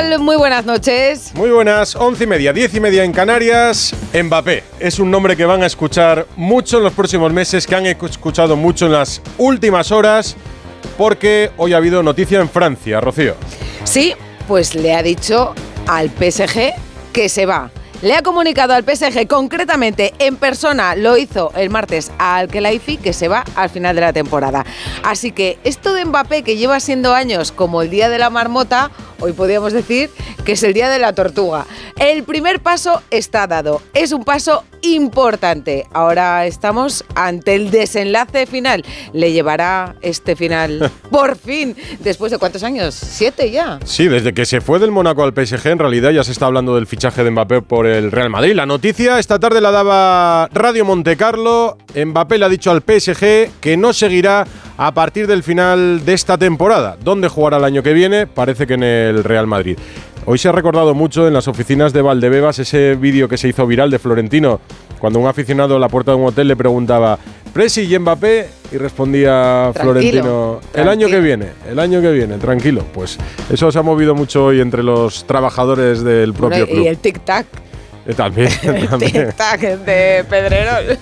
Tal? Muy buenas noches. Muy buenas, once y media, diez y media en Canarias. Mbappé es un nombre que van a escuchar mucho en los próximos meses, que han escuchado mucho en las últimas horas, porque hoy ha habido noticia en Francia, Rocío. Sí, pues le ha dicho al PSG que se va. Le ha comunicado al PSG concretamente en persona, lo hizo el martes al Kelaifi, que se va al final de la temporada. Así que esto de Mbappé, que lleva siendo años como el día de la marmota, hoy podríamos decir que es el día de la tortuga. El primer paso está dado, es un paso importante. Ahora estamos ante el desenlace final. Le llevará este final por fin, después de cuántos años, siete ya. Sí, desde que se fue del Mónaco al PSG, en realidad ya se está hablando del fichaje de Mbappé por el Real Madrid. La noticia esta tarde la daba Radio Montecarlo. Mbappé le ha dicho al PSG que no seguirá a partir del final de esta temporada. ¿Dónde jugará el año que viene? Parece que en el Real Madrid. Hoy se ha recordado mucho en las oficinas de Valdebebas ese vídeo que se hizo viral de Florentino, cuando un aficionado a la puerta de un hotel le preguntaba, ¿Presi y Mbappé? Y respondía Tranquilo, Florentino, el año que viene, el año que viene, tranquilo. Pues eso se ha movido mucho hoy entre los trabajadores del propio Bueno, club. y el tic-tac. Eh, También, también. tic-tac de Pedrerol.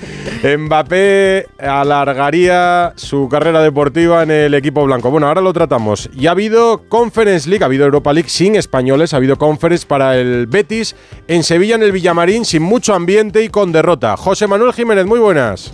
Mbappé alargaría su carrera deportiva en el equipo blanco. Bueno, ahora lo tratamos. Y ha habido Conference League, ha habido Europa League sin españoles, ha habido Conference para el Betis en Sevilla, en el Villamarín, sin mucho ambiente y con derrota. José Manuel Jiménez, muy buenas.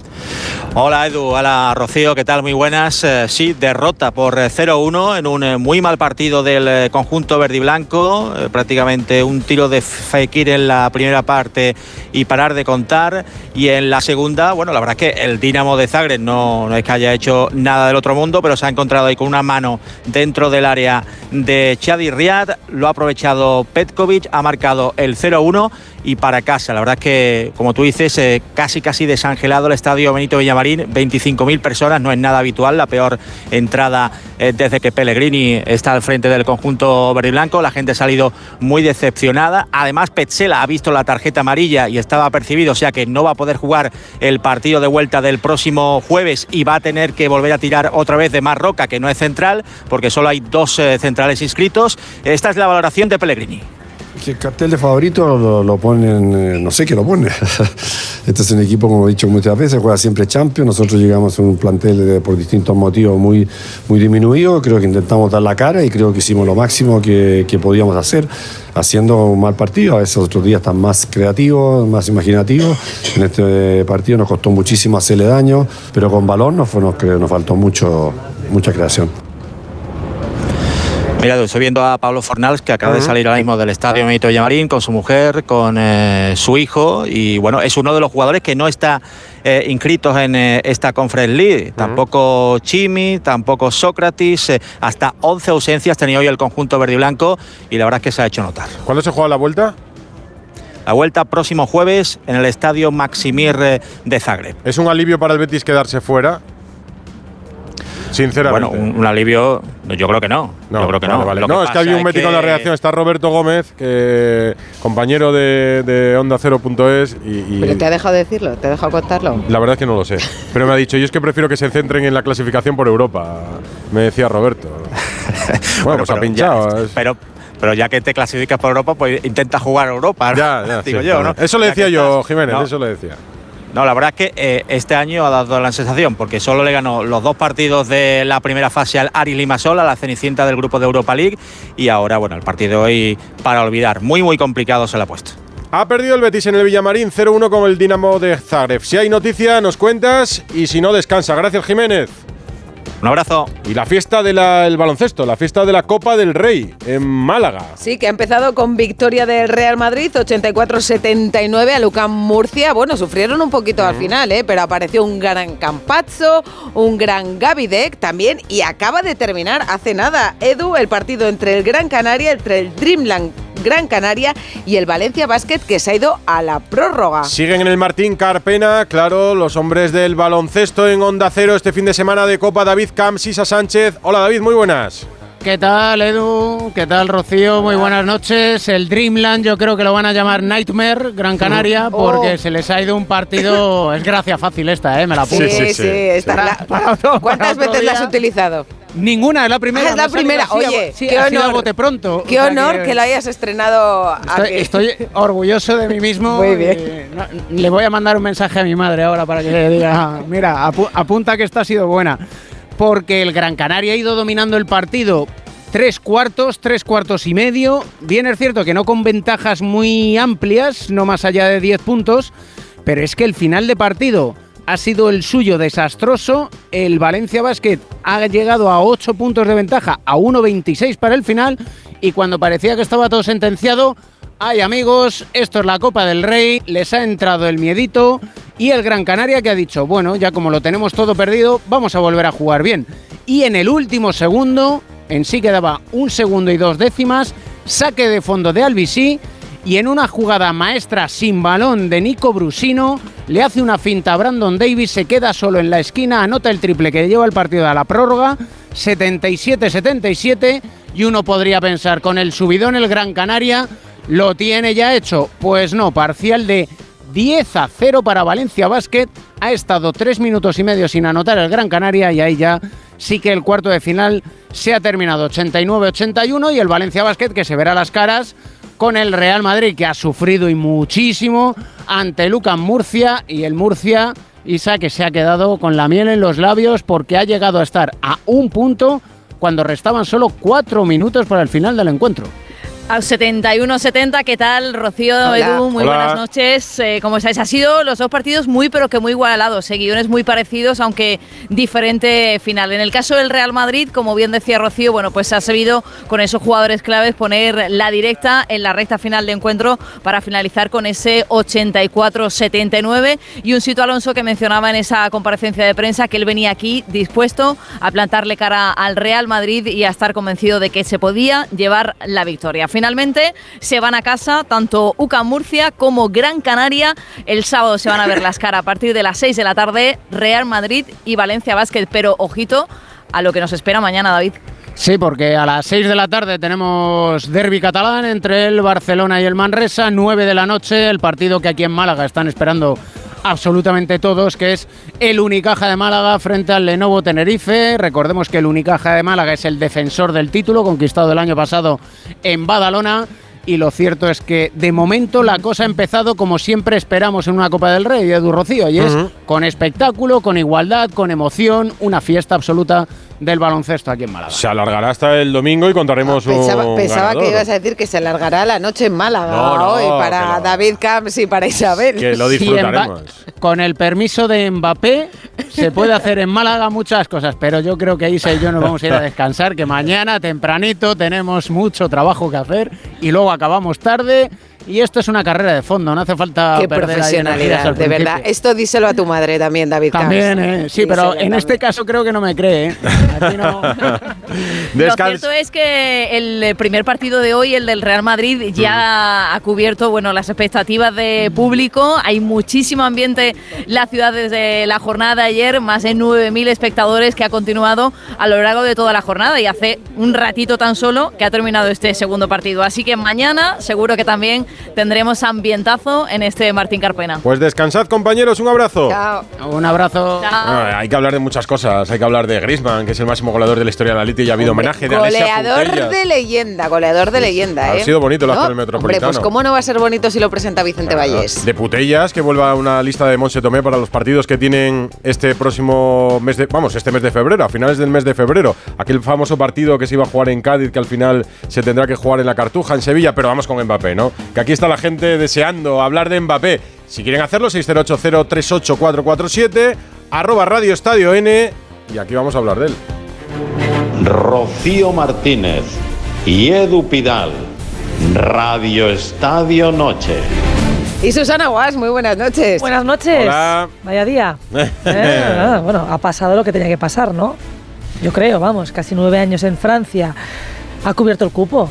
Hola Edu, hola Rocío, ¿qué tal? Muy buenas. Eh, sí, derrota por eh, 0-1 en un eh, muy mal partido del eh, conjunto verde y blanco. Eh, prácticamente un tiro de Fekir en la primera parte y parar de contar. Y en la segunda, bueno, la verdad es que el Dinamo de Zagreb no, no es que haya hecho nada del otro mundo, pero se ha encontrado ahí con una mano dentro del área de Chadi Riad. Lo ha aprovechado Petkovic, ha marcado el 0-1 y para casa. La verdad es que, como tú dices, eh, casi casi desangelado el estadio Benito Villamarín, 25.000 personas, no es nada habitual, la peor entrada eh, desde que Pellegrini está al frente del conjunto verde y blanco. La gente ha salido muy decepcionada. Además, Petzela ha visto la tarjeta amarilla y estaba percibido, o sea que no va a poder jugar el partido de vuelta del próximo jueves y va a tener que volver a tirar otra vez de Mar Roca, que no es central, porque solo hay dos eh, centrales inscritos. Esta es la valoración de Pellegrini. Que el cartel de favorito lo, lo ponen, eh, no sé qué lo pone. Este es un equipo, como he dicho muchas veces, juega siempre Champions. Nosotros llegamos a un plantel por distintos motivos muy, muy diminuido. Creo que intentamos dar la cara y creo que hicimos lo máximo que, que podíamos hacer, haciendo un mal partido. A veces otros días están más creativos, más imaginativos. En este partido nos costó muchísimo hacerle daño, pero con balón nos, fue- nos, creo- nos faltó mucho, mucha creación. Mira, estoy viendo a Pablo Fornals, que acaba de salir ahora mismo del estadio Benito Villamarín con su mujer, con eh, su hijo, y bueno, es uno de los jugadores que no está eh, inscritos en eh, esta Conference League. Tampoco Chimi, tampoco Sócrates, eh, hasta 11 ausencias tenía hoy el conjunto verde y blanco, y la verdad es que se ha hecho notar. ¿Cuándo se juega la vuelta? La vuelta próximo jueves en el estadio Maximir de Zagreb. ¿Es un alivio para el Betis quedarse fuera? Sinceramente. Bueno, un, un alivio, yo creo que no. yo creo que vale, no. vale. Lo No, es que había un bético en la reacción. Está Roberto Gómez, que, compañero de, de Onda Cero.es. Y, y Pero te ha dejado decirlo, te ha dejado contarlo. la verdad es que no lo sé. Pero me ha dicho, yo es que prefiero que se centren en la clasificación por Europa. Me decía Roberto. bueno, pues ha pinchado. pero, pero ya que te clasificas por Europa, pues intenta jugar Europa. ¿no? ya, ya, Digo sí, yo. ¿no? Eso le decía que yo, estás- Jiménez, no, eso le decía. No, la verdad es que eh, este año ha dado la sensación, porque solo le ganó los dos partidos de la primera fase al Aris Limassol, a la cenicienta del grupo de Europa League, y ahora, bueno, el partido hoy para olvidar. Muy, muy complicado se lo ha puesto. Ha perdido el Betis en el Villamarín 0-1 con el Dinamo de Zagreb. Si hay noticia, nos cuentas y si no, descansa. Gracias, Jiménez. Un abrazo. Y la fiesta del baloncesto, la fiesta de la Copa del Rey en Málaga. Sí, que ha empezado con victoria del Real Madrid, 84-79 a Lucán Murcia. Bueno, sufrieron un poquito al final, ¿eh? pero apareció un gran Campazzo, un gran Gavidec también y acaba de terminar hace nada, Edu, el partido entre el Gran Canaria, entre el Dreamland Gran Canaria y el Valencia Basket que se ha ido a la prórroga. Siguen en el Martín Carpena, claro, los hombres del baloncesto en Onda Cero este fin de semana de Copa David Camps, Isa Sánchez. Hola David, muy buenas. ¿Qué tal, Edu? ¿Qué tal, Rocío? Muy buenas noches. El Dreamland yo creo que lo van a llamar Nightmare Gran Canaria oh. porque se les ha ido un partido... es gracia fácil esta, ¿eh? Me la puse. Sí, sí, sí. ¿Cuántas veces la has utilizado? Ninguna, es la primera. Ah, es la primera. Oye, qué honor. Bote pronto. Qué honor que, lo hayas estrenado estoy, estoy, orgulloso de mí mismo. Muy bien. le voy a mandar un mensaje a mi madre ahora para que le diga, mira, apunta que esta ha sido buena porque el Gran Canaria ha ido dominando el partido tres cuartos, tres cuartos y medio. Bien es cierto que no con ventajas muy amplias, no más allá de 10 puntos, pero es que el final de partido ha sido el suyo desastroso. El Valencia Basket ha llegado a 8 puntos de ventaja, a 1.26 para el final, y cuando parecía que estaba todo sentenciado, ay amigos, esto es la Copa del Rey, les ha entrado el miedito y el Gran Canaria que ha dicho, bueno, ya como lo tenemos todo perdido, vamos a volver a jugar bien. Y en el último segundo, en sí quedaba un segundo y dos décimas, saque de fondo de Albisí y en una jugada maestra sin balón de Nico Brusino, le hace una finta a Brandon Davis, se queda solo en la esquina, anota el triple que lleva el partido a la prórroga, 77-77, y uno podría pensar, con el subidón el Gran Canaria, ¿lo tiene ya hecho? Pues no, parcial de 10 a 0 para Valencia Basket. Ha estado 3 minutos y medio sin anotar el Gran Canaria y ahí ya sí que el cuarto de final se ha terminado 89-81 y el Valencia Basket que se verá las caras con el Real Madrid que ha sufrido y muchísimo ante Lucas Murcia y el Murcia Isa que se ha quedado con la miel en los labios porque ha llegado a estar a un punto cuando restaban solo 4 minutos para el final del encuentro. Al 71-70, ¿qué tal, Rocío, Edu? Muy buenas noches. Eh, como sabéis, ha sido los dos partidos muy, pero que muy igualados, seguidores muy parecidos, aunque diferente final. En el caso del Real Madrid, como bien decía Rocío, bueno, pues ha sabido con esos jugadores claves poner la directa en la recta final de encuentro para finalizar con ese 84-79. Y un sitio Alonso que mencionaba en esa comparecencia de prensa que él venía aquí dispuesto a plantarle cara al Real Madrid y a estar convencido de que se podía llevar la victoria. Finalmente se van a casa tanto UCAM Murcia como Gran Canaria. El sábado se van a ver las caras a partir de las 6 de la tarde, Real Madrid y Valencia Basket. Pero ojito a lo que nos espera mañana, David. Sí, porque a las 6 de la tarde tenemos derby catalán entre el Barcelona y el Manresa, 9 de la noche, el partido que aquí en Málaga están esperando absolutamente todos, que es el Unicaja de Málaga frente al Lenovo Tenerife. Recordemos que el Unicaja de Málaga es el defensor del título, conquistado el año pasado en Badalona. Y lo cierto es que de momento la cosa ha empezado como siempre esperamos en una Copa del Rey, Edu Rocío, y es con espectáculo, con igualdad, con emoción, una fiesta absoluta del baloncesto aquí en Málaga. Se alargará hasta el domingo y contaremos pensaba, un Pensaba que ibas a decir que se alargará la noche en Málaga hoy para David Camps y para Isabel. Que lo disfrutaremos. con el permiso de Mbappé se puede hacer en Málaga muchas cosas, pero yo creo que Isa y yo nos vamos a ir a descansar, que mañana tempranito tenemos mucho trabajo que hacer y luego acabamos tarde y esto es una carrera de fondo, no hace falta Qué profesionalidad, de verdad. Esto díselo a tu madre también, David. También, ¿eh? sí, pero en este caso creo que no me cree. ¿eh? no. Lo cierto es que el primer partido de hoy, el del Real Madrid, ya ha cubierto bueno, las expectativas de público. Hay muchísimo ambiente en la ciudad desde la jornada de ayer, más de 9.000 espectadores que ha continuado a lo largo de toda la jornada y hace un ratito tan solo que ha terminado este segundo partido. Así que mañana seguro que también tendremos ambientazo en este Martín Carpena. Pues descansad, compañeros, un abrazo. Chao. Un abrazo. hay que hablar de muchas cosas. Hay que hablar de Grisman, que es el máximo goleador de la historia de la Lite y ha habido homenaje de Goleador de leyenda, goleador de leyenda, ¿eh? Ha sido bonito el acto del Metropolitano. Hombre, pues cómo no va a ser bonito si lo presenta Vicente Vallés. De Putellas, que vuelva a una lista de Monse Tomé para los partidos que tienen este próximo mes de, vamos, este mes de febrero, a finales del mes de febrero. Aquel famoso partido que se iba a jugar en Cádiz, que al final se tendrá que jugar en la Cartuja, en Sevilla, pero vamos con Mbappé, ¿no? Que aquí está la gente deseando hablar de Mbappé. Si quieren hacerlo, 608038447, arroba Radio Estadio N y aquí vamos a hablar de él. Rocío Martínez y Edu Pidal, Radio Estadio Noche. Y Susana Guas, muy buenas noches. Buenas noches. Hola. Vaya día. Eh, bueno, ha pasado lo que tenía que pasar, ¿no? Yo creo, vamos, casi nueve años en Francia. Ha cubierto el cupo.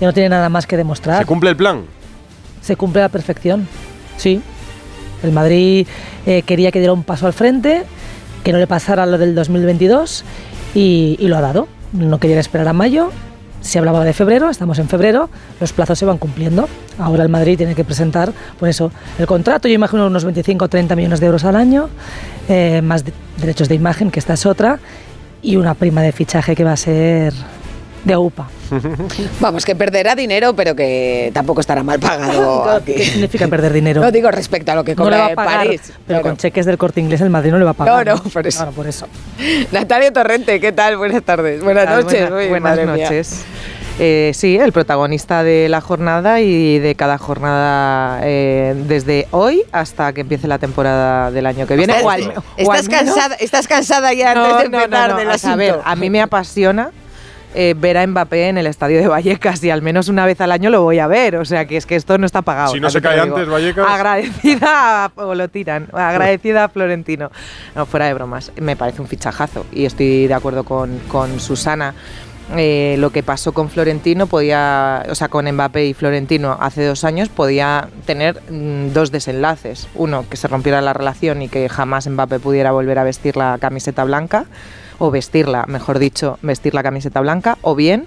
Ya no tiene nada más que demostrar. ¿Se cumple el plan? Se cumple a la perfección. Sí. El Madrid eh, quería que diera un paso al frente, que no le pasara lo del 2022 y, y lo ha dado. No quería esperar a mayo. Se hablaba de febrero, estamos en febrero, los plazos se van cumpliendo. Ahora el Madrid tiene que presentar, por eso, el contrato, yo imagino unos 25 o 30 millones de euros al año, eh, más de- derechos de imagen, que esta es otra, y una prima de fichaje que va a ser de UPA. Vamos, que perderá dinero, pero que tampoco estará mal pagado. aquí. ¿Qué significa perder dinero? No digo respecto a lo que No le cobra va a en pagar, París. pero Claro. con cheques del corte inglés el Madrid no le va a pagar. No, no, por eso. Claro, por eso. Natalia Torrente, ¿qué tal? Buenas tardes. Buenas tal? noches. Buena- Uy, buenas noches. Eh, sí, el protagonista de la jornada y de cada jornada eh, desde hoy hasta que empiece la temporada del año que viene. ¿Estás, o al- o al estás menos- cansada, ¿Estás cansada ya No, antes de no, no, empezar no, del a ver, a mí me apasiona eh, ver a Mbappé en el estadio de Vallecas y al menos una vez al año lo voy a ver. O sea, que es que esto no está pagado. Si no se cae antes, Vallecas. Agradecida, a- o lo tiran, agradecida a Florentino. No, fuera de bromas, me parece un fichajazo y estoy de acuerdo con, con Susana. Eh, lo que pasó con Florentino podía, o sea, con Mbappé y Florentino hace dos años podía tener mm, dos desenlaces. Uno, que se rompiera la relación y que jamás Mbappé pudiera volver a vestir la camiseta blanca, o vestirla, mejor dicho, vestir la camiseta blanca, o bien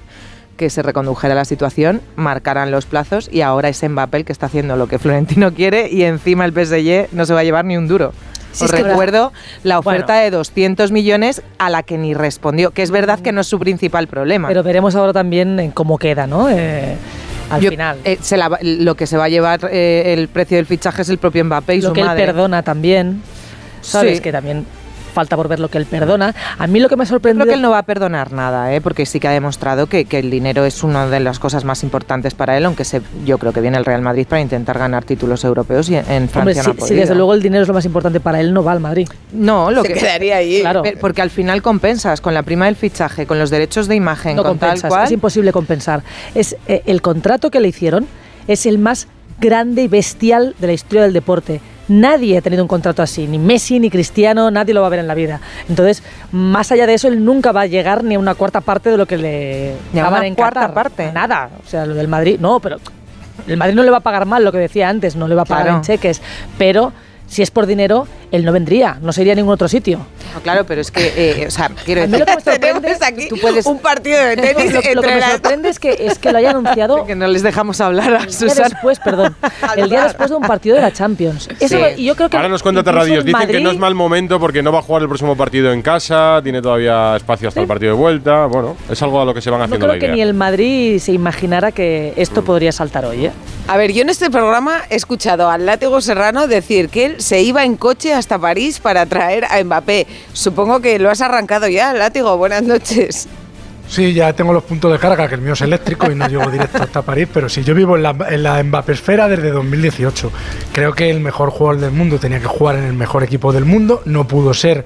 que se recondujera la situación, marcaran los plazos y ahora es Mbappé el que está haciendo lo que Florentino quiere y encima el PSG no se va a llevar ni un duro. Sí, Os recuerdo la Bueno. oferta de 200 millones a la que ni respondió, que es verdad que no es su principal problema. Pero veremos ahora también en cómo queda, ¿no? Eh, al Yo- final. eh, se la va- lo que se va a llevar eh, el precio del fichaje es el propio Mbappé y lo su que madre. él perdona también. Sabes Sí. que también falta por ver lo que él perdona. A mí lo que me ha Creo que él no va a perdonar nada, ¿eh? porque sí que ha demostrado que, que el dinero es una de las cosas más importantes para él, aunque se, yo creo que viene el Real Madrid para intentar ganar títulos europeos y en, en Hombre, Francia si, no ha podido. desde luego el dinero es lo más importante para él, no va al Madrid. No, lo Se que quedaría ahí. Claro. Porque al final compensas con la prima del fichaje, con los derechos de imagen, No con tal compensas, cual. es imposible compensar. Es eh, el contrato que le hicieron es el más grande y bestial de la historia del deporte. Nadie ha tenido un contrato así, ni Messi ni Cristiano, nadie lo va a ver en la vida. Entonces, más allá de eso, él nunca va a llegar ni a una cuarta parte de lo que le una en cuarta Qatar. parte. Nada. O sea, lo del Madrid, no, pero el Madrid no le va a pagar mal, lo que decía antes, no le va a pagar Claro. en cheques. Pero si es por dinero, él no vendría, no se iría a ningún otro sitio. No, claro, pero es que, eh, o sea, quiero decir. lo que me sorprende- aquí tú puedes- un partido de tenis lo, lo que me sorprende es que, es que lo haya anunciado que no les dejamos hablar a el día Susana. después, perdón, el día después de un partido de la Champions. Eso Sí. yo creo que Ahora nos cuenta Terradios. Dicen que Madrid- no es mal momento porque no va a jugar el próximo partido en casa, tiene todavía espacio hasta el partido de vuelta. Bueno, es algo a lo que se van No haciendo creo la que idea. ni el Madrid se imaginara que esto podría saltar hoy, ¿eh? A ver, yo en este programa he escuchado al látigo Serrano decir que él se iba en coche hasta París para traer a Mbappé. Supongo que lo has arrancado ya, látigo. Buenas noches. Sí, ya tengo los puntos de carga, que el mío es eléctrico y no llego directo hasta París, pero sí, yo vivo en la, en la Mbappésfera desde 2018. Creo que el mejor jugador del mundo tenía que jugar en el mejor equipo del mundo, no pudo ser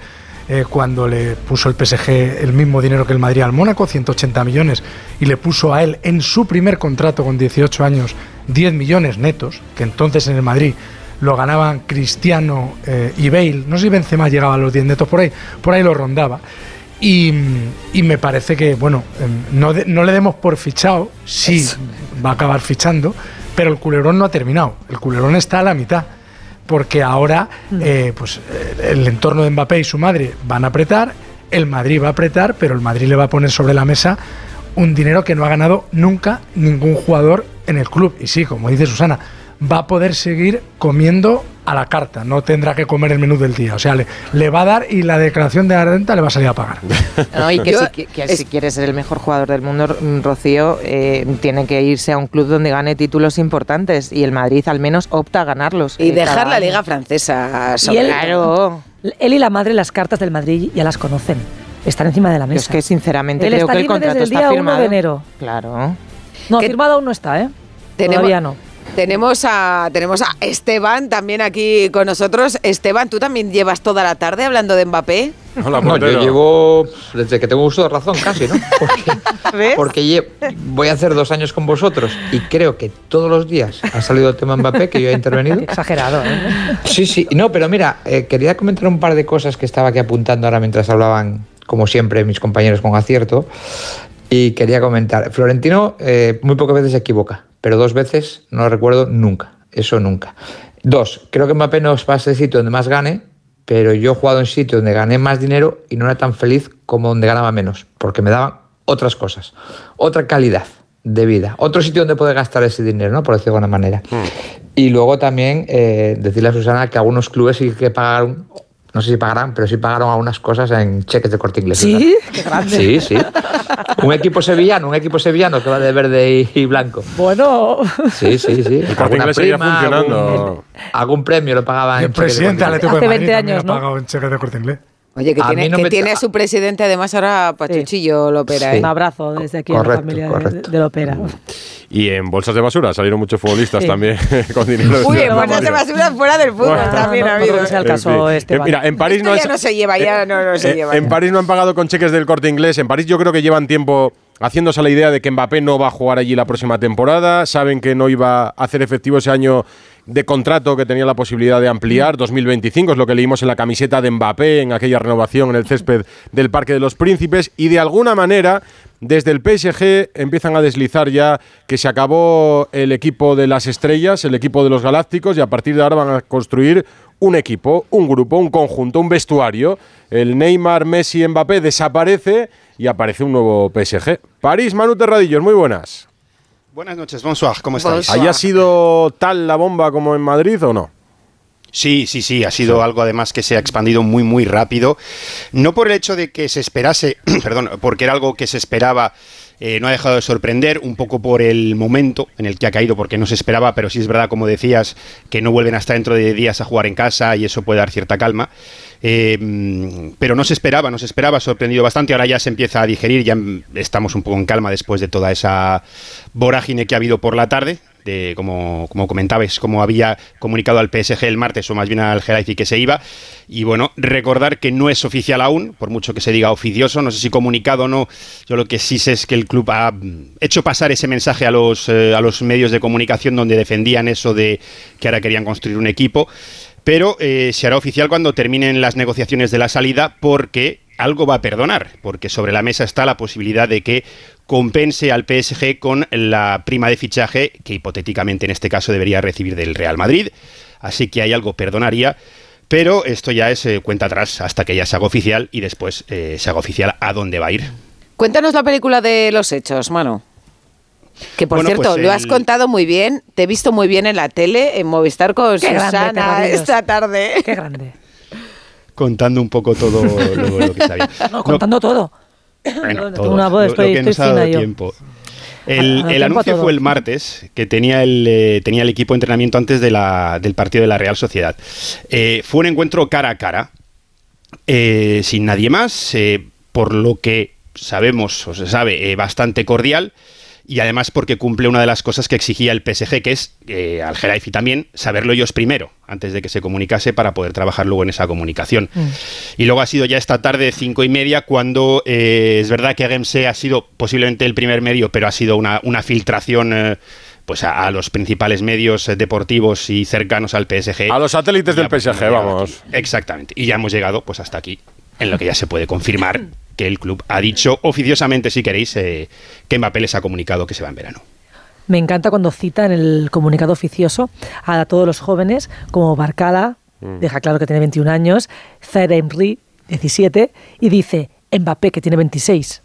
eh, cuando le puso el PSG el mismo dinero que el Madrid al Mónaco, 180 millones, y le puso a él en su primer contrato con 18 años 10 millones netos, que entonces en el Madrid lo ganaban Cristiano eh, y Bale, no sé si Benzema llegaba a los 10 netos por ahí, por ahí lo rondaba. Y, y me parece que, bueno, em, no, de- no le demos por fichado, sí va a acabar fichando, pero el culebrón no ha terminado. El culebrón está a la mitad. Porque ahora, eh, pues eh, el entorno de Mbappé y su madre van a apretar, el Madrid va a apretar, pero el Madrid le va a poner sobre la mesa un dinero que no ha ganado nunca ningún jugador en el club. Y sí, como dice Susana, va a poder seguir comiendo a la carta, no tendrá que comer el menú del día. O sea, le, le va a dar y la declaración de la renta le va a salir a pagar. No, y que, Yo- si, que- que es- si quiere ser el mejor jugador del mundo, mm, Rocío, eh, tiene que irse a un club donde gane títulos importantes y el Madrid al menos opta a ganarlos. Y eh, dejar la año. liga francesa. Y él- Claro. Él y la madre, las cartas del Madrid ya las conocen. Están encima de la Yo es mesa. que sinceramente Él creo está que el contrato desde el está día 1 firmado. de enero. Claro. No, ¿Qué- firmado aún no está, ¿eh? Tenemos- Todavía no. Tenemos a, tenemos a Esteban también aquí con nosotros. Esteban, ¿tú también llevas toda la tarde hablando de Mbappé? Hola, no, yo llevo desde que tengo uso de razón casi, ¿no? Porque, porque voy a hacer dos años con vosotros y creo que todos los días ha salido el tema Mbappé que yo he intervenido. Exagerado, ¿eh? Sí, sí. No, pero mira, eh, quería comentar un par de cosas que estaba aquí apuntando ahora mientras hablaban, como siempre, mis compañeros con acierto. Y quería comentar, Florentino eh, muy pocas veces se equivoca, pero dos veces no lo recuerdo nunca, eso nunca. Dos, creo que Mbappé no es para ese sitio donde más gane, pero yo he jugado en sitio donde gané más dinero y no era tan feliz como donde ganaba menos, porque me daban otras cosas, otra calidad de vida, otro sitio donde poder gastar ese dinero, ¿no? por decirlo de alguna manera. Hmm. Y luego también eh, decirle a Susana que algunos clubes sí que pagaron no sé si pagarán, pero sí pagaron algunas cosas en cheques de corte inglés. ¿Sí? Qué grande. Sí, sí. Un equipo sevillano, un equipo sevillano que va de verde y blanco. Bueno. Sí, sí, sí. El corte inglés seguía funcionando. Algún, premio lo pagaba El presidente Atlético de Madrid 20 años, ¿no? pagado en cheques de corte inglés. Oye, que, tiene, que tiene, a su presidente, además ahora Pachuchillo lo opera. ¿eh? Un abrazo desde aquí a la familia de, de, Lopera. Y en bolsas de basura salieron muchos futbolistas también con dinero. Uy, en bolsas de basura fuera del fútbol también ha habido. el caso este, Mira, en París no, ya no se lleva, ya no, no se lleva. En París no han pagado con cheques del corte inglés. En París yo creo que llevan tiempo haciéndose la idea de que Mbappé no va a jugar allí la próxima temporada. Saben que no iba a hacer efectivo ese año de contrato que tenía la posibilidad de ampliar, 2025 es lo que leímos en la camiseta de Mbappé, en aquella renovación en el césped del Parque de los Príncipes, y de alguna manera desde el PSG empiezan a deslizar ya que se acabó el equipo de las estrellas, el equipo de los galácticos, y a partir de ahora van a construir un equipo, un grupo, un conjunto, un vestuario. El Neymar, Messi, Mbappé desaparece y aparece un nuevo PSG. París, Manu Terradillos, muy buenas. Buenas noches, bonsoir, ¿cómo estáis? ¿Haya sido tal la bomba como en Madrid o no? Sí, sí, sí, ha sido algo además que se ha expandido muy, muy rápido. No por el hecho de que se esperase, perdón, porque era algo que se esperaba eh, no ha dejado de sorprender, un poco por el momento en el que ha caído, porque no se esperaba, pero sí es verdad, como decías, que no vuelven hasta dentro de días a jugar en casa y eso puede dar cierta calma. Eh, pero no se esperaba, no se esperaba, sorprendido bastante. Ahora ya se empieza a digerir, ya estamos un poco en calma después de toda esa vorágine que ha habido por la tarde como, como comentabais, como había comunicado al PSG el martes, o más bien al Gelaifi que se iba. Y bueno, recordar que no es oficial aún, por mucho que se diga oficioso, no sé si comunicado o no. Yo lo que sí sé es que el club ha hecho pasar ese mensaje a los, eh, a los medios de comunicación donde defendían eso de que ahora querían construir un equipo. Pero eh, se hará oficial cuando terminen las negociaciones de la salida porque algo va a perdonar, porque sobre la mesa está la posibilidad de que compense al PSG con la prima de fichaje que hipotéticamente en este caso debería recibir del Real Madrid. Así que hay algo perdonaría. Pero esto ya es eh, cuenta atrás hasta que ya se haga oficial y después eh, se haga oficial a dónde va a ir. Cuéntanos la película de los hechos, mano. Que por cierto, pues lo has contado muy bien, te he visto muy bien en la tele, en Movistar con Susana esta tarde. Qué grande. Contando un poco todo lo, que sabía. No, contando todo. Bueno, todo, estoy, lo, que nos ha dado tiempo. El, el anuncio fue el martes, que tenía el, eh, tenía el equipo de entrenamiento antes de la, del partido de la Real Sociedad. Eh, fue un encuentro cara a cara, eh, sin nadie más, por lo que sabemos, o se sabe, bastante cordial y además porque cumple una de las cosas que exigía el PSG, que es eh, al Geraifi también saberlo ellos primero, antes de que se comunicase para poder trabajar luego en esa comunicación. Mm. Y luego ha sido ya esta tarde, cinco y media, cuando eh, es verdad que GMC ha sido posiblemente el primer medio, pero ha sido una, filtración. Eh, pues a, los principales medios deportivos y cercanos al PSG. A los satélites del PSG, vamos. Exactamente. Y ya hemos llegado pues hasta aquí, en lo que ya se puede confirmar que el club ha dicho oficiosamente, si queréis, eh, que Mbappé les ha comunicado que se va en verano. Me encanta cuando cita en el comunicado oficioso a todos los jóvenes, como Barcala, mm. deja claro que tiene 21 años, Zaire Emery, 17, y dice Mbappé, que tiene 26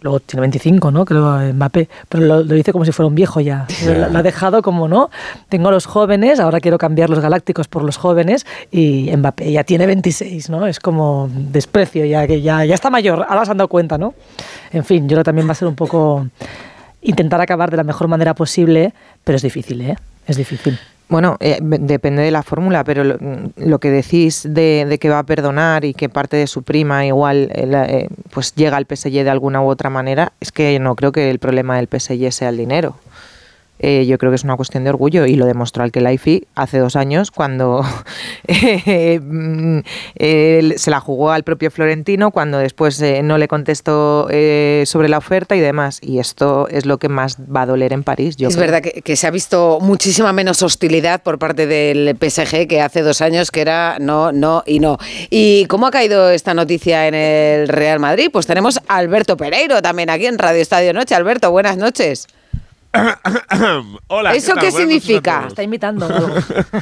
luego tiene 25, ¿no? Creo Mbappé, pero lo, dice como si fuera un viejo ya. Lo, ha dejado como, ¿no? Tengo a los jóvenes, ahora quiero cambiar los galácticos por los jóvenes y Mbappé ya tiene 26, ¿no? Es como desprecio, ya que ya, ya está mayor, ahora se han dado cuenta, ¿no? En fin, yo creo que también va a ser un poco intentar acabar de la mejor manera posible, pero es difícil, ¿eh? Es difícil. Bueno, eh, depende de la fórmula, pero lo, que decís de, que va a perdonar y que parte de su prima igual eh, eh, pues llega al PSG de alguna u otra manera, es que no creo que el problema del PSG sea el dinero. Eh, yo creo que es una cuestión de orgullo y lo demostró Alkelaifi hace dos años cuando eh, mm, se la jugó al propio Florentino, cuando después eh, no le contestó sobre la oferta y demás. Y esto es lo que más va a doler en París. es verdad que, se ha visto muchísima menos hostilidad por parte del PSG que hace dos años que era no, no y no. ¿Y cómo ha caído esta noticia en el Real Madrid? Pues tenemos a Alberto Pereiro también aquí en Radio Estadio Noche. Alberto, buenas noches. Hola. ¿Eso qué, significa? Está imitando.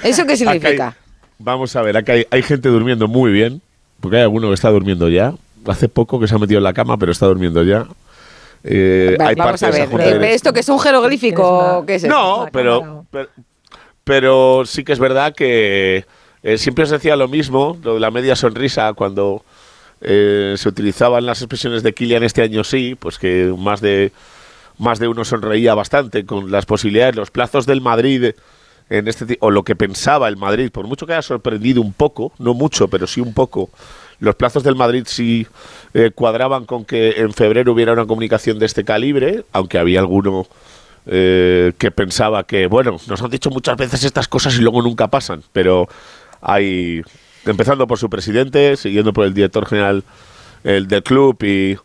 ¿Eso qué significa? vamos a ver, acá hay, gente durmiendo muy bien, porque hay alguno que está durmiendo ya. Hace poco que se ha metido en la cama, pero está durmiendo ya. Eh, vamos a ver, eh, ¿esto que es un jeroglífico? ¿Qué es no, pero, pero, sí que es verdad que eh, siempre os decía lo mismo, lo de la media sonrisa, cuando se utilizaban las expresiones de Kilian este año sí, pues que más de más de uno sonreía bastante con las posibilidades, los plazos del Madrid en este o lo que pensaba el Madrid, por mucho que haya sorprendido un poco, no mucho, pero sí un poco, los plazos del Madrid sí eh, cuadraban con que en febrero hubiera una comunicación de este calibre, aunque había alguno eh, que pensaba que, bueno, nos han dicho muchas veces estas cosas y luego nunca pasan, pero hay, empezando por su presidente, siguiendo por el director general el del club y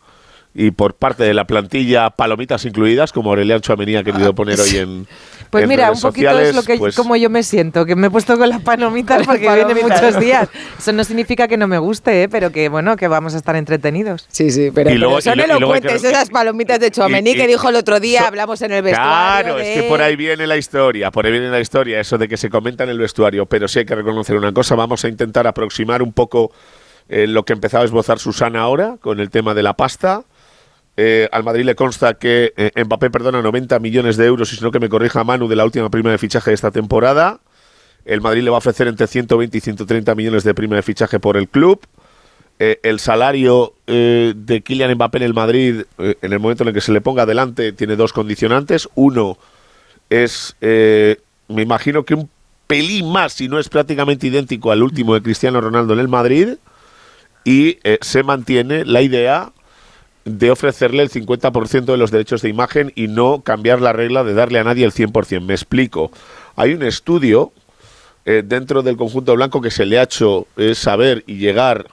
y por parte de la plantilla palomitas incluidas, como Aurelian Chouameni ha querido poner hoy en Pues mira, un poquito es lo que pues como yo me siento, que me he puesto con las palomitas porque viene muchos días. Eso no significa que no me guste, ¿eh? pero que bueno, que vamos a estar entretenidos. Sí, sí, pero, son elocuentes esas palomitas de Chouameni que dijo el otro día, hablamos en el vestuario. Claro, es que por ahí viene la historia, por ahí viene la historia, eso de que se comenta en el vestuario, pero sí hay que reconocer una cosa, vamos a intentar aproximar un poco eh, lo que empezaba a esbozar Susana ahora con el tema de la pasta. Eh, al Madrid le consta que eh, Mbappé perdona 90 millones de euros, y si no que me corrija Manu, de la última prima de fichaje de esta temporada. El Madrid le va a ofrecer entre 120 y 130 millones de prima de fichaje por el club. Eh, el salario de Kylian Mbappé en el Madrid, en el momento en el que se le ponga adelante, tiene dos condicionantes. Uno es, me imagino que un pelín más, si no es prácticamente idéntico al último de Cristiano Ronaldo en el Madrid. Y se mantiene la idea de ofrecerle el 50% de los derechos de imagen y no cambiar la regla de darle a nadie el 100%. Me explico. Hay un estudio eh, dentro del conjunto blanco que se le ha hecho saber y llegar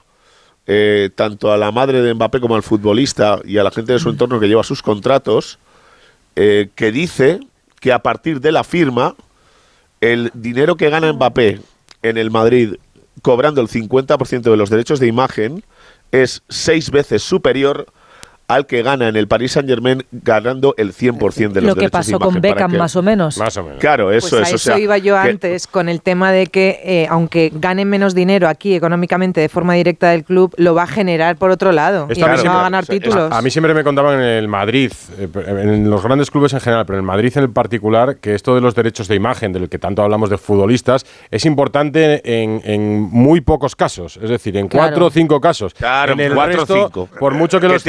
eh, tanto a la madre de Mbappé como al futbolista y a la gente de su entorno que lleva sus contratos, eh, que dice que a partir de la firma, el dinero que gana Mbappé en el Madrid cobrando el 50% de los derechos de imagen es seis veces superior al que gana en el Paris Saint Germain ganando el 100% de los Lo que pasó con Beckham más o menos. Más o menos. Claro, eso pues a eso iba yo antes con el tema de que eh, aunque gane menos dinero aquí económicamente de forma directa del club, lo va a generar por otro lado y va a ganar títulos. A, mí siempre me contaban en el Madrid, eh, en los grandes clubes en general, pero en el Madrid en el particular, que esto de los derechos de imagen, del que tanto hablamos de futbolistas, es importante en, muy pocos casos, es decir, en cuatro o cinco casos. Claro, en el cuatro o cinco. Por mucho que, los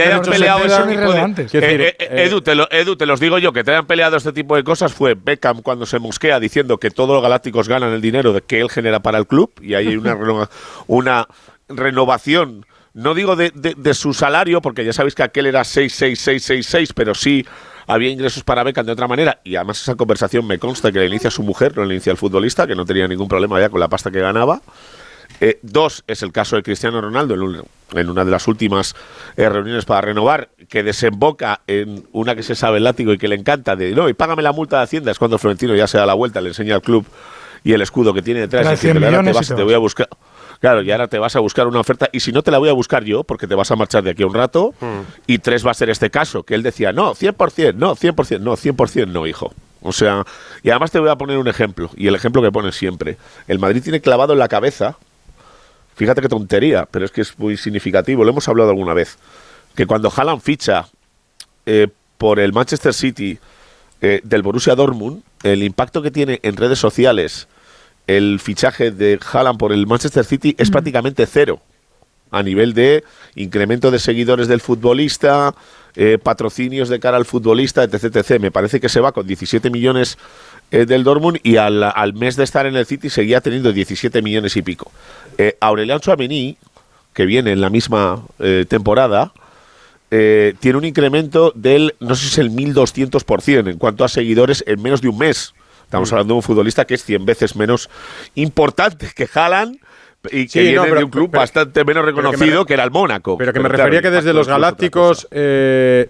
Edu, te los digo yo, que te hayan peleado este tipo de cosas fue Beckham cuando se mosquea diciendo que todos los galácticos ganan el dinero de que él genera para el club y ahí hay una, una renovación no digo de, su salario, porque ya sabéis que aquel era 66666, pero sí había ingresos para Beckham de otra manera. Y además esa conversación me consta que la inicia su mujer, no la inicia el futbolista, que no tenía ningún problema ya con la pasta que ganaba. Eh, dos es el caso de Cristiano Ronaldo en, una de las últimas eh, reuniones para renovar, que desemboca en una que se sabe el látigo y que le encanta, de no, y págame la multa de Hacienda, es cuando Florentino ya se da la vuelta, le enseña al club y el escudo que tiene detrás, y te, te voy a buscar. Claro, y ahora te vas a buscar una oferta y si no te la voy a buscar yo, porque te vas a marchar de aquí a un rato, hmm. y tres va a ser este caso, que él decía, no, 100%, no, 100%, no, 100% no, hijo. O sea, y además te voy a poner un ejemplo, y el ejemplo que pones siempre. El Madrid tiene clavado en la cabeza Fíjate qué tontería, pero es que es muy significativo. Lo hemos hablado alguna vez. Que cuando Haaland ficha eh, por el Manchester City eh, del Borussia Dortmund, el impacto que tiene en redes sociales el fichaje de Haaland por el Manchester City es prácticamente cero a nivel de incremento de seguidores del futbolista, eh, patrocinios de cara al futbolista, etc, etc. Me parece que se va con 17 millones del Dortmund y al, al, mes de estar en el City seguía teniendo 17 millones y pico. Eh, Aurelian Chouameni, que viene en la misma eh, temporada, eh, tiene un incremento del, no sé si es el 1200% en cuanto a seguidores en menos de un mes. Estamos hablando de un futbolista que es 100 veces menos importante que Haaland y que Sí, viene no, pero- de un club pero- bastante menos pero que me reconocido re- que, era el Mónaco. Pero que me claro, refería que desde los galácticos eh,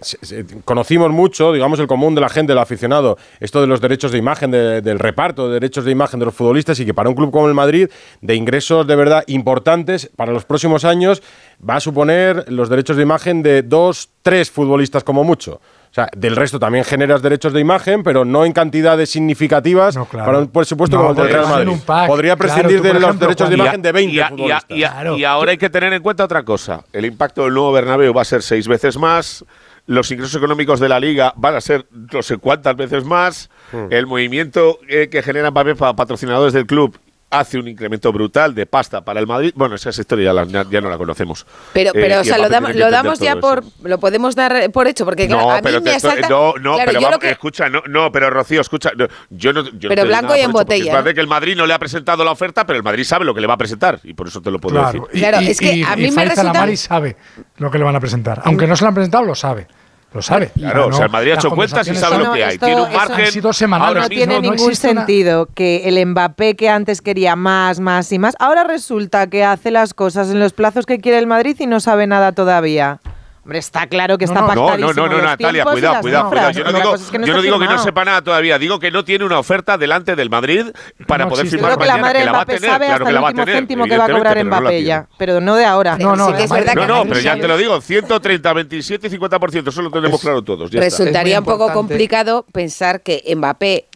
conocimos mucho, digamos, el común de la gente, el aficionado, esto de los derechos de imagen, de- del reparto de derechos de imagen de los futbolistas y que para un club como el Madrid, de ingresos de verdad importantes para los próximos años, va a suponer los derechos de imagen de dos, tres futbolistas como mucho. O sea, del resto también generas derechos de imagen, pero no en cantidades significativas claro. para un presupuesto No, como el del Real Madrid. pack. Podría Claro, prescindir tú, de los derechos de imagen de 20 y, a- y a- futbolistas. y a- y ahora hay que tener en cuenta otra cosa. El impacto del nuevo Bernabéu va a ser seis veces más. Los ingresos económicos de la liga van a ser no sé cuántas veces más. Hmm. El movimiento eh, que genera Mbappé para patrocinadores del club hace un incremento brutal de pasta para el Madrid. Bueno, esa historia ya, la- ya- ya no la conocemos. Pero, Eh, pero y o sea, lo, que lo damos ya por. eso. Lo podemos dar por hecho, porque claro, No, a mí pero te asalta. no, no, claro, pero vamos, que- escucha, no, no, pero Rocío, escucha, no, yo no, yo no Pero blanco y en botella, Es verdad ¿no? que el Madrid no le ha presentado la oferta, pero el Madrid sabe lo que le va a presentar y por eso te lo puedo Claro, decir. y, Claro, y- es que y- a y mí me resulta- sabe lo que le van a presentar. Aunque no se lo han presentado, lo sabe. Lo sabe. Claro, o sea, el Madrid ha hecho cuentas y sabe lo que hay. esto- Tiene un margen. Han sido ahora no mismo tiene no ningún una- sentido que el Mbappé que antes quería más, más y más, ahora resulta que hace las cosas en los plazos que quiere el Madrid y no sabe nada todavía. Hombre, está claro que está No, no, no, no, los Natalia, cuidado, cuidado, cuidado. Yo no digo, es que no yo no digo que no sepa nada todavía. Digo que no tiene una oferta delante del Madrid para No poder existe. firmar Creo que la mañana, madre de la va a Mbappé tener, sabe claro hasta el la va a último tener, céntimo que va a cobrar no Mbappé ya. Pero no de ahora. No, no, sí que es verdad madre- que No, no, pero ya te lo digo, 130, 27 y 50%, eso lo tenemos claro todos. Ya. Resultaría Es un poco complicado pensar que Mbappé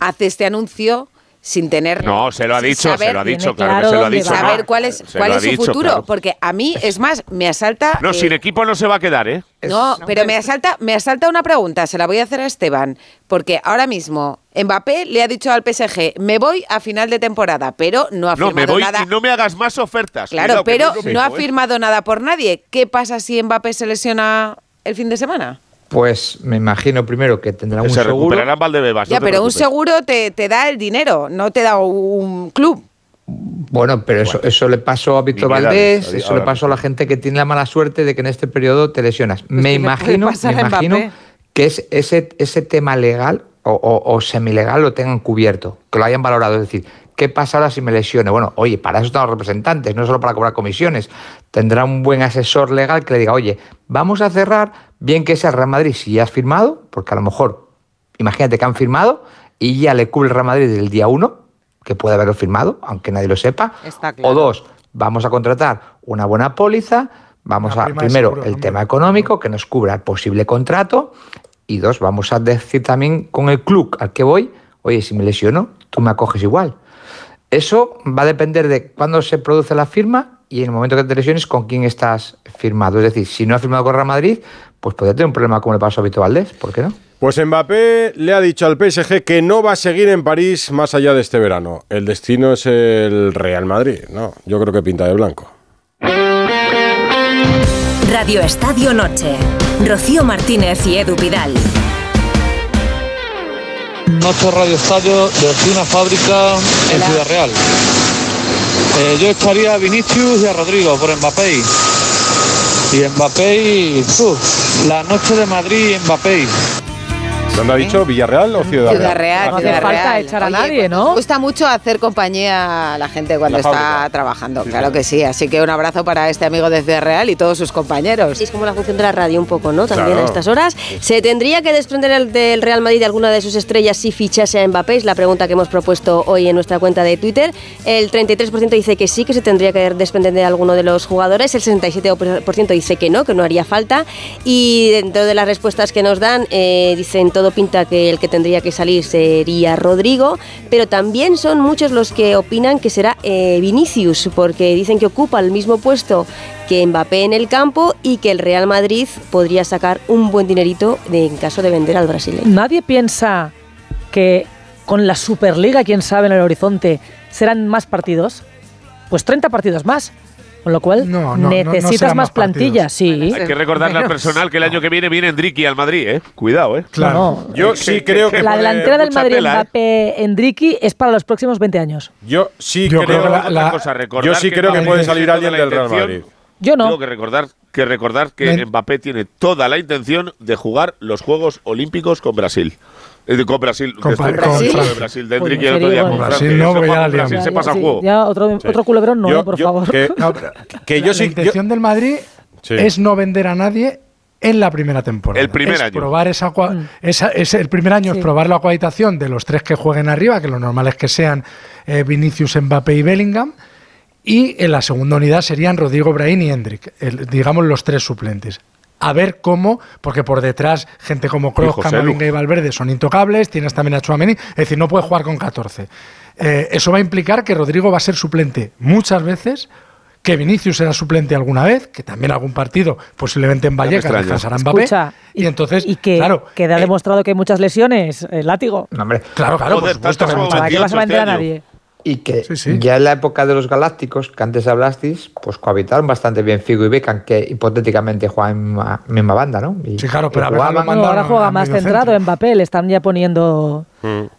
hace este anuncio sin tener No, se lo ha dicho, se saber- lo ha dicho, claro claro que se lo ha dicho. va. saber no, cuál es, se cuál es su dicho, futuro, claro. porque a mí es más me asalta No, eh, sin equipo no se va a quedar, ¿eh? No, pero me asalta, me asalta una pregunta, se la voy a hacer a Esteban, porque ahora mismo Mbappé le ha dicho al PSG, me voy a final de temporada, pero no ha No, firmado me voy nada. y no me hagas más ofertas. claro, Cuidado, pero lo no ha ¿eh? firmado nada por nadie. ¿Qué pasa si Mbappé se lesiona el fin de semana? Pues me imagino primero que tendrá un Se seguro. Valdebebas. ya, no pero un seguro te, te da el dinero, no te da un club. Bueno, pero eso, eso le pasó a Víctor Valdés, eso le pasó a la gente que tiene la mala suerte de que en este periodo te lesionas. me le puede imagino, me imagino que es, ese, ese tema legal o, o, o semilegal lo tengan cubierto, que lo hayan valorado. Es decir, ¿qué pasa ahora si me lesione? Bueno, oye, para eso están los representantes, no solo para cobrar comisiones. Tendrá un buen asesor legal que le diga, oye, vamos a cerrar, bien que sea el Real Madrid si ya has firmado, porque a lo mejor, imagínate que han firmado y ya le cubre el Real Madrid del día uno, que puede haberlo firmado, aunque nadie lo sepa. Está claro. O dos, vamos a contratar una buena póliza, vamos a, primero, seguro, el hombre. tema económico, que nos cubra el posible contrato, y dos, vamos a decir también con el club al que voy, oye, si me lesiono, tú me acoges igual. Eso va a depender de cuándo se produce la firma y en el momento que te lesiones con quién estás firmado. Es decir, si no has firmado con Real Madrid, pues podría tener un problema como le pasó a Vito Valdés, ¿por qué no? Pues Mbappé le ha dicho al PSG que no va a seguir en París más allá de este verano. El destino es el Real Madrid, ¿no? Yo creo que pinta de blanco. Radio Estadio Noche. Rocío Martínez y Edu Vidal. Noche Radio Estadio desde una fábrica en Ciudad Real. Eh, yo echaría a Vinicius y a Rodrigo por Mbappé. Y Mbappé, la noche de Madrid y Mbappé. ¿Dónde ha dicho? ¿Villarreal o Ciudad, Ciudad Real, No hace Ciudad falta Real. echar a Oye, nadie, ¿no? gusta mucho hacer compañía a la gente cuando La está fábrica. trabajando, claro que sí. Así que un abrazo para este amigo de Ciudad Real y todos sus compañeros. Es como la función de la radio un poco, ¿no? También Claro. a estas horas. ¿Se tendría que desprender el del Real Madrid de alguna de sus estrellas si fichase a Mbappé? Es la pregunta que hemos propuesto hoy en nuestra cuenta de Twitter. El 33% dice que sí, que se tendría que desprender de alguno de los jugadores. El 67% dice que no, que no haría falta. Y dentro de las respuestas que nos dan, eh, dicen pinta que el que tendría que salir sería Rodrigo, pero también son muchos los que opinan que será eh, Vinicius, porque dicen que ocupa el mismo puesto que Mbappé en el campo y que el Real Madrid podría sacar un buen dinerito en caso de vender al brasileño. Nadie piensa que con la Superliga, quién sabe, en el horizonte, serán más partidos. Pues 30 partidos más. Con lo cual, no, no, no necesitas más más partidos. plantilla, sí. Hay que recordarle al personal que el año que viene viene Enrique al Madrid, ¿eh? Cuidado, ¿eh? Claro. Yo sí creo que La delantera del Madrid, tela, ¿eh? Mbappé, Endricky, es para los próximos 20 años. Yo sí Yo creo, creo que la- Otra cosa, recordar yo sí creo que el puede salir alguien la del Real Madrid. Yo no. Tengo que recordar que recordar que Mbappé tiene toda la intención de jugar los Juegos Olímpicos con Brasil. Eh, con Brasil, Con Brasil, de Pues Enrique en el otro día con. Francia. Brasil no, porque ya la Brasil liamos. se pasa Sí, juego. ya otro, otro culebrón no, Yo- por yo- favor. que- No, que yo la, sí- la yo- intención del Madrid Sí. es no vender a nadie en la primera temporada. El primer Es año. Probar esa, Mm. esa- ese- el primer año Sí. es probar la cohabitación de los tres que jueguen arriba, que lo normal es que sean eh, Vinicius, Mbappé y Bellingham. Y en la segunda unidad serían Rodrigo Brahim y Hendrik, el- digamos los tres suplentes. A ver cómo, porque por detrás gente como Kroos. Camavinga y Valverde son intocables, tienes también a Chouameni, es decir, no puede jugar con 14. Eh, eso va a implicar que Rodrigo va a ser suplente muchas veces, que Vinicius será suplente alguna vez, que también algún partido, posiblemente en Vallecas, descansará Mbappé. Escucha, y, entonces, y que, claro, que ha eh, demostrado que hay muchas lesiones, el látigo. No, hombre, claro, claro, por Joder, supuesto. tantas que ¿Para qué vas a vender a nadie? Y que Sí, sí. ya en la época de los Galácticos, que antes hablasteis, pues cohabitaron bastante bien Figo y Beckham, que hipotéticamente juegan en misma, misma banda, ¿no? Y, Sí, claro, pero jugaban- No, ahora juega más centrado centro. en Mbappé, le están ya poniendo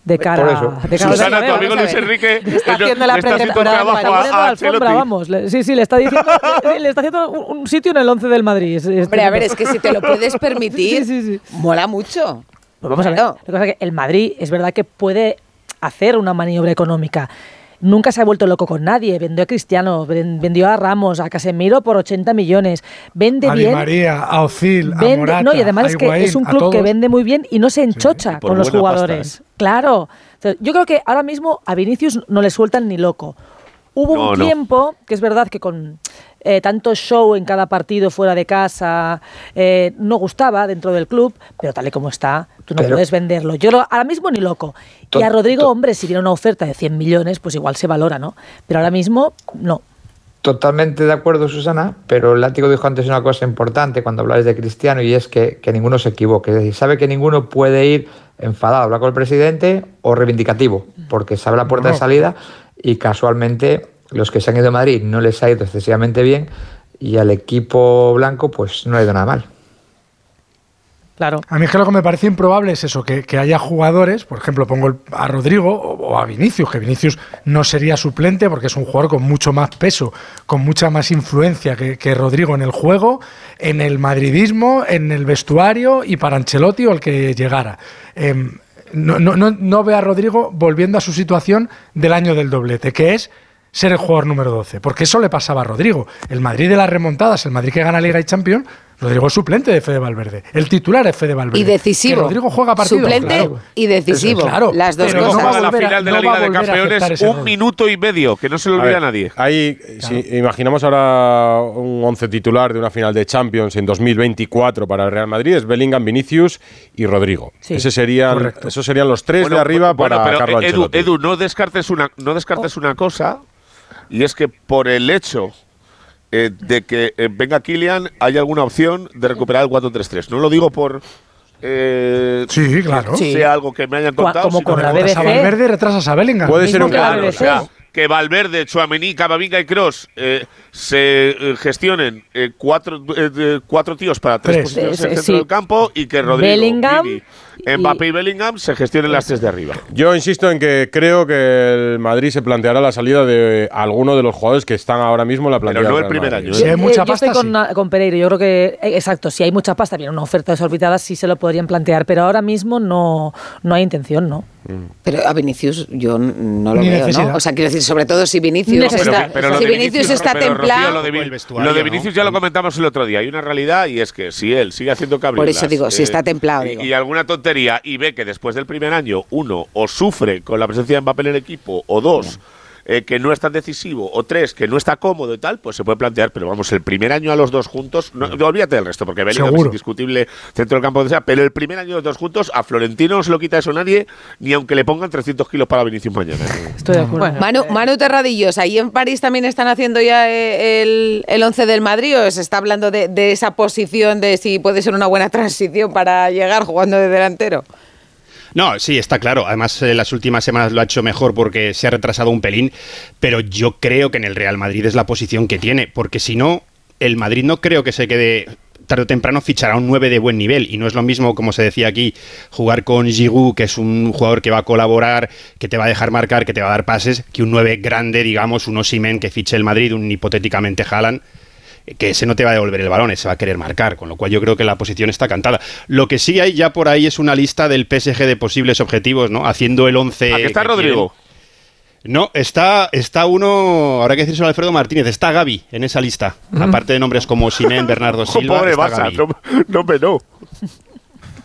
de cara, Por eso. de cara Susana, tu amigo. Luis Enrique está haciendo la le está haciendo pretemporada, trabajo Está poniendo a, la a alfombra, vamos. Sí, sí, le está diciendo, le está haciendo un, sitio en el 11 del Madrid. Es- es Hombre, a ver, es que si te lo puedes permitir, Sí, sí, sí. mola mucho. Pues vamos a ver. Que pasa es que el Madrid es verdad que puede hacer una maniobra económica. Nunca se ha vuelto loco con nadie. Vendió a Cristiano, ven- vendió a Ramos, a Casemiro por 80 millones. Vende a bien. María, a Ozil, a Vende- Morata, no, y además a es que es un a club que vende muy bien y no se enchocha con los pasta, jugadores. ¿eh? Claro. Yo creo que ahora mismo a Vinicius no le sueltan ni loco. Hubo No, un no. tiempo, que es verdad que con eh, tanto show en cada partido fuera de casa, eh, no gustaba dentro del club, pero tal y como está, tú no Pero- puedes venderlo. Yo lo- ahora mismo ni loco. Y a Rodrigo, hombre, si viene una oferta de 100 millones, pues igual se valora, ¿no? Pero ahora mismo, no. Totalmente de acuerdo, Susana, pero el látigo dijo antes una cosa importante cuando habláis de Cristiano y es que, que ninguno se equivoque. Es decir, sabe que ninguno puede ir enfadado a hablar con el presidente o reivindicativo, porque sabe la puerta No. de salida y casualmente los que se han ido de Madrid no les ha ido excesivamente bien y al equipo blanco pues no le ha ido nada mal. Claro. A mí es que lo que me parece improbable es eso, que, que haya jugadores, por ejemplo, pongo el- a Rodrigo o, o a Vinicius, que Vinicius no sería suplente porque es un jugador con mucho más peso, con mucha más influencia que, que Rodrigo en el juego, en el madridismo, en el vestuario y para Ancelotti o el que llegara. Em, no, no, no, no ve a Rodrigo volviendo a su situación del año del doblete, que es ser el jugador número 12, porque eso le pasaba a Rodrigo. El Madrid de las remontadas, el Madrid que gana Liga y Champions, Rodrigo es suplente de Fede Valverde. El titular es Fede Valverde. Y decisivo. Que Rodrigo juega partidos. Suplente claro. y decisivo. Eso, claro. Las dos Pero Pero no cosas. va a la final de no la va a Liga de volver a aceptar Campeones, un rol. minuto y medio, que no se lo A olvida ver, a nadie. Ahí, si imaginamos ahora un once titular de una final de Champions en 2024 para el Real Madrid, es Bellingham, Vinicius y Rodrigo. Sí. Ese serían, esos serían los tres Bueno, de arriba bueno, para pero Carlo Edu, Ancelotti. Edu, no descartes una, no descartes una cosa, y es que por el hecho eh, de que eh, venga Kylian, hay alguna opción de recuperar el 4-3-3. No lo digo por eh, Sí, claro. que Sí. sea algo que me hayan contado, como con la Retrasas a BBC. Valverde retrasas a Bellingham. Puede ser un claro, o BBC. sea, que Valverde, Chuamení, Camavinga y Cross eh, se eh, gestionen eh, cuatro, eh, de- cuatro tíos para tres, Tres. posiciones en el centro sí. del campo y que Rodrigo, Bellingham Vini, Mbappé y Bellingham se gestionen las tres de arriba. Yo insisto en que creo que el Madrid se planteará la salida de alguno de los jugadores que están ahora mismo en la plantilla. no del el primer Madrid. año, Si hay Eh, mucha yo estoy pasta, con, sí. con Pereiro. Yo creo que, eh, exacto, si hay mucha pasta, viene una oferta desorbitada, sí se lo podrían plantear, pero ahora mismo no, no hay intención, ¿no? Pero a Vinicius yo no lo Ni veo, necesidad. ¿no? O sea, quiero decir, sobre todo si Vinicius Necesidad. está, Pero lo si Vinicius, está pero, Rocío, templado, lo de, lo de ¿no? Vinicius ya lo comentamos el otro día. Hay una realidad y es que si él sigue haciendo cabrón. Por eso digo, si está templado, Y, digo. y alguna tontería y ve que después del primer año, uno, o sufre con la presencia de Mbappé en el equipo, o dos, eh, que no es tan decisivo, o tres, que no está cómodo y tal, pues se puede plantear. Pero vamos, el primer año a los dos juntos, no, olvídate del resto, porque Bellingham es indiscutible centro del campo donde sea, pero el primer año los dos juntos, a Florentino no se lo quita eso nadie, ni aunque le pongan 300 kilos para Vinicius mañana. Estoy de acuerdo. Manu, Manu Terradillos, ¿ahí en París también están haciendo ya eh, el, el 11 del Madrid o se está hablando de, de esa posición de si puede ser una buena transición para llegar jugando de delantero? No, sí, está claro. Además, en las últimas semanas lo ha hecho mejor porque se ha retrasado un pelín, pero yo creo que en el Real Madrid es la posición que tiene, porque si no, el Madrid no creo que se quede tarde o temprano fichará un 9 de buen nivel y no es lo mismo, como se decía aquí, jugar con Giroud, que es un jugador que va a colaborar, que te va a dejar marcar, que te va a dar pases, que un 9 grande, digamos, un Osimen que fiche el Madrid, un hipotéticamente Haaland. Que ese no te va a devolver el balón, ese va a querer marcar, con lo cual yo creo que la posición está cantada. Lo que sí hay ya por ahí es una lista del PSG de posibles objetivos, ¿no? Haciendo el 11. Aquí está que Rodrigo. quieren. No, está, está uno, ahora hay que decirse a Alfredo Martínez, está Gaby en esa lista. Aparte de nombres como Simén, Bernardo Silva. Pobre está Barça, Gavi. no, no me no.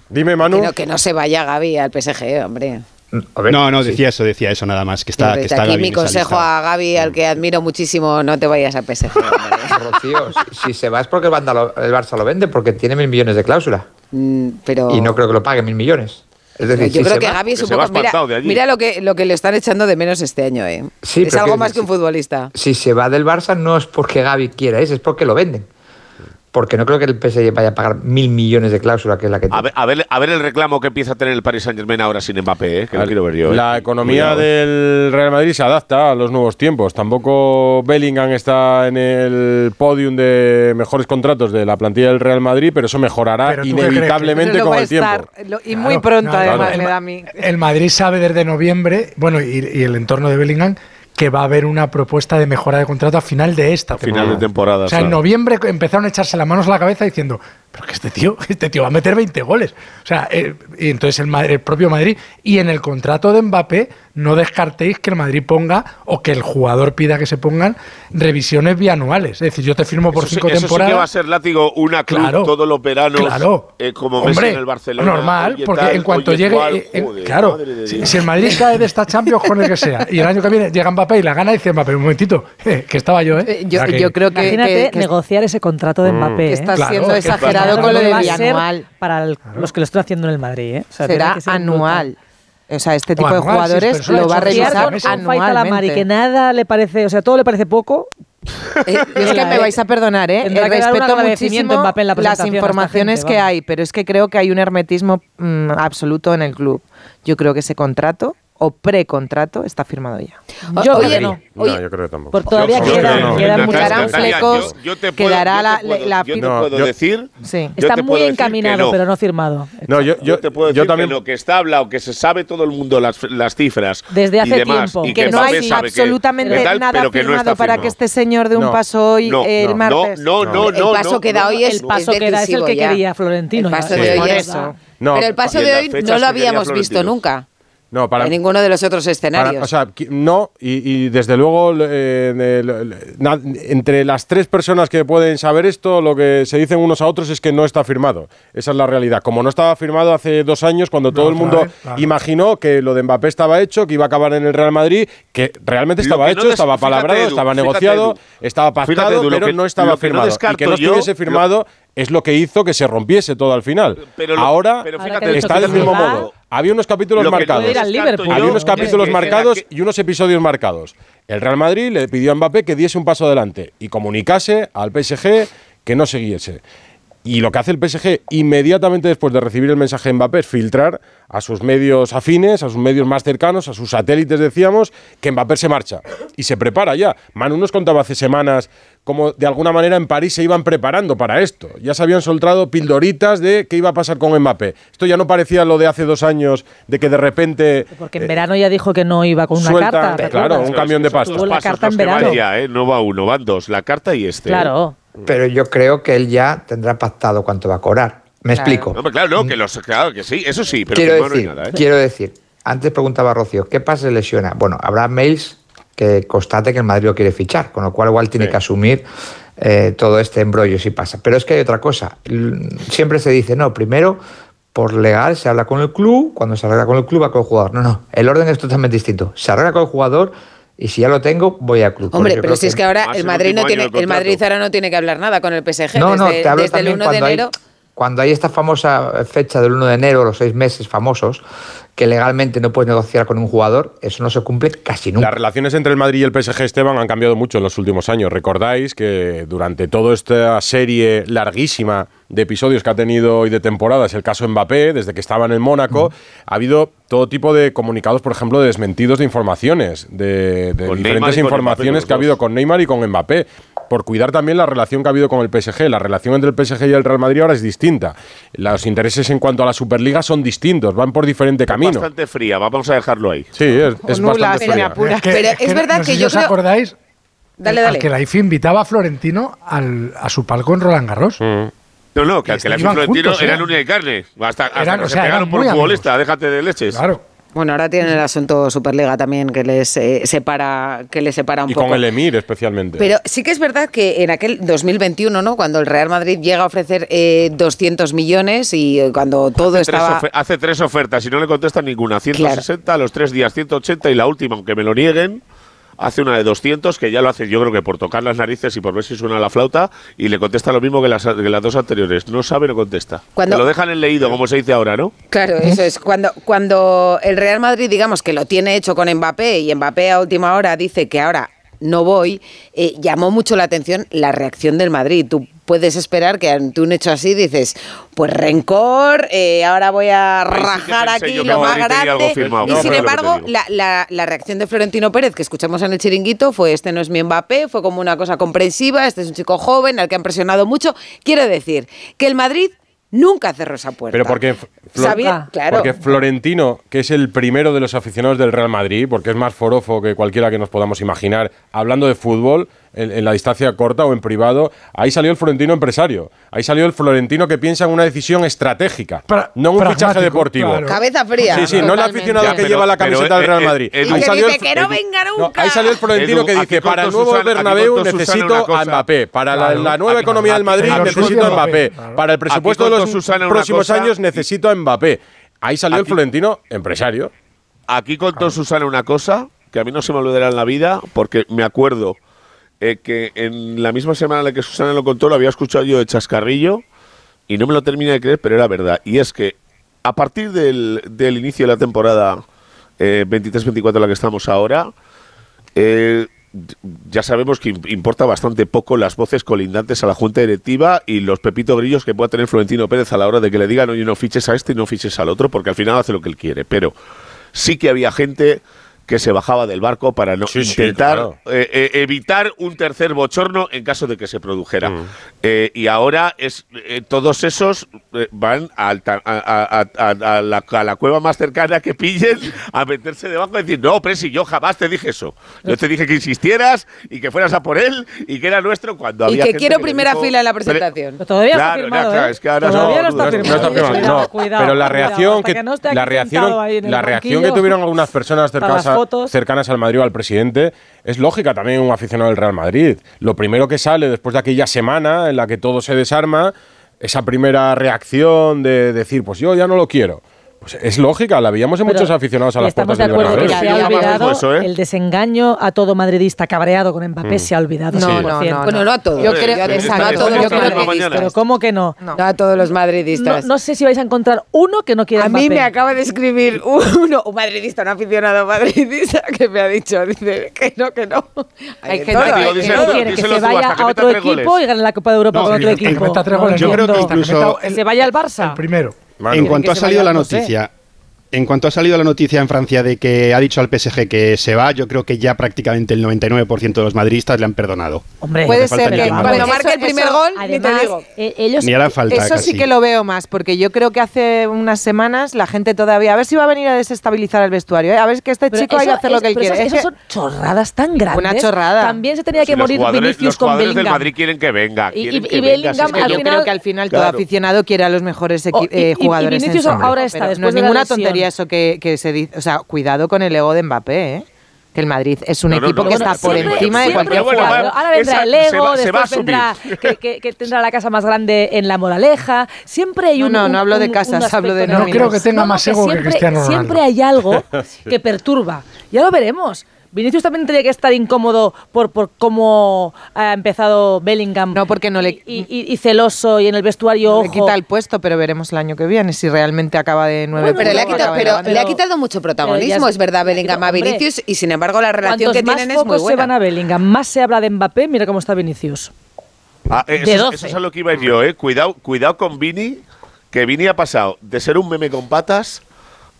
Dime, Manu. Que no, que no se vaya Gaby al PSG, hombre. No, no, decía eso, decía eso nada más, que está, que está aquí mi consejo a Gaby, al que admiro muchísimo, no te vayas al PSG. Rocío, si, se va es porque el, Barça lo- el Barça lo vende, porque tiene mil millones de cláusula. Mm, pero Y no creo que lo pague mil millones. Es decir, yo si creo que va- Gaby es un poco. Mira, mira lo, que, lo que le están echando de menos este año, ¿eh? Sí, es algo que- más que un futbolista. Si se va del Barça no es porque Gaby quiera, es, es porque lo venden. Porque no creo que el PSG vaya a pagar mil millones de cláusula, que es la que A ver, a, ver, a ver el reclamo que empieza a tener el Paris Saint Germain ahora sin Mbappé, ¿eh? que lo quiero ver yo. ¿eh? La economía Cuidado. del Real Madrid se adapta a los nuevos tiempos. Tampoco Bellingham está en el podium de mejores contratos de la plantilla del Real Madrid, pero eso mejorará Pero ¿tú qué crees que- inevitablemente con el tiempo. lo- y Claro, muy pronto, no, además, el me da a mí. El Madrid sabe desde noviembre, bueno, y, y el entorno de Bellingham, que va a haber una propuesta de mejora de contrato a final de esta Final de temporada. O sea, en noviembre empezaron a echarse las manos a la cabeza diciendo, pero que este tío, este tío va a meter 20 goles. O sea, eh, y entonces el, Madrid- el propio Madrid, y en el contrato de Mbappé, no descartéis que el Madrid ponga, o que el jugador pida que se pongan, revisiones bianuales. Es decir, yo te firmo por Eso sí- cinco eso sí temporadas. que va a ser látigo una club Claro, todos los veranos, claro. eh, como Messi en el Barcelona. normal, porque tal, en cuanto llegue. cual, eh, eh, joder, claro, si, si el Madrid cae de esta Champions con el que sea, y el año que viene llega Mbappé y la gana, dice Mbappé, un momentito, eh, que estaba yo, ¿eh? yo- yo creo que- Imagínate que- negociar ese contrato de Mm. Mbappé. Que está Claro, siendo exagerado con lo de va a ser bianual. Para el- los que lo están haciendo en el Madrid. ¿eh? O sea, Será que ser anual. O sea, este tipo de jugadores lo va a revisar Amari, que anualmente. nada le parece, o sea, todo le parece poco. Eh, es que me vais a perdonar, ¿eh? Eh, un Respeto muchísimo en la las informaciones gente, que vamos. hay, pero es que creo que hay un hermetismo mm, absoluto en el club. Yo creo que ese contrato o precontrato está firmado ya. Yo Oye, creo que no. No, yo creo que tampoco. Por todavía Yo quedan, que no. quedan Natalia, flecos, yo- yo te puedo- quedará yo la, te puedo- la yo te puedo yo- decir Sí. yo Está muy decir que encaminado, no. pero no firmado. No, yo, Yo yo, te puedo yo decir también. que lo que está hablado, que se sabe todo el mundo las, las cifras Desde y hace demás, tiempo. y que no Mbappé hay que- absolutamente que tal, nada que no firmado para que este señor de un No. paso hoy No, el no, martes. no, no, el no, paso no, que da no, hoy es El paso que da es el que quería Florentino. El paso de hoy. No, pero el paso y de hoy no lo que habíamos visto nunca. No, para, en ninguno de los otros para- escenarios. o sea, qui- no, y, y desde luego, eh, entre las tres personas que pueden saber esto, lo que se dicen unos a otros es que no está firmado. Esa es la realidad. Como no estaba firmado hace dos años, cuando todo el mundo claro. imaginó que lo de Mbappé estaba hecho, que iba a acabar en el Real Madrid, que realmente Lo estaba que no hecho, des- estaba palabrado, estaba negociado, estaba pactado, Fíjate, pero que- no estaba no firmado. y que no yo- estuviese lo- firmado es lo que hizo que se rompiese todo al final. Pero lo- Ahora pero fíjate, está del mismo va, modo. Había unos capítulos marcados. Había unos capítulos marcados y unos episodios marcados. El Real Madrid le pidió a Mbappé que diese un paso adelante y comunicase al PSG que no siguiese. Y lo que hace el PSG inmediatamente después de recibir el mensaje de Mbappé es filtrar a sus medios afines, a sus medios más cercanos, a sus satélites, decíamos, que Mbappé se marcha. Y se prepara ya. Manu nos contaba hace semanas cómo de alguna manera en París se iban preparando para esto. Ya se habían soltado pildoritas de qué iba a pasar con Mbappé. Esto ya no parecía lo de hace dos años, de que de repente... Porque en verano ya dijo que no iba con una Suelta- carta. ¿te claro, un camión de pasta. La carta en que verano. ya, ¿eh? No va uno, van dos. La carta y este. ¿eh? Claro. Pero yo creo que él ya tendrá pactado cuánto va a cobrar. Me Claro. explico. No, claro, no, que los, claro que sí, eso sí, pero quiero firmado no hay decir, nada, ¿eh? quiero decir, antes preguntaba Rocío, ¿qué pasa si lesiona? Bueno, habrá mails que constate que el Madrid lo quiere fichar, con lo cual igual tiene Sí. que asumir eh, todo este embrollo si pasa. Pero es que hay otra cosa. Siempre se dice, no, primero por legal se habla con el club, cuando se arregla con el club va con el jugador. No, no, el orden es totalmente distinto. Se arregla con el jugador y si ya lo tengo, voy al club. Hombre, pero si es que ahora el Madrid no tiene, el Madrid ahora no tiene que hablar nada con el PSG No, no, desde, te hablo desde el también 1 de hay- enero. Cuando hay esta famosa fecha del 1 de enero, los seis meses famosos, que legalmente no puedes negociar con un jugador, eso no se cumple casi nunca. Las relaciones entre el Madrid y el PSG, Esteban, han cambiado mucho en los últimos años. Recordáis que durante toda esta serie larguísima de episodios que ha tenido y de temporadas, el caso Mbappé, desde que estaba en el Mónaco, ha habido todo tipo de comunicados, por ejemplo, de desmentidos de informaciones, de, de Con Neymar diferentes informaciones que ha habido con Neymar y con Mbappé, por cuidar también la relación que ha habido con el PSG. La relación entre el PSG y el Real Madrid ahora es distinta. Los intereses en cuanto a la Superliga son distintos, van por diferente camino. Bastante fría, vamos a dejarlo ahí. Sí, es, es nula, bastante fría. apura. Es que- Pero es que es verdad no sé que si yo os creo- acordáis Dale, al dale. que la IFI invitaba a Florentino al- a su palco en Roland Garros. Mm. No, no, que, que la Iban Florentino juntos, eran ¿eh? uña y carne. Hasta, hasta Eran, que o se sea, pegaron eran por un futbolista, déjate de leches. Claro. Bueno, ahora tienen el asunto Superliga también que les eh, separa, que les separa un Y poco. con el Emir especialmente. Pero sí que es verdad que en aquel 2021, ¿no? Cuando el Real Madrid llega a ofrecer eh, 200 millones y eh, cuando todo hace, estaba... hace tres ofertas y no le contestan ninguna. 160, a los tres días 180 y la última, aunque me lo nieguen, hace una de 200 que ya lo hace yo creo que por tocar las narices y por ver si suena la flauta y le contesta lo mismo que las, que las dos anteriores. No sabe, no contesta. Cuando- lo dejan en leído, como se dice ahora, ¿no? Claro, eso es. Cuando, cuando el Real Madrid, digamos que lo tiene hecho con Mbappé y Mbappé a última hora dice que ahora no voy, eh, llamó mucho la atención la reacción del Madrid. Tú puedes esperar que ante un hecho así dices, pues rencor, eh, ahora voy a Ahí sí que rajar pensé aquí yo que lo más Madrid tenía algo grande. firmado. Y No, sin pero es lo que te embargo, digo. la, la- la reacción de Florentino Pérez que escuchamos en el chiringuito fue este no es mi Mbappé, fue como una cosa comprensiva, este es un chico joven al que han presionado mucho. Quiero decir que el Madrid nunca cerró esa puerta. Pero porque, Sabía- claro. porque Florentino, que es el primero de los aficionados del Real Madrid, porque es más forofo que cualquiera que nos podamos imaginar, hablando de fútbol, en, en la distancia corta o en privado, ahí salió el Florentino empresario. Ahí salió el Florentino que piensa en una decisión estratégica, no en un fichaje deportivo. claro. Cabeza fría. Sí, sí, no el Totalmente. aficionado Ya, que pero- lleva la pero, camiseta del eh, Real eh, Madrid. Edu- Y que salió el- que no venga no, nunca. ahí salió el Florentino Edu, que dice, para el nuevo Susana- Bernabéu necesito a Mbappé, para la, Claro. la nueva Aquí- economía del Madrid necesito a Mbappé, claro. para el presupuesto de los próximos años necesito a Mbappé. Ahí salió el Florentino empresario. Aquí contó Susana una cosa que a mí no se me olvidará en la vida, porque me acuerdo eh, que en la misma semana en la que Susana lo contó, lo había escuchado yo de chascarrillo y no me lo terminé de creer, pero era verdad. Y es que a partir del, del inicio de la temporada eh, 23-24 en la que estamos ahora, eh, ya sabemos que im- importa bastante poco las voces colindantes a la Junta Directiva y los pepito grillos que pueda tener Florentino Pérez a la hora de que le digan, oye, no fiches a este y no fiches al otro, porque al final hace lo que él quiere. Pero sí que había gente que se bajaba del barco para no Sí, sí, intentar claro. eh, eh, evitar un tercer bochorno en caso de que se produjera. Mm. Eh, y ahora es eh, todos esos eh, van a, a- a- a la, a la cueva más cercana que pillen a meterse debajo y decir, no, Presi, yo jamás te dije eso. Yo te dije que insistieras y que fueras a por él y que era nuestro cuando Y había que gente quiero le primera dijo- fila en la presentación. Pero todavía Claro, está ya, firmado, claro, es que ahora todavía no- no está no firmado. está firmado, Cuidado, no. cuidado, pero la reacción que, que la reacción, sentado ahí en el la reacción que tuvieron algunas personas cercanas, a- cercanas al Madrid o al presidente es lógica también un aficionado del Real Madrid. Lo primero que sale después de aquella semana en la que todo se desarma, esa primera reacción de decir, pues yo ya no lo quiero. Pues es lógica, la veíamos en Pero muchos aficionados a las Estamos puertas de del acuerdo que Bernabéu. se ha olvidado eso, ¿eh? el desengaño a todo madridista cabreado con Mbappé Mm. se ha olvidado. No, 100%. no, no. Bueno, no a todos. Yo creo- no que- madridistas. Pero ¿cómo que no? No a todos los No, madridistas. no sé si vais a encontrar uno que no quiera A mí Mbappé. me acaba de escribir uno, un madridista, un aficionado madridista, que me ha dicho, dice que no, que no. Hay de gente todo, que- hay todo. tú, quiere que se vaya que a otro equipo y gane la Copa de Europa No, con otro que equipo. No Yo no. creo que incluso Que se vaya al Barça. El primero. Manu. En cuanto ha salido la noticia, en cuanto ha salido la noticia en Francia de que ha dicho al PSG que se va, yo creo que ya prácticamente el 99% de los madridistas le han perdonado. Hombre, Puede ser ni que que cuando marque el primer eso- gol, ni te Además, digo. eh, ellos Ni hará falta Eso sí casi. que lo veo más, porque yo creo que hace unas semanas la gente todavía, a ver si va a venir a desestabilizar el vestuario, ¿eh? a ver que este Pero chico hay que hacer lo es- que él quiere. Esas, Es que- son chorradas tan grandes. Una chorrada. También se tenía que morir jugadores- Vinicius los con jugadores del Bellingham. Madrid quieren que venga. Y- quieren y- que y venga, Bellingham si es que que al yo final- creo que al final todo aficionado quiere a los mejores Oh, y- eh, y- y jugadores Vinicius ahora está, después no es de ninguna lesión. Eso que, que se dice. O sea, cuidado con el ego de Mbappé, ¿eh? Que el Madrid es un No, equipo no, que está por siempre- encima de cualquier bueno, jugador. Ahora vendrá esa- el se ego, va- se va a después vendrá que, que- que tendrá la casa más grande en la moraleja. Siempre hay un. no, no hablo de casas, hablo de No creo que tenga más ego que siempre, Cristiano Ronaldo. Siempre hay algo que perturba. Ya lo veremos. Vinicius también tenía que estar incómodo por, por cómo ha empezado Bellingham. No, porque no le- Y, y- y celoso y en el vestuario. Le ojo. quita el puesto, pero veremos el año que viene si realmente acaba de nueve. Bueno, pero le ha quitado, pero le ha quitado mucho protagonismo, ya es verdad, Bellingham a Hombre, Vinicius, y sin embargo la relación que más tienen es muy focos se buena. van a Bellingham, más se habla de Mbappé. Mira cómo está Vinicius. Ah, eh, De eso, 12. eso es a lo que iba a ir yo, ¿eh? Cuidado, cuidado con Vini, que Vini ha pasado de ser un meme con patas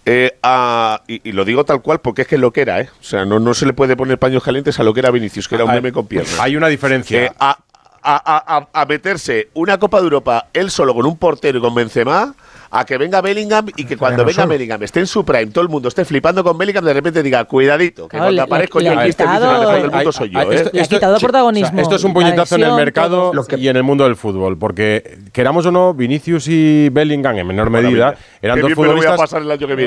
eh, a. Y, y lo digo tal cual porque es que es lo que era, ¿eh? O sea, no, no se le puede poner paños calientes a lo que era Vinicius, que era un Hay- meme con piernas. Hay una diferencia. Eh, a- a- a meterse una Copa de Europa él solo con un portero y con Benzema a que venga Bellingham y que cuando venga Bellingham esté en su prime, todo el mundo esté flipando con Bellingham, de repente diga, cuidadito, que cuando aparezco yo aquí este del mundo soy yo. ¿eh? esto es un puñetazo en el mercado y en el mundo del fútbol, porque queramos o no, Vinicius y Bellingham en menor medida eran dos futbolistas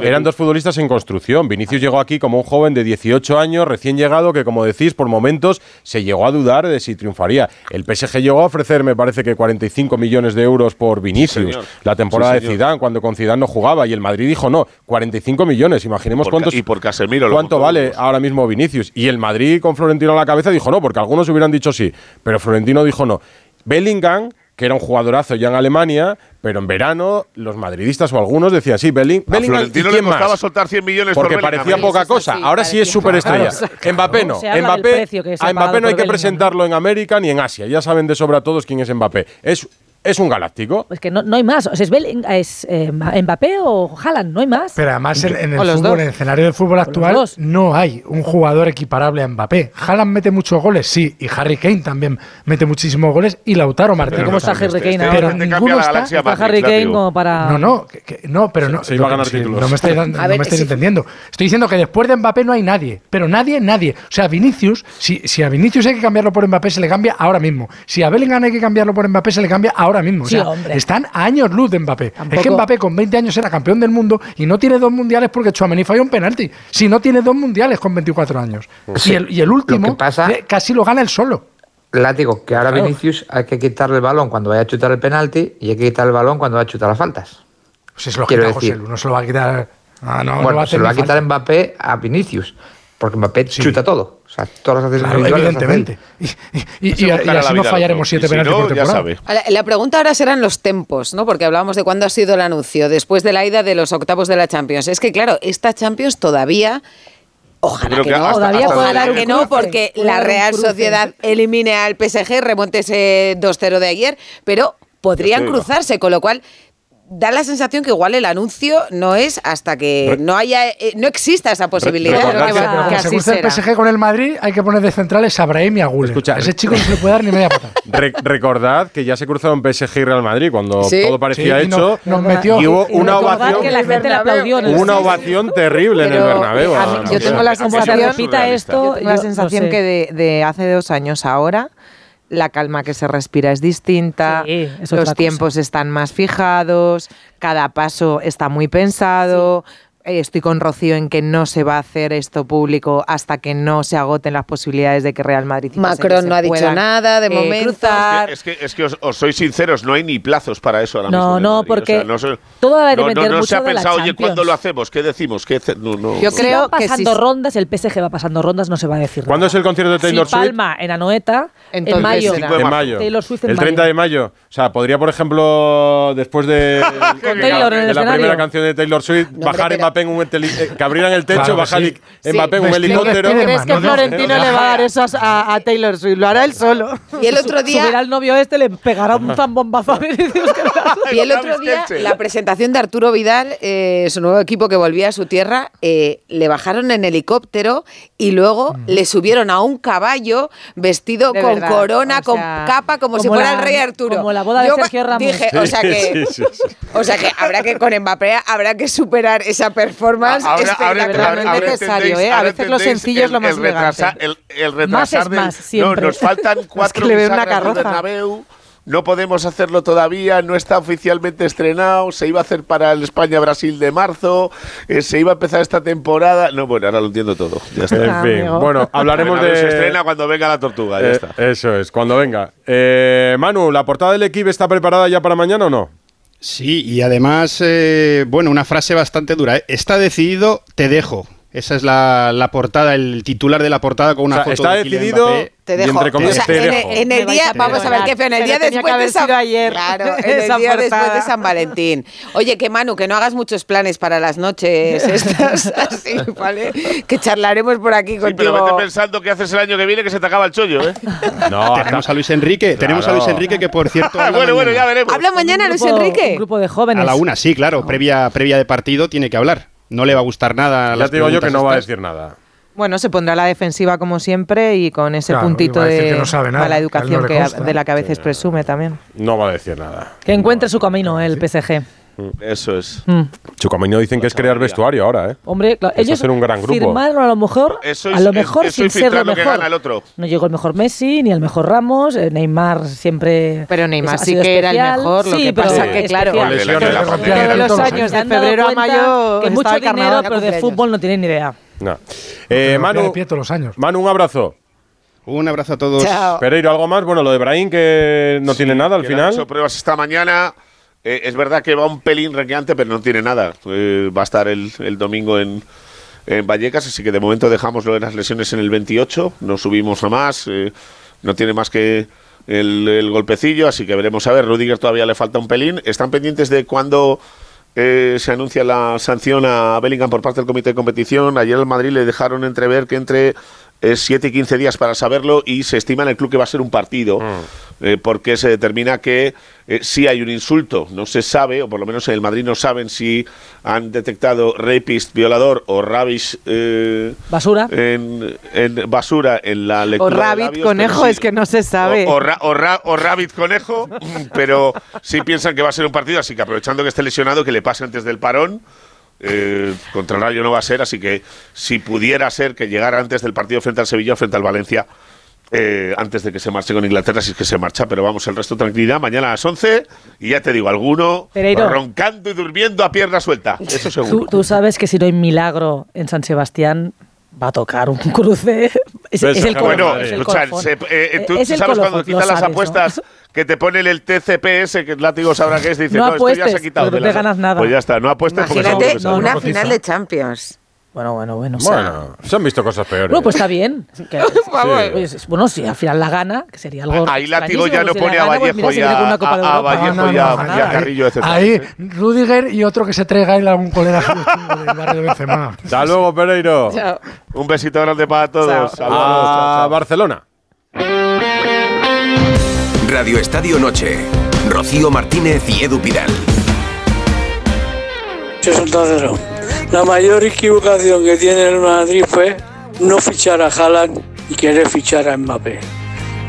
eran dos futbolistas en construcción. Vinicius llegó aquí como un joven de 18 años, recién llegado, que como decís, por momentos se llegó a dudar de si triunfaría. El PSG llegó a ofrecer, me parece que 45 millones de euros por Vinicius la temporada de Zidane cuando con Zidane no jugaba y el Madrid dijo no, 45 millones, imaginemos cuántos y por Casemiro cuánto vale ahora mismo Vinicius y el Madrid con Florentino a la cabeza dijo no, porque algunos hubieran dicho sí, pero Florentino dijo no. Bellingham que era un jugadorazo ya en Alemania, pero en verano los madridistas o algunos decían, sí, Belling Bellingham, ¿y quién más? soltar 100 millones porque parecía poca cosa. Ahora sí es superestrella. Claro, Mbappé no. Mbappé, a Mbappé no hay que presentarlo en América ni en Asia. Ya saben de sobra todos quién es Mbappé. Es es un galáctico. Es que no, no hay más. Es, es eh, Mbappé o Haaland, no hay más. Pero además en, el fútbol, en el escenario del fútbol actual, no hay un jugador equiparable a Mbappé. Haaland mete muchos goles, sí, y Harry Kane también mete muchísimos goles, y Lautaro Martínez. ¿Cómo está Harry Kane ahora? Pero ninguno está, Harry Kane como para... No, no, no pero no, no, me estáis, no me estáis entendiendo. Estoy diciendo que después de Mbappé no hay nadie, pero nadie, nadie. O sea, Vinicius, si, si a Vinicius hay que cambiarlo por Mbappé, se le cambia ahora mismo. Si a Bellingham hay que cambiarlo por Mbappé, se le cambia ahora ahora mismo. Sí, o sea, están años luz de Mbappé. Es que Mbappé con 20 años era campeón del mundo y no tiene dos mundiales porque Chouameni falló un penalti. Si no tiene dos mundiales con 24 años. Y, el, último eh, casi lo gana él solo. Látigo, que ahora. Vinicius hay que quitarle el balón cuando vaya a chutar el penalti y hay que quitar el balón cuando vaya a chutar las faltas. Pues es lo que José, uno se lo va a quitar. Bueno, se lo va a quitar Mbappé a Vinicius, porque Mbappé chuta todo sea, todas las evidentemente. Las y, y, así no fallaremos siete penaltis si no, por temporada. La pregunta ahora serán los tempos, ¿no? Porque hablábamos de cuándo ha sido el anuncio, después de la ida de los octavos de la Champions. Es que, claro, esta Champions todavía... Ojalá que, no, hasta, hasta ojalá que no, porque la Real Sociedad elimine al PSG, remonte ese 2-0 de ayer, pero podrían cruzarse, con lo cual da la sensación que igual el anuncio no es hasta que no haya eh, no exista esa posibilidad. Recordad, que, va, que, se cruza el PSG con el Madrid, hay que poner de centrales a Brahim y a Guller. Escucha, Ese chico no se le puede dar ni media pata. Re recordad que ya se cruzaron PSG y Real Madrid cuando ¿Sí? todo parecía sí, hecho. Y, no, nos metió. y hubo y una ovación. Que la gente la aplaudió, hubo una ovación terrible Pero en el Bernabéu. Mí, yo tengo la sensación, repita esto, la sensación que de, de hace dos años ahora la calma que se respira es distinta, los tiempos están más fijados, cada paso está muy pensado. Eh, estoy con Rocío en que no se va a hacer esto público hasta que no se agoten las posibilidades de que Real Madrid y Macron no ha dicho nada de eh, momento. Es que, os, soy sinceros, no hay ni plazos para eso ahora no, mismo. No, Madrid. porque o sea, no, se, todo va a no, no, no se ha pensado, oye, ¿cuándo lo hacemos? ¿Qué decimos? ¿Qué Yo creo si pasando rondas, el PSG va pasando rondas, no se va a decir ¿Cuándo es el concierto de Taylor si Swift? Palma en Anoeta, Entonces, en mayo. De mayo. El 30 de mayo. O sea, podría, por ejemplo, después de, la primera canción de Taylor Swift, bajar en Mbappé en un helicóptero, eh, que abrieran el techo, claro baja sí. Mbappé en sí. un helicóptero. ¿Crees que este Florentino le va a dar eso a, a, Taylor Swift? Lo hará él solo. Y el otro día. Subirá al novio este, le pegará un zambombazo Y el otro día, la presentación de Arturo Vidal, eh, su nuevo equipo que volvía a su tierra, eh, le bajaron en helicóptero y luego mm. le subieron a un caballo vestido de con verdad, corona, o sea, con capa, como, como si fuera la, el rey Arturo. Como la boda de Yo Sergio Ramos. Dije, sí, o sea que. O sea que habrá que con Mbappé habrá que superar esa persona performance ahora, espectacular. no es necesario. ¿eh? A veces lo sencillo es lo más el retrasar, el, el más es más, No, nos faltan cuatro es que una carroza. No podemos hacerlo todavía, no está oficialmente estrenado, se iba a hacer para el España-Brasil de marzo, eh, se iba a empezar esta temporada. No, bueno, ahora lo entiendo todo. Ya está. En fin, bueno, hablaremos bueno, de. Se estrena cuando venga la tortuga. Eh, eso es, cuando venga. Eh, Manu, ¿la portada del equipo está preparada ya para mañana o no? Sí, y además, eh, bueno, una frase bastante dura. ¿eh? Está decidido, te dejo. Esa es la, la, portada, el titular de la portada con una o sea, foto está de decidido. Te dejo. O sea, te en, dejo. En, el día, vamos a ver qué fue, en el día después de San, ayer. En el día después de San Valentín. Oye, que Manu, que no hagas muchos planes para las noches estas, así, ¿vale? Que charlaremos por aquí contigo. Sí, pero vete pensando qué haces el año que viene que se te acaba el chollo, ¿eh? No, tenemos a Luis Enrique, claro. tenemos a Luis Enrique que por cierto... bueno, bueno, ya veremos. Habla mañana grupo, Luis Enrique. Un grupo de jóvenes. A la una, sí, claro, previa, previa de partido tiene que hablar no le va a gustar nada. A ya te digo yo que no va a decir nada. Bueno, se pondrá a la defensiva como siempre y con ese puntito de no educación de la que a veces presume también. No va a decir nada. Que encuentre su camino el PSG. Eso es. Mm. Chucamino dicen que es crear vestuario ahora, ¿eh? Hombre, claro, Eso ellos hacer un gran grupo. firmaron a lo mejor, Eso a es- lo mejor eso sin ser lo lo que mejor. gana el otro. No llegó el mejor Messi ni el mejor Ramos, eh, Neymar siempre. Pero Neymar sí que era el mejor, lo Sí, que pero pasa que, claro, especial. Con lesiones, la todos los años, de febrero a mayo, que mucho dinero, pero de fútbol no tienen ni idea. No. Eh, Manu, los años. Manu, un abrazo. Un abrazo a todos. Chao. Pereiro, ¿algo más? Bueno, lo de Brahim, que no tiene nada al final. hecho pruebas esta mañana. Eh, es verdad que va un pelín renqueante, pero no tiene nada. Eh, va a estar el, el domingo en, en Vallecas, así que de momento dejamos lo de las lesiones en el 28. No subimos a más. eh, no tiene más que el, el golpecillo, así que veremos a ver. Rudiger todavía le falta un pelín. Están pendientes de cuándo se anuncia la sanción a Bellingham por parte del comité de competición. Ayer al Madrid le dejaron entrever que entre 7 y 15 días para saberlo y se estima en el club que va a ser un partido. eh, porque se determina que eh, si hay un insulto, no se sabe, o por lo menos en el Madrid no saben si han detectado rapist, violador o rabish eh, Basura. en, en basura en la O lectura de rabbit labios, conejo, pero sí- es que no se sabe. o, o ra- o ra- o rabbit conejo, pero sí piensan que va a ser un partido, así que aprovechando que esté lesionado, que le pase antes del parón. Eh, contra el Rayo no va a ser, así que si pudiera ser que llegara antes del partido frente al Sevilla o frente al Valencia, eh, antes de que se marche con Inglaterra, si es que se marcha, pero vamos, el resto tranquilidad, mañana a las 11, y ya te digo, alguno Pereiro. roncando y durmiendo a pierna suelta, eso Tú, seguro. tú sabes que si no hay milagro en San Sebastián, va a tocar un cruce. Es, es el colofón, bueno, es el colofón. se- eh, tú es el sabes cuando colofón, quitan lo las sabes, ¿no? que te ponen el TCPS, que el látigo sabrá qué es, dice, No no, esto ya se ha quitado. porque no te ganas nada. Pues ya está, no apuestes porque Imagínate que sale. una final de Champions. Bueno, bueno, bueno. o sea, Bueno, se han visto cosas peores. Bueno, pues está bien. Que- Vamos. Oye, es- bueno, si al final la gana, que sería algo. Ahí látigo ya no si la pone a pues Vallejo se y a. Vallejo No, no, y no. Carrillo, etc. Ahí, Rudiger y otro que se traiga a algún colega del barrio de Benzema. Hasta luego, Pereiro. Chao. Un besito grande para todos. Chao. Saludos, A chao, chao. Barcelona. Radio Estadio Noche. Rocío Martínez y Edu Pidal. Cero. La mayor equivocación que tiene el Madrid fue no fichar a Haaland y querer fichar a Mbappé.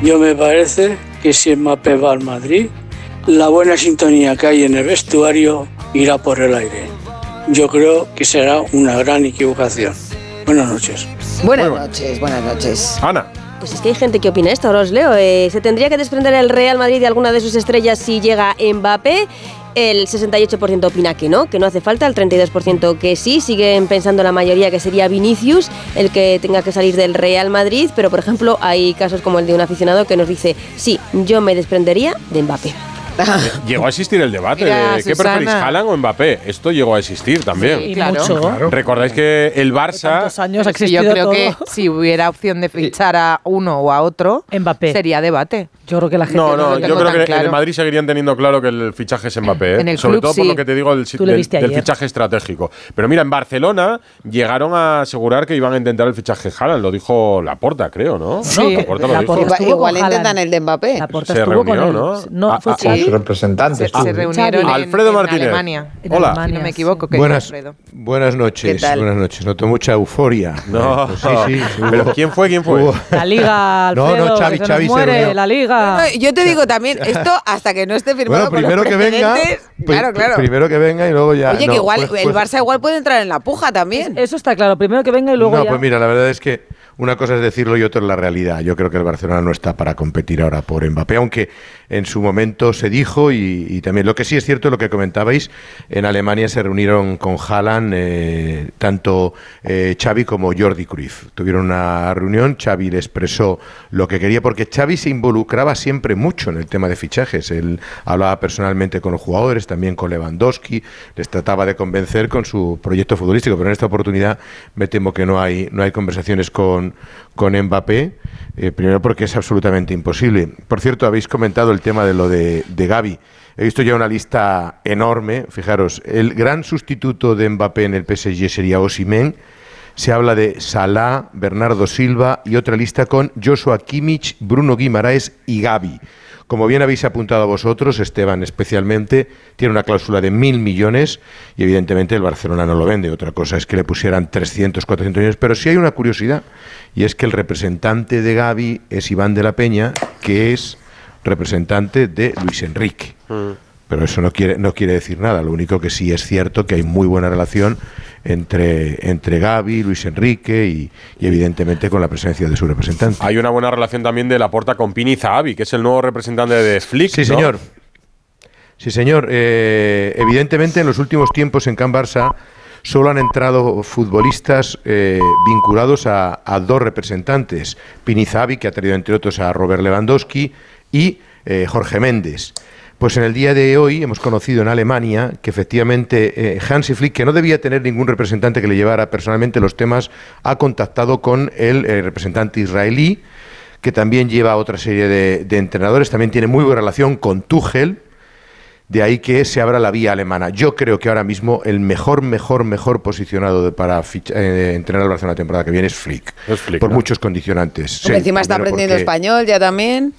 Yo me parece que si Mbappé va al Madrid, la buena sintonía que hay en el vestuario irá por el aire. Yo creo que será una gran equivocación. Buenas noches. Buenas noches, buenas noches. Ana. Pues es que hay gente que opina esto, ahora os leo. Eh, ¿Se tendría que desprender el Real Madrid de alguna de sus estrellas si llega Mbappé? El 68% opina que no, que no hace falta, el 32% que sí, siguen pensando la mayoría que sería Vinicius el que tenga que salir del Real Madrid, pero por ejemplo hay casos como el de un aficionado que nos dice, sí, yo me desprendería de Mbappé. Llegó a existir el debate Mira, de ¿qué Susana. preferís, Haaland o Mbappé? Esto llegó a existir también. Y Claro. mucho. Claro. Recordáis que el Barça Tantos años ha Sí, yo existido creo todo. que si hubiera opción de fichar a uno o a otro, Mbappé. sería debate. Yo creo que la gente. No, no no, lo yo creo que en el Madrid seguirían teniendo claro que el fichaje es Mbappé. ¿eh? En el Sobre club todo por sí. lo que te digo del, del- del fichaje estratégico. Pero mira, en Barcelona llegaron a asegurar que iban a intentar el fichaje Haaland. Lo dijo Laporta, creo, ¿no? Sí. Laporta lo Laporta dijo. estuvo Igual intentan el de Mbappé. La Porta Se con reunió, él. ¿no? No, fue ah, Con Xavi. su representante. Se, se reunieron en, Alfredo en Martínez. Alemania. En Hola. Alemania, Si no me equivoco, que Buenas, Alfredo. buenas noches, buenas noches. Noto mucha euforia. No, sí, sí, pero ¿quién fue? ¿Quién fue? La Liga, No, no, Xavi- Xavi se muere, la Liga. No, Yo te digo también, esto hasta que no esté firmado Bueno, con los primero que venga. Claro, claro. Primero que venga y luego ya. Oye, no, que igual pues- el pues- Barça igual puede entrar en la puja también. Eso está claro. Primero que venga y luego no, ya. pues mira, la verdad es que una cosa es decirlo y otra es la realidad. Yo creo que el Barcelona no está para competir ahora por Mbappé, aunque en su momento se dijo y, también lo que sí es cierto, lo que comentabais, en Alemania se reunieron con Haaland eh, tanto eh, Xavi como Jordi Cruyff. Tuvieron una reunión, Xavi le expresó lo que quería, porque Xavi se involucraba siempre mucho en el tema de fichajes. Él hablaba personalmente con los jugadores, también con Lewandowski, les trataba de convencer con su proyecto futbolístico, pero en esta oportunidad me temo que no hay, no hay conversaciones con, con Mbappé, eh, primero porque es absolutamente imposible. Por cierto, habéis comentado el tema de lo de, de Gaby. He visto ya una lista enorme. Fijaros, el gran sustituto de Mbappé en el PSG sería Osimhen. Se habla de Salah, Bernardo Silva y otra lista con Joshua Kimmich, Bruno Guimaraes y Gaby. Como bien habéis apuntado vosotros, Esteban especialmente, tiene una cláusula de mil millones y evidentemente el Barcelona no lo vende. Otra cosa es que le pusieran 300, 400 millones. Pero sí hay una curiosidad y es que el representante de Gaby es Iván de la Peña, que es representante de Luis Enrique. Pero eso no quiere, no quiere decir nada. Lo único que sí es cierto que hay muy buena relación entre, entre Gaby, Luis Enrique y, y evidentemente con la presencia de su representante. Hay una buena relación también de la porta con Pini Zahavi, que es el nuevo representante de Flick. Sí, ¿no? señor. Sí, señor. Eh, evidentemente, en los últimos tiempos en Can Barça solo han entrado futbolistas eh, vinculados a, a dos representantes. Pinizavi, que ha traído entre otros a Robert Lewandowski, y eh, Jorge Méndez. Pues en el día de hoy hemos conocido en Alemania que efectivamente eh, Hansi Flick, que no debía tener ningún representante que le llevara personalmente los temas, ha contactado con el eh, representante israelí, que también lleva otra serie de, de entrenadores, también tiene muy buena relación con Tuchel, de ahí que se abra la vía alemana. Yo creo que ahora mismo el mejor, mejor, mejor posicionado de- para ficha- eh, entrenar al Barcelona la temporada que viene es Flick. por ¿no? muchos condicionantes. Sí, encima está aprendiendo porque- español ya también.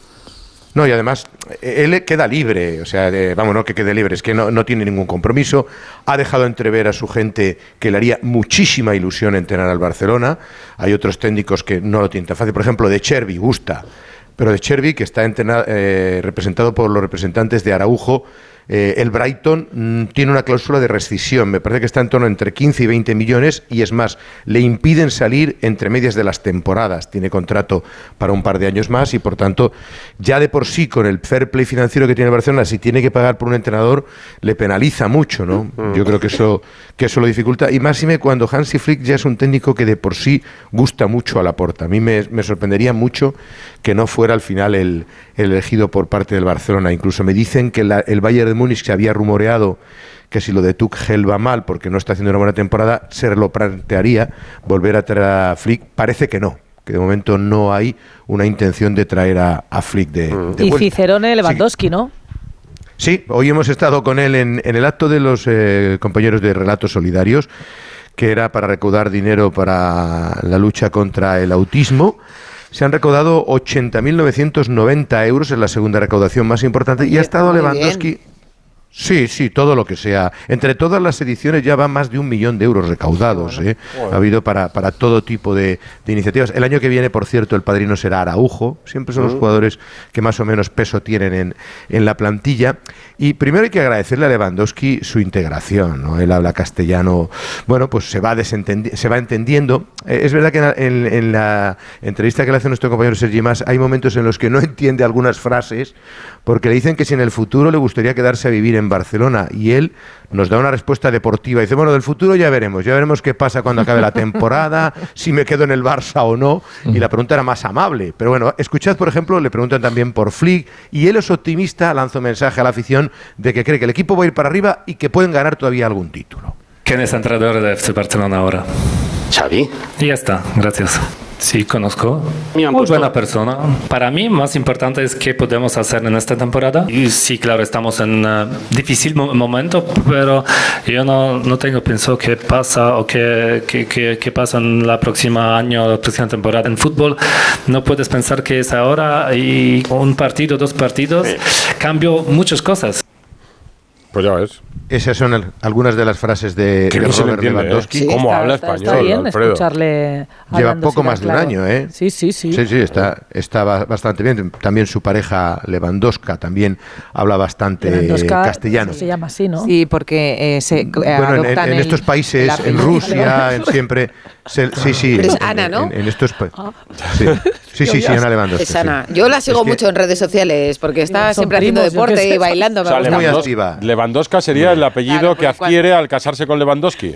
No, y además, él queda libre, o sea, vamos, no que quede libre, es que no, no tiene ningún compromiso. Ha dejado entrever a su gente que le haría muchísima ilusión entrenar al Barcelona. Hay otros técnicos que no lo tienen tan fácil. Por ejemplo, de Chervi gusta, pero de Chervi, que está entrena- eh, representado por los representantes de Araujo, eh, el Brighton mm, tiene una cláusula de rescisión, me parece que está en torno entre 15 y 20 millones y es más, le impiden salir entre medias de las temporadas, tiene contrato para un par de años más y por tanto ya de por sí con el fair play financiero que tiene Barcelona, si tiene que pagar por un entrenador, le penaliza mucho, ¿no? Yo creo que eso, que eso lo dificulta y máxime cuando Hansi Flick ya es un técnico que de por sí gusta mucho a la porta. A mí me, me sorprendería mucho que no fuera al final el, el elegido por parte del Barcelona. Incluso me dicen que la- el Bayern de Múnich se había rumoreado que si lo de Tuchel va mal porque no está haciendo una buena temporada, se lo plantearía volver a traer a Flick. Parece que no, que de momento no hay una intención de traer a, a Flick de, de Y. Cicerone Lewandowski, ¿no? Sí, hoy hemos estado con él en, en el acto de los eh, compañeros de Relatos Solidarios, que era para recaudar dinero para la lucha contra el autismo. Se han recaudado 80.990 euros, es la segunda recaudación más importante, y ha estado muy Lewandowski. Sí, sí, todo lo que sea. Entre todas las ediciones ya va más de un millón de euros recaudados. ¿eh? Ha habido para, para todo tipo de, de iniciativas. El año que viene, por cierto, el padrino será Araujo. Siempre son los Mm. jugadores que más o menos peso tienen en, en la plantilla. Y primero hay que agradecerle a Lewandowski su integración. ¿no? Él habla castellano, bueno, pues se va, se va entendiendo. Eh, es verdad que en la, en- en la entrevista que le hace nuestro compañero Sergi Mas hay momentos en los que no entiende algunas frases porque le dicen que si en el futuro le gustaría quedarse a vivir en Barcelona y él nos da una respuesta deportiva. Dice, bueno, del futuro ya veremos, ya veremos qué pasa cuando acabe la temporada, si me quedo en el Barça o no. Y la pregunta era más amable. Pero bueno, escuchad, por ejemplo, le preguntan también por Flick y él es optimista, lanza un mensaje a la afición de que cree que el equipo va a ir para arriba y que pueden ganar todavía algún título. ¿Quién es entrenador de FC Barcelona ahora? Xavi. Y ya está, gracias. Sí, conozco. Muy buena persona. Para mí, más importante es qué podemos hacer en esta temporada. Y sí, claro, estamos en un difícil mo- momento, pero yo no, no tengo pensado qué pasa o qué, qué, qué- qué pasa en la próxima año, la próxima temporada. En fútbol no puedes pensar que es ahora y un partido, dos partidos, cambio muchas cosas. Pues ya ves. Esas son el- algunas de las frases de, Que de Robert entiende, ¿eh? Lewandowski. Sí, ¿Cómo Está- habla está- español, Está bien Alfredo? escucharle. Lleva poco más de un claro. año, ¿eh? Sí, sí, sí. Sí, sí, está, está ba- bastante bien. También su pareja Lewandowska también habla bastante castellano. Se llama así, ¿no? Sí, porque eh, se eh, Bueno, en, en- adoptan en el- estos países, en. Rusia, en siempre. Se- sí, sí. Pero es en- Ana, ¿no? En, en estos pa- Sí, sí, sí, sí, Ana Lewandowska. Es Ana. sí. Yo la sigo Es que- mucho en redes sociales porque está siempre haciendo primos, deporte y bailando. O sea. Muy activa. Lewandowska sería el apellido Claro, que adquiere al casarse con Lewandowski.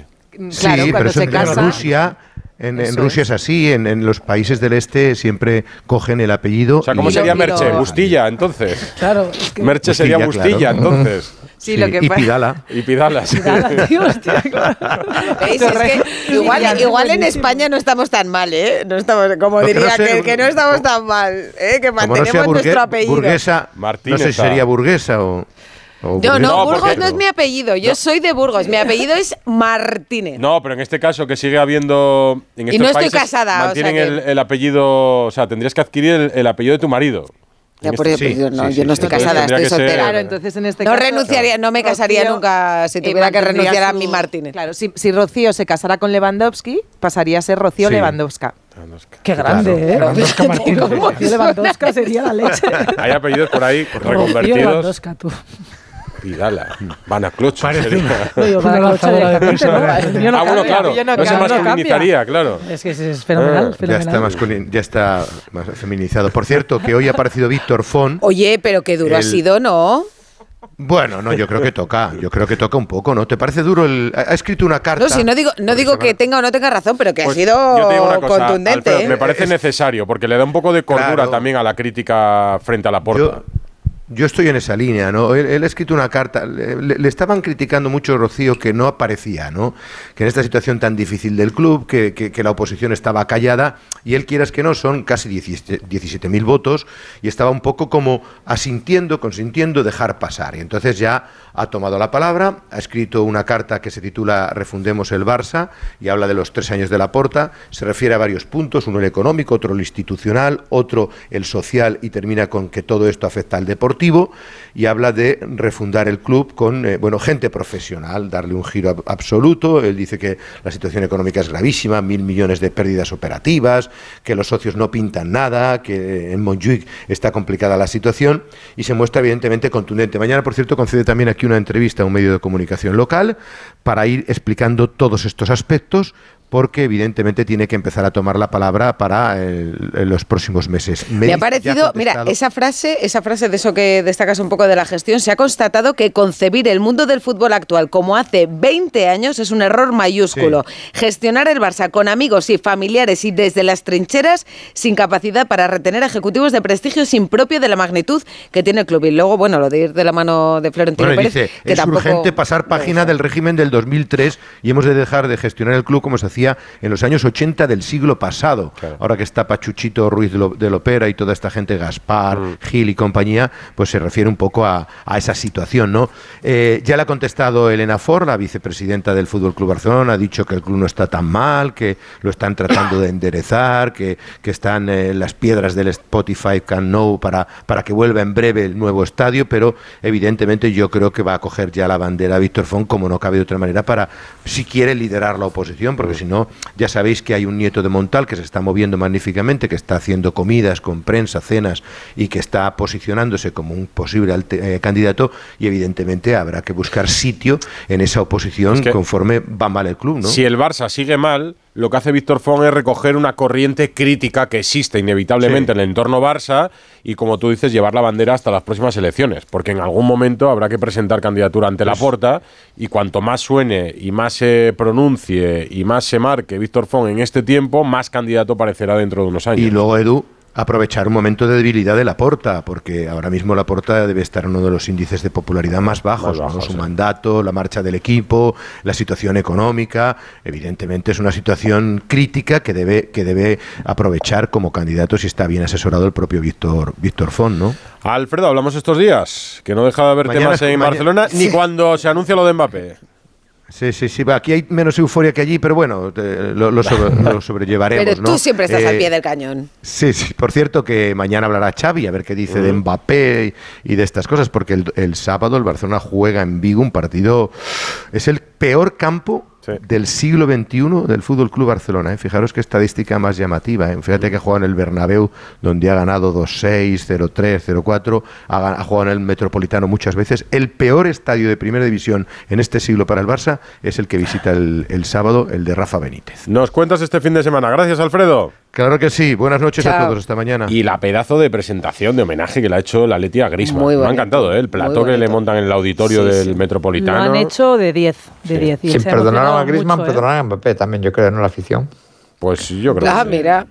Sí, Claro, pero cuando eso se en, casa. Rusia. En, Rusia es así, en, en los países del este siempre cogen el apellido. O sea, ¿cómo sería Merche? Bustilla, entonces. Claro, es que. Merche sería Bustilla, Bustilla, claro. entonces. Sí, lo que y pasa- Pidala. Y Pidalas. Dala, tío, hostia, claro. ¿Veis? Es que igual, igual en España no estamos tan mal, ¿eh? No estamos, como Lo que no diría sé- que, que no estamos tan mal, ¿eh? Que mantenemos burgue- nuestro apellido. burguesa, Martínez, no sé si sería burguesa o... No, no, No, Burgos no es mi apellido. Yo soy de Burgos. Mi apellido es Martínez. No, pero en este caso que sigue habiendo. En Y estos no estoy países casada, o sea Mantienen que- el, el apellido. O sea, tendrías que adquirir el, el apellido de tu marido. Ya, En por este- eso, yo no, sí, yo sí, no sí. estoy casada, estoy soltera. Claro, entonces en este no caso. renunciaría, no me casaría Rocío, nunca si eh, tuviera que renunciar a mi Martínez. Claro, si, si Rocío se casara con Lewandowski, pasaría a ser Rocío Sí. Lewandowska. Qué grande, ¿eh? Lewandowska Martínez. Lewandowska sería la leche. Hay apellidos por ahí Rocío reconvertidos. Lewandowska, tú. Vidala, Van a Clocho. Parece una- No, lanzadora de ¿no? mío no ah, bueno, claro. No, se cambia, cambia. masculinizaría, claro. Es que es, es fenomenal, Ah, Ya fenomenal. está, masculin- ya está más feminizado. Por cierto, que hoy ha aparecido Víctor Fon. Oye, pero qué duro ha sido, ¿no? Bueno, no, yo creo que toca. Yo creo que toca un poco, ¿no? ¿Te parece duro el.? Ha escrito una carta. No, si no digo, no digo que tenga o no tenga razón, pero que Pues ha sido yo te digo una cosa, contundente. Alfredo, ¿eh? me parece necesario, porque le da un poco de cordura Claro. también a la crítica frente a la porta. Yo estoy en esa línea, ¿no? Él, ha escrito una carta, le, estaban criticando mucho Rocío que no aparecía, ¿no? Que en esta situación tan difícil del club, que, que- que la oposición estaba callada, y él quieras que no, son casi 17.000 votos, y estaba un poco como asintiendo, consintiendo dejar pasar. Y entonces ya ha tomado la palabra, ha escrito una carta que se titula Refundemos el Barça, y habla de los tres años de la porta, se refiere a varios puntos, uno el económico, otro el institucional, otro el social, y termina con que todo esto afecta al y habla de refundar el club con eh, bueno gente profesional, darle un giro ab- absoluto. Él dice que la situación económica es gravísima, mil millones de pérdidas operativas, que los socios no pintan nada, que en Montjuic está complicada la situación y se muestra evidentemente contundente. Mañana, por cierto, concede también aquí una entrevista a un medio de comunicación local para ir explicando todos estos aspectos porque evidentemente tiene que empezar a tomar la palabra para el- los próximos meses. Me ha parecido, mira, esa frase, esa frase de eso que destacas un poco de la gestión, se ha constatado que concebir el mundo del fútbol actual como hace 20 años es un error mayúsculo. Gestionar el Barça con amigos y familiares y desde las trincheras sin capacidad para retener ejecutivos de prestigio es impropio de la magnitud que tiene el club. Y luego, bueno, lo de ir de la mano de Florentino Bueno, Pérez, dice, que es tampoco... urgente pasar página del régimen del 2003 y hemos de dejar de gestionar el club como se hacía en los años 80 del siglo pasado. Ahora que está Pachuchito Ruiz de, Lo- de Lopera y toda esta gente, Gaspar, Gil y compañía, pues se refiere un poco a, a esa situación, ¿no? Eh, ya le ha contestado Elena Ford, la vicepresidenta del Fútbol Club Barcelona, ha dicho que el club no está tan mal, que lo están tratando de enderezar, que, que están eh, las piedras del Spotify Can Know para, para que vuelva en breve el nuevo estadio, pero evidentemente yo creo que va a coger ya la bandera Víctor Font, como no cabe de otra manera, para si quiere liderar la oposición, porque si no, ya sabéis que hay un nieto de Montal que se está moviendo magníficamente, que está haciendo comidas con prensa, cenas y que está posicionándose como un posible alte- eh, candidato y evidentemente habrá que buscar sitio en esa oposición Es que- conforme va mal el club, ¿no? Si el Barça sigue mal, lo que hace Víctor Font es recoger una corriente crítica que existe inevitablemente Sí. en el entorno Barça y, como tú dices, llevar la bandera hasta las próximas elecciones, porque en algún momento habrá que presentar candidatura ante la porta y cuanto más suene y más se pronuncie y más se marque Víctor Font en este tiempo, más candidato parecerá dentro de unos años. Y luego, Edu, aprovechar un momento de debilidad de la porta, porque ahora mismo la porta debe estar en uno de los índices de popularidad más bajos. ¿no? Su mandato, la marcha del equipo, la situación económica. Evidentemente es una situación crítica que debe, que debe aprovechar como candidato si está bien asesorado el propio Víctor, Víctor Font, ¿no? Alfredo, hablamos estos días, que no deja de haber Mañana temas en Barcelona, ni cuando se anuncia lo de Mbappé. Sí, sí, sí. va, Aquí hay menos euforia que allí, pero bueno, te- lo, lo sobre- lo sobrellevaremos. Pero tú ¿no? siempre estás al Eh, pie del cañón. Sí, sí. Por cierto, que mañana hablará Xavi, a ver qué dice de Mbappé y de estas cosas, porque el, el sábado el Barcelona juega en Vigo un partido. Es el peor campo del siglo XXI del Fútbol Club Barcelona. ¿eh? Fijaros qué estadística más llamativa. ¿eh? Fíjate que ha jugado en el Bernabéu, donde ha ganado 2-6, 0-3, 0-4. Ha, jugado en el Metropolitano muchas veces. El peor estadio de primera división en este siglo para el Barça es el que visita el, el sábado, el de Rafa Benítez. Nos cuentas este fin de semana. Gracias, Alfredo. Claro que sí. Buenas noches a todos. Hasta mañana. Y la pedazo de presentación, de homenaje que le ha hecho la Leti a Griezmann. Muy Me ha encantado, ¿eh? El plató que le montan en el auditorio Sí, del sí. Metropolitano. Lo han hecho de 10, de 10. y Sin se ha perdonar a Griezmann, mucho, ¿eh? perdonar a Mbappé también, yo creo, ¿no? La afición. Pues yo creo Ah, que sí. mira.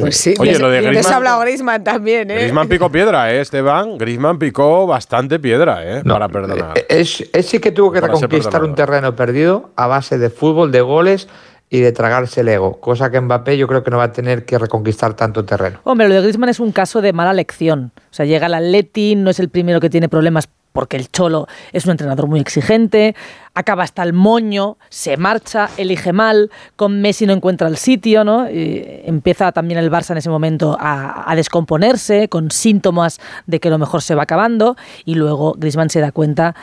Pues sí. Oye, lo de les Griezmann- ha hablado Griezmann también, ¿eh? Griezmann picó piedra, ¿eh, Esteban? Griezmann picó bastante piedra, ¿eh? para perdonar. Es, él sí que tuvo que Para reconquistar un terreno perdido a base de fútbol, de goles y de tragarse el ego, cosa que Mbappé yo creo que no va a tener que reconquistar tanto terreno. Hombre, lo de Griezmann es un caso de mala lección. O sea, llega al Atleti, no es el primero que tiene problemas porque el Cholo es un entrenador muy exigente, acaba hasta el moño, se marcha, elige mal, con Messi no encuentra el sitio, ¿no? Empieza también el Barça en ese momento a, a descomponerse, con síntomas de que lo mejor se va acabando, y luego Griezmann se da cuenta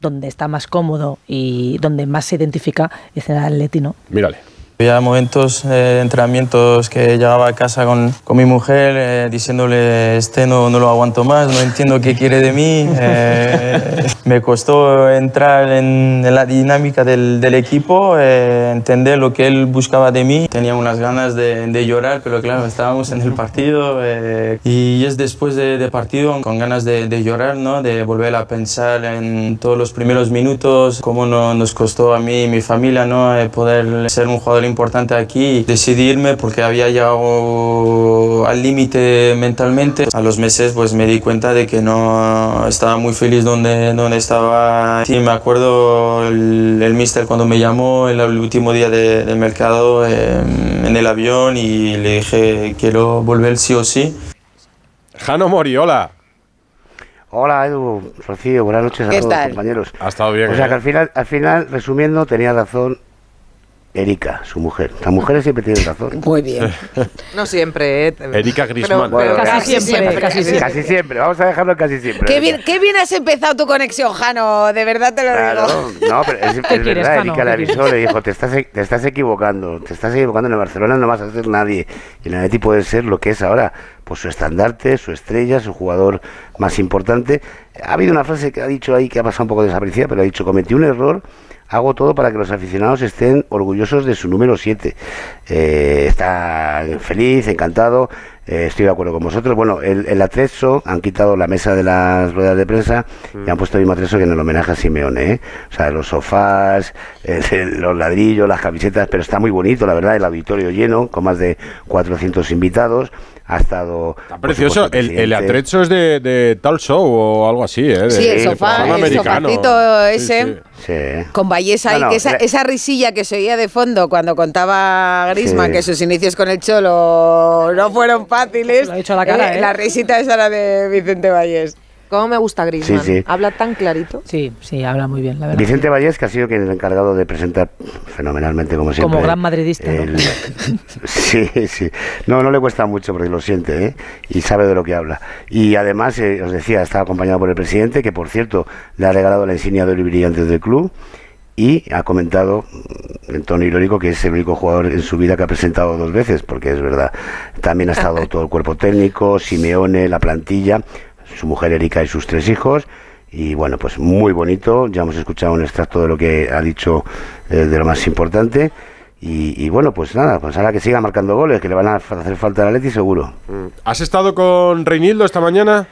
donde está más cómodo y donde más se identifica es el Atleti, ¿no? Mírale. Había momentos, eh, entrenamientos que llegaba a casa con, con mi mujer eh, diciéndole, este no, no lo aguanto más, no entiendo qué quiere de mí. Eh, me costó entrar en, en la dinámica del, del equipo, eh, entender lo que él buscaba de mí. Tenía unas ganas de, de llorar, pero claro, estábamos en el partido eh, y es después de, de partido con ganas de, de llorar, ¿no? de volver a pensar en todos los primeros minutos, cómo no, nos costó a mí y mi familia ¿no? Eh, poder ser un jugador importante aquí. Decidirme porque había llegado al límite mentalmente. A los meses pues me di cuenta de que no estaba muy feliz donde, donde estaba. Sí, me acuerdo el, el mister cuando me llamó el, el último día de, del mercado eh, en el avión y le dije quiero volver sí o sí. Jano Mori, hola. Hola Edu, Rocío, buenas noches a ¿Qué todos tal? compañeros. Ha estado bien, O sea ¿eh? que al final, al final, resumiendo, tenía razón Erika, su mujer. Las mujeres siempre tienen razón. Muy bien. No siempre, ¿eh? Erika Griezmann. pero Bueno, casi siempre, casi siempre. Casi siempre, vamos a dejarlo casi siempre. Qué bien, qué bien has empezado tu conexión, Jano. De verdad te lo Claro, digo. no, pero es, es ¿Qué quieres, verdad, Jano? Erika le ¿Qué avisó, le dijo, te estás, e- te estás equivocando, te estás equivocando, en el Barcelona no vas a ser nadie, y el Atleti puede ser lo que es ahora, pues su estandarte, su estrella, su jugador más importante. Ha habido una frase que ha dicho ahí que ha pasado un poco desaparecida, pero ha dicho, cometí un error, hago todo para que los aficionados estén orgullosos de su número 7. está feliz, encantado, eh, estoy de acuerdo con vosotros. Bueno, el, el atrezo, han quitado la mesa de las ruedas de prensa y han puesto el mismo atrezo que en el homenaje a Simeone, ¿eh? O sea, los sofás, eh, los ladrillos, las camisetas, pero está muy bonito, la verdad, el auditorio lleno, con más de 400 invitados. Ha estado... por Precioso. supuesto, El, el atrecho es de, de tal show o algo así, ¿eh? De- Sí, el sofá, el americano. sofacito Sí, ese. sí. Con Vallesa No, ahí, no, que esa, la- esa risilla que se oía de fondo cuando contaba Grisman Sí. que sus inicios con el Cholo no fueron fáciles. Lo ha dicho a la cara, ¿eh? La risita esa era de Vicente Vallés. ¿Cómo me gusta Griezmann? Sí, sí. Habla tan clarito. Sí, sí, habla muy bien, la verdad. Vicente Vallés, que ha sido quien el encargado de presentar fenomenalmente, como siempre. Como gran madridista. ¿no? sí, sí. No, no le cuesta mucho porque lo siente, ¿eh? Y sabe de lo que habla. Y además, eh, os decía, estaba acompañado por el presidente, que por cierto le ha regalado la insignia de oro y brillantes del club. Y ha comentado mm, en tono irónico que es el único jugador en su vida que ha presentado dos veces, porque es verdad. También ha estado todo el cuerpo técnico, Simeone, la plantilla, su mujer Erika y sus tres hijos. Y bueno, pues muy bonito. Ya hemos escuchado un extracto de lo que ha dicho eh, de lo más importante. Y, y bueno, pues nada, pues ahora que siga marcando goles, que le van a hacer falta al Atleti seguro. ¿Has estado con Reinildo esta mañana?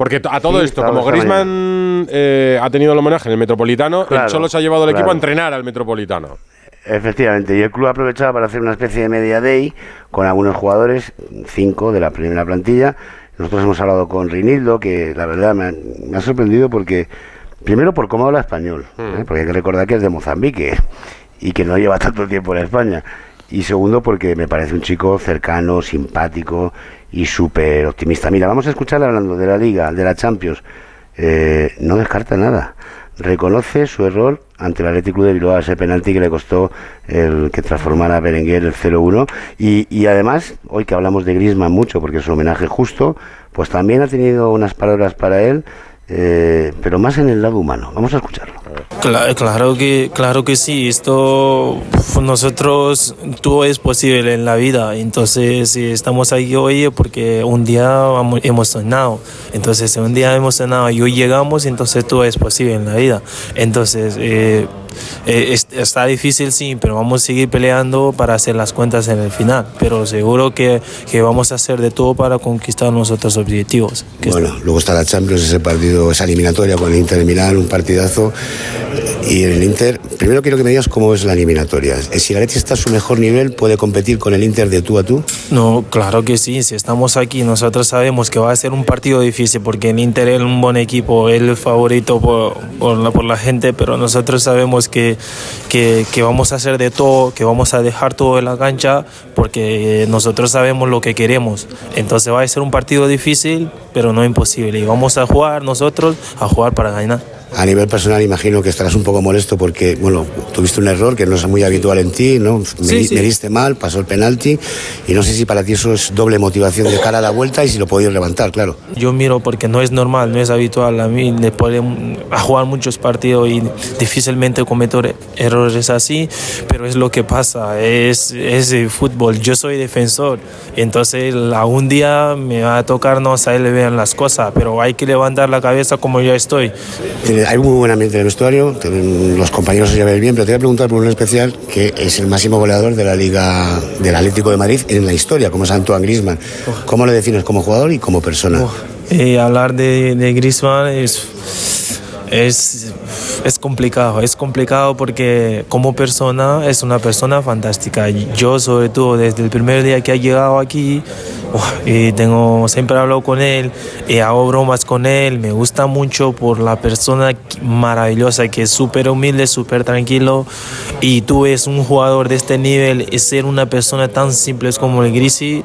Porque a todo Sí, esto, como Griezmann eh, ha tenido el homenaje en el Metropolitano, Claro, el Cholo se ha llevado al equipo claro. a entrenar al Metropolitano. Efectivamente, y el club ha aprovechado para hacer una especie de media day con algunos jugadores, cinco de la primera plantilla. Nosotros hemos hablado con Rinildo, que la verdad me ha, me ha sorprendido porque, primero por cómo habla español, ¿eh? porque hay que recordar que es de Mozambique y que no lleva tanto tiempo en España. Y segundo, porque me parece un chico cercano, simpático y súper optimista. Mira, vamos a escucharle hablando de la Liga, de la Champions. Eh, no descarta nada. Reconoce su error ante el Athletic Club de Bilbao, ese penalti que le costó el que transformara a Berenguer el 0-1. Y, y además, hoy que hablamos de Griezmann mucho, porque es un homenaje justo, pues también ha tenido unas palabras para él, eh, pero más en el lado humano. Vamos a escucharlo. Claro, claro que, claro que sí. Esto pues, nosotros todo es posible en la vida. Entonces, si estamos aquí hoy porque un día hemos sonado. Entonces, un día hemos sonado y hoy llegamos, entonces todo es posible en la vida. Entonces, eh, eh, es- está difícil, sí, pero vamos a seguir peleando para hacer las cuentas en el final. Pero seguro que, vamos a hacer de todo para conquistar nuestros objetivos. Bueno, luego está la Champions, ese partido, esa eliminatoria con el Inter Milán, un partidazo. Y en el Inter, primero quiero que me digas cómo es la eliminatoria. Si el Atleti está a su mejor nivel, ¿puede competir con el Inter de tú a tú? No, claro que sí. Si estamos aquí, nosotros sabemos que va a ser un partido difícil porque el Inter es un buen equipo, es el favorito por, por, la, por la gente, pero nosotros sabemos que, que, que vamos a hacer de todo, que vamos a dejar todo en la cancha porque nosotros sabemos lo que queremos. Entonces va a ser un partido difícil, pero no imposible. Y vamos a jugar nosotros, a jugar para ganar. A nivel personal imagino que estarás un poco molesto porque, bueno, tuviste un error que no es muy habitual en ti, ¿no? Me, Sí, sí. me diste mal, pasó el penalti y no sé si para ti eso es doble motivación de cara a la vuelta y si lo podías levantar, claro. Yo miro porque no es normal, no es habitual a mí después de a jugar muchos partidos y difícilmente cometo errores así, pero es lo que pasa, es, es el fútbol, yo soy defensor, entonces algún día me va a tocar no saberle bien las cosas, pero hay que levantar la cabeza como yo estoy. Tiene- Hay muy buen ambiente en el vestuario, los compañeros se llevan bien, pero te voy a preguntar por un especial que es el máximo goleador de la Liga del Atlético de Madrid en la historia, como es Antoine Griezmann. ¿Cómo lo defines como jugador y como persona? Y hablar de, de Griezmann es, es, es complicado, es complicado porque como persona es una persona fantástica. Yo sobre todo desde el primer día que ha llegado aquí y tengo, siempre hablo con él y hago bromas con él, me gusta mucho por la persona maravillosa que es súper humilde, súper tranquilo y tú es un jugador de este nivel y ser una persona tan simple como el Grisi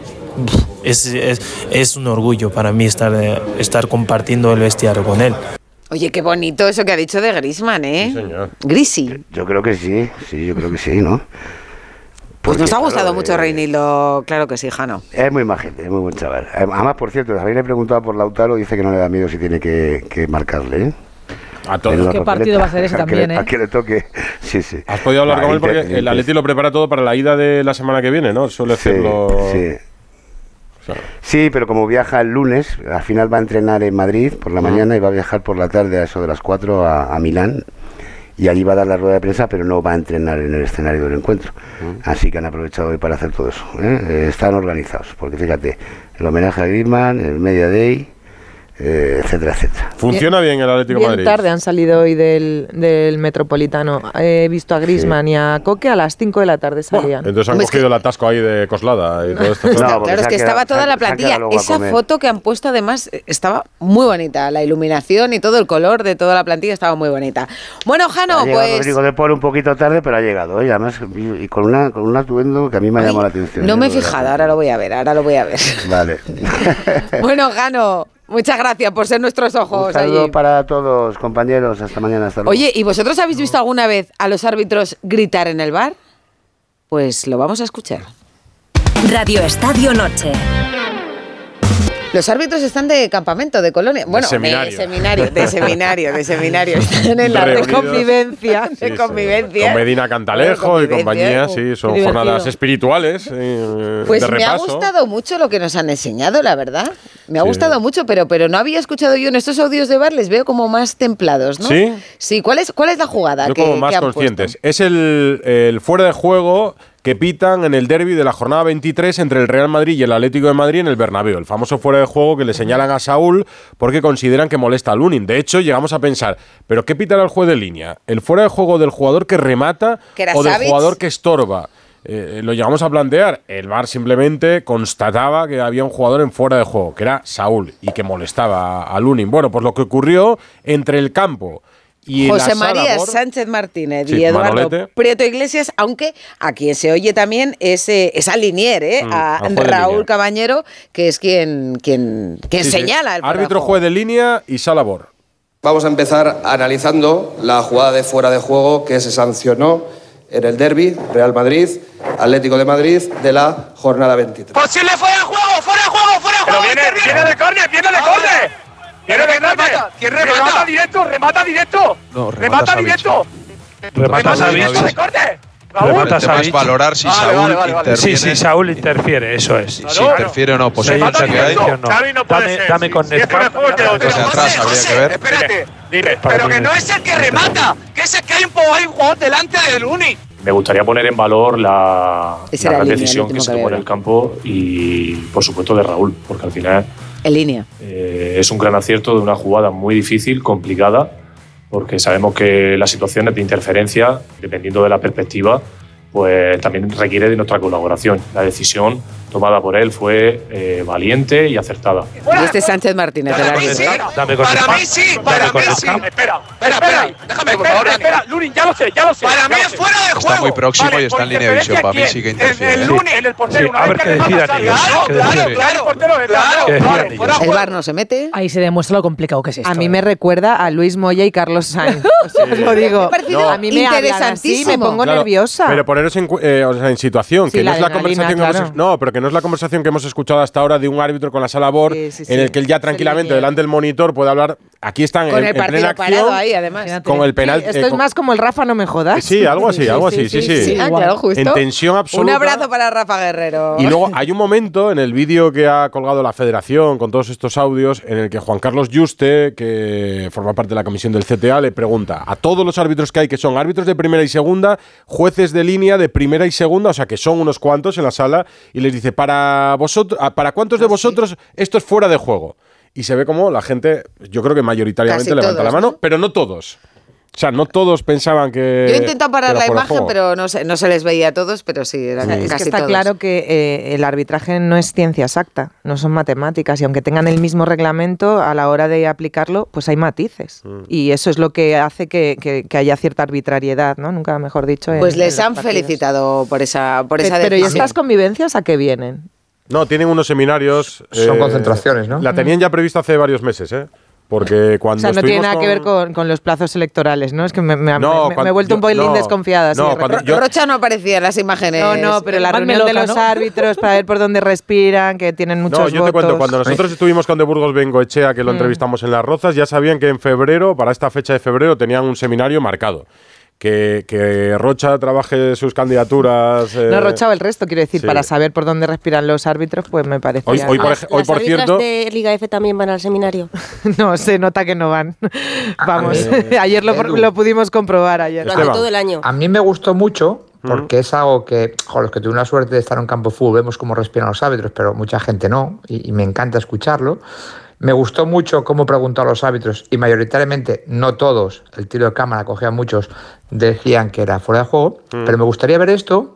es, es, es un orgullo para mí estar, estar compartiendo el vestiario con él. Oye, qué bonito eso que ha dicho de Grisman, ¿eh? Grisi. Yo creo que sí, sí, yo creo que sí, ¿no? Pues nos ha claro, gustado mucho eh, Reinildo, claro que sí, Jano. Es muy majete, es muy buen chaval. Eh, Además, por cierto, también le he preguntado por Lautaro, dice que no le da miedo si tiene que, que marcarle, ¿eh? A la ¿Qué papeleta, partido va a ser ese también, eh? al que le toque, sí, sí. ¿Has podido hablar Ah, con él? Porque el Atleti lo prepara todo para la ida de la semana que viene, ¿no? Suele Sí, hacerlo... sí. Sí, pero como viaja el lunes, al final va a entrenar en Madrid por la mañana y va a viajar por la tarde a eso de las 4 a, a Milán. Y allí va a dar la rueda de prensa, pero no va a entrenar en el escenario del encuentro. Así que han aprovechado hoy para hacer todo eso. ¿eh? Eh, están organizados, porque fíjate, el homenaje a Griezmann, el Media Day, eh, etcétera, etcétera. ¿Funciona bien el Atlético de Bien Madrid? tarde han salido hoy del, del Metropolitano. He visto a Grisman y a Coque a las 5 de la tarde salían. Entonces han Hombre, es cogido el atasco ahí de Coslada y todo esto. claro, es que estaba toda la plantilla. Esa foto que han puesto, además, estaba muy bonita. La iluminación y todo el color de toda la plantilla estaba muy bonita. Bueno, Jano, ha pues. Rodrigo de Paul un poquito tarde, pero ha llegado. ¿eh? Además, y con, una, con un atuendo que a mí me ha llamado la atención. No ¿eh? me he fijado, ahora lo voy a ver, ahora lo voy a ver. Vale. Bueno, Jano, muchas gracias por ser nuestros Un ojos saludo allí. para todos, compañeros. Hasta mañana. Hasta luego. Oye, ¿y vosotros habéis visto alguna vez a los árbitros gritar en el bar? Pues lo vamos a escuchar. Radio Estadio Noche. Los árbitros están de campamento, de colonia. Bueno, seminario. de seminario, de seminario, de seminario. Están en la de convivencia, Sí, de sí. convivencia. Con Medina Cantalejo Bueno, y compañía, sí, son divertido. jornadas espirituales eh, Pues de me ha gustado mucho lo que nos han enseñado, la verdad. Me ha Sí. gustado mucho, pero, pero no había escuchado yo en estos audios de bar, les veo como más templados, ¿no? ¿Sí? Sí, ¿cuál es, cuál es la jugada? Yo que, como más que han conscientes. Es el, el fuera de juego que pitan en el derby de la jornada 23 entre el Real Madrid y el Atlético de Madrid en el Bernabéu. El famoso fuera de juego que le señalan a Saúl porque consideran que molesta a Lunin. De hecho, llegamos a pensar, ¿pero qué pitará el juez de línea? ¿El fuera de juego del jugador que remata o del jugador que estorba? Eh, lo llegamos a plantear. El VAR simplemente constataba que había un jugador en fuera de juego, que era Saúl, y que molestaba a Lunin. Bueno, pues lo que ocurrió entre el campo y José María Bor- Sánchez Martínez Sí, y Eduardo Manolete. Prieto Iglesias, aunque a quien se oye también es, eh, es a Linier, ¿eh? Mm, a Raúl línea. Cabañero, que es quien, quien, quien Sí, sí. señala el Árbitro, juez de línea y sala Bor. Vamos a empezar analizando la jugada de fuera de juego que se sancionó en el derby Real Madrid, Atlético de Madrid de la jornada 23. ¡Posible fuera de juego! ¡Fuera de juego! ¡Fuera de juego! Pero viene, viene de córner, viene de córner. De córner. ¿Quién remata? Remata directo, remata directo. No, remata directo. Remata Remata Savic. de córner. Remata es Savic. valorar si Vale, Saúl vale, vale, vale. Sí, sí, Saúl interfiere, eso es. Si interfiere o no, pues que hay. dirección no. No Dame, dame sí. con Si lo- Desde atrás habría que ver. Espérate. Dime, Pero que no es el que remata, que es el que hay un, hay un jugador delante del Uni. Me gustaría poner en valor la, la gran Línea, decisión que se tomó en el campo y, por supuesto, de Raúl, porque al final Eh, es un gran acierto de una jugada muy difícil, complicada, porque sabemos que las situaciones de interferencia, dependiendo de la perspectiva, pues también requiere de nuestra colaboración. La decisión tomada por él fue eh, valiente y acertada. Y este es Sánchez Martínez, del árbitro. Dame con el Para mí sí, dame para mí sí. Espera, espera, espera. Déjame, por favor, espera. Lunin, ya lo sé, ya lo sé. Para mí es fuera de juego. Está muy próximo y está en línea de visión. Para mí sí que interfiere. El, el Lunin, en el portero. Sí, una a ver que qué ellos, Claro, claro, claro. El de bar no se mete. Ahí se demuestra lo complicado que es esto. A mí ¿eh? me recuerda a Luis Moya y Carlos Sainz. Os lo digo. A mí me así, me interesantísimo. pongo nerviosa. Pero poneros en, eh, situación, Sí, que la no es la conversación no, pero que no es la conversación que hemos escuchado hasta ahora de un árbitro con la sala BOR, Sí, sí, en el que él ya tranquilamente delante del monitor puede hablar. Aquí están Con en, el en plena partido acción, parado ahí, además. con el penal. Esto eh, es con- más como el Rafa, no me jodas. Sí, algo así, algo así, sí, sí. Ah, claro, justo. En tensión absoluta. Un abrazo para Rafa Guerrero. Y luego hay un momento en el vídeo que ha colgado la federación con todos estos audios en el que Juan Carlos Yuste, que forma parte de la comisión del CTA, le pregunta a todos los árbitros que hay, que son árbitros de primera y segunda, jueces de línea de primera y segunda, o sea que son unos cuantos en la sala, y les dice, para vosotros, ¿para cuántos Ah, de vosotros esto es fuera de juego? Y se ve como la gente, yo creo que mayoritariamente Casi levanta todos, la mano, ¿no? pero no todos. O sea, no todos pensaban que. Yo he intentado parar la imagen, juego. pero no se, no se les veía a todos, pero sí, eran Es que casi está todos. claro que eh, el arbitraje no es ciencia exacta, no son matemáticas, y aunque tengan el mismo reglamento, a la hora de aplicarlo, pues hay matices. Mm. Y eso es lo que hace que, que- que haya cierta arbitrariedad, ¿no? Nunca mejor dicho. en- Pues en les han felicitado por esa, por esa Pero ¿y decisión. estas convivencias a qué vienen? No, tienen unos seminarios. eh, Son concentraciones, ¿no? La tenían ya prevista hace varios meses, ¿eh? Porque O cuando. sea, no tiene nada que ver con, con los plazos electorales, ¿no? Es que me, me- No, me- me cuando- he vuelto un poquilín no, desconfiada. no, cuando yo- Rocha no aparecía en las imágenes. No, no, pero la reunión de los ¿no? árbitros para ver por dónde respiran, que tienen muchos No, yo te votos. cuento, cuando nosotros estuvimos con De Burgos Bengoechea, que lo Mm. entrevistamos en Las Rozas, ya sabían que en febrero, para esta fecha de febrero, tenían un seminario marcado. Que, que Rocha trabaje sus candidaturas. eh, No rochaba el resto, quiero decir, sí. para saber por dónde respiran los árbitros, pues me parece. Hoy- hoy, por ej- hoy, ¿Las por cierto- de Liga F también van al seminario? No, se nota que no van. Vamos, Eh, ayer lo, lo pudimos comprobar ayer. Durante todo el año. A mí me gustó mucho porque es algo que, jo, los que tuvimos la suerte de estar en un campo de fútbol, vemos cómo respiran los árbitros, pero mucha gente no, y, y me encanta escucharlo. Me gustó mucho cómo preguntó a los árbitros, y mayoritariamente, no todos, el tiro de cámara cogía muchos, decían que era fuera de juego, pero me gustaría ver esto,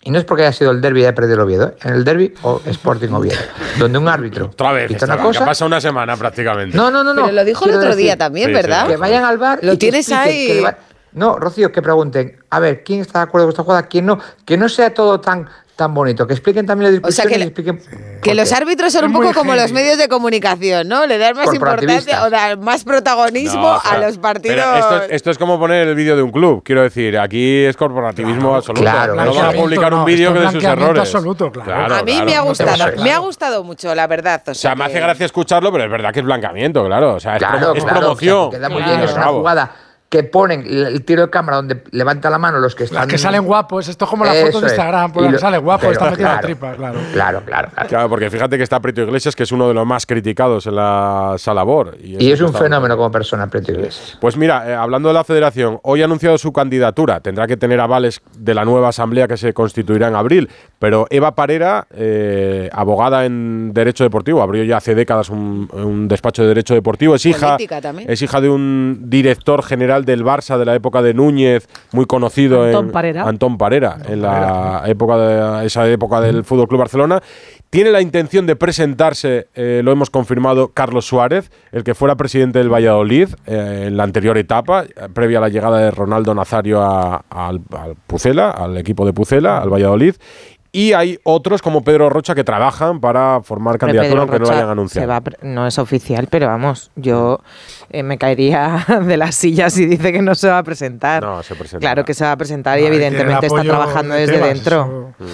y no es porque haya sido el derby y haya perdido el Oviedo, ¿eh? en el derby o Sporting Oviedo, donde un árbitro Otra vez, pita una cosa, ha pasado una semana prácticamente. no, no, no, no. Pero lo dijo el otro día también, Sí, ¿verdad? sí, que vayan al bar Lo y tienes ahí. que le va- No, Rocío, que pregunten, a ver, ¿quién está de acuerdo con esta jugada? ¿Quién no? Que no sea todo tan, tan bonito, que expliquen también las O sea, que la- expliquen... Que los árbitros son un poco como los medios de comunicación, ¿no? Le dan más importancia o dan más protagonismo No, o sea, a los partidos. esto, es- esto es como poner el vídeo de un club. Quiero decir, aquí es corporativismo absoluto. claro, no van a publicar un vídeo que de sus errores. absoluto, claro. a mí claro, me ha gustado, me ha gustado mucho, la verdad. O O sea, sea, me hace que- gracia escucharlo, pero es verdad que es blanqueamiento, claro. O sea, es, Claro, promo- es claro, promoción. sea, que queda muy Claro, bien, es una jugada que ponen el, tiro de cámara donde levanta la mano los que están... Las que salen guapos, esto es como las Eso fotos de es. Instagram, por Y las que lo- sale guapo, pero, está metiendo claro, tripas, claro. Claro, claro, claro. Claro, porque fíjate que está Prieto Iglesias, que es uno de los más criticados en la sala BOR. Y eso es un fenómeno como persona, Prieto Iglesias. Pues mira, eh, hablando de la federación, hoy ha anunciado su candidatura. Tendrá que tener avales de la nueva asamblea que se constituirá en abril. Pero Eva Parera, eh, abogada en Derecho Deportivo, abrió ya hace décadas un, un despacho de Derecho Deportivo. Es hija, es hija de un director general del Barça de la época de Núñez, muy conocido Antón en Parera. Antón Parera, en la época de esa época del Fútbol Club Barcelona. Tiene la intención de presentarse, eh, lo hemos confirmado, Carlos Suárez, el que fuera presidente del Valladolid eh, en la anterior etapa, previa a la llegada de Ronaldo Nazario a- al, al Pucela, al equipo de Pucela, al Valladolid. Y hay otros como Pedro Rocha que trabajan para formar candidatura aunque no lo hayan anunciado. se va no es oficial, pero vamos, yo eh, me caería de la silla si dice que no se va a presentar. No, se presenta. Claro que se va a presentar y No, evidentemente está trabajando de desde Tebas, dentro. Mm.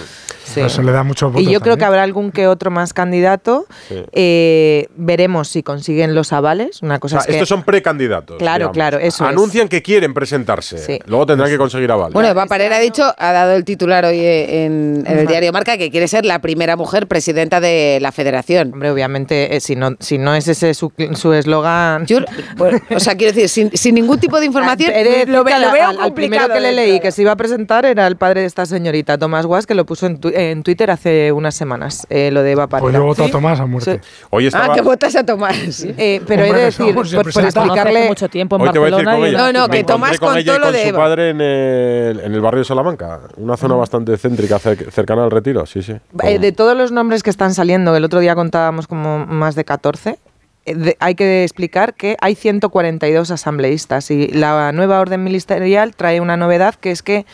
Sí. Eso le da votos Y yo creo que habrá algún que otro más candidato. Sí. Eh, veremos si consiguen los avales. Una O cosa sea, es que estos son precandidatos. Claro, digamos. claro, eso es. Anuncian que quieren presentarse. Sí. Luego tendrán que conseguir avales. Bueno, Eva Parera ha dicho, ha dado el titular hoy en, en el Ajá. diario Marca, que quiere ser la primera mujer presidenta de la federación. Hombre, obviamente, eh, si, no, si no es ese su su eslogan. Yo, bueno, o sea, quiero decir, sin, sin ningún tipo de información, He de decir lo, lo al- veo al, al primero que le de leí que se iba a presentar era el padre de esta señorita, Tomás Guas, que lo puso en, tu- en Twitter hace unas semanas, eh, lo de Eva Pues yo voto a. Tomás a muerte. Hoy Ah, que votas a Tomás. Eh, pero he Hombre, de eso, decir, por por, explicarle... Mucho tiempo en Hoy te voy a decir Barcelona. ella. No, no, que Tomás con ella contó lo con de su Eva. padre en el, en el barrio de Salamanca, una zona bastante céntrica, cer- cercana al retiro, sí, sí. Eh, de todos los nombres que están saliendo, el otro día contábamos como más de 14, eh, de- hay que explicar que hay 142 asambleístas y la nueva orden ministerial trae una novedad que es que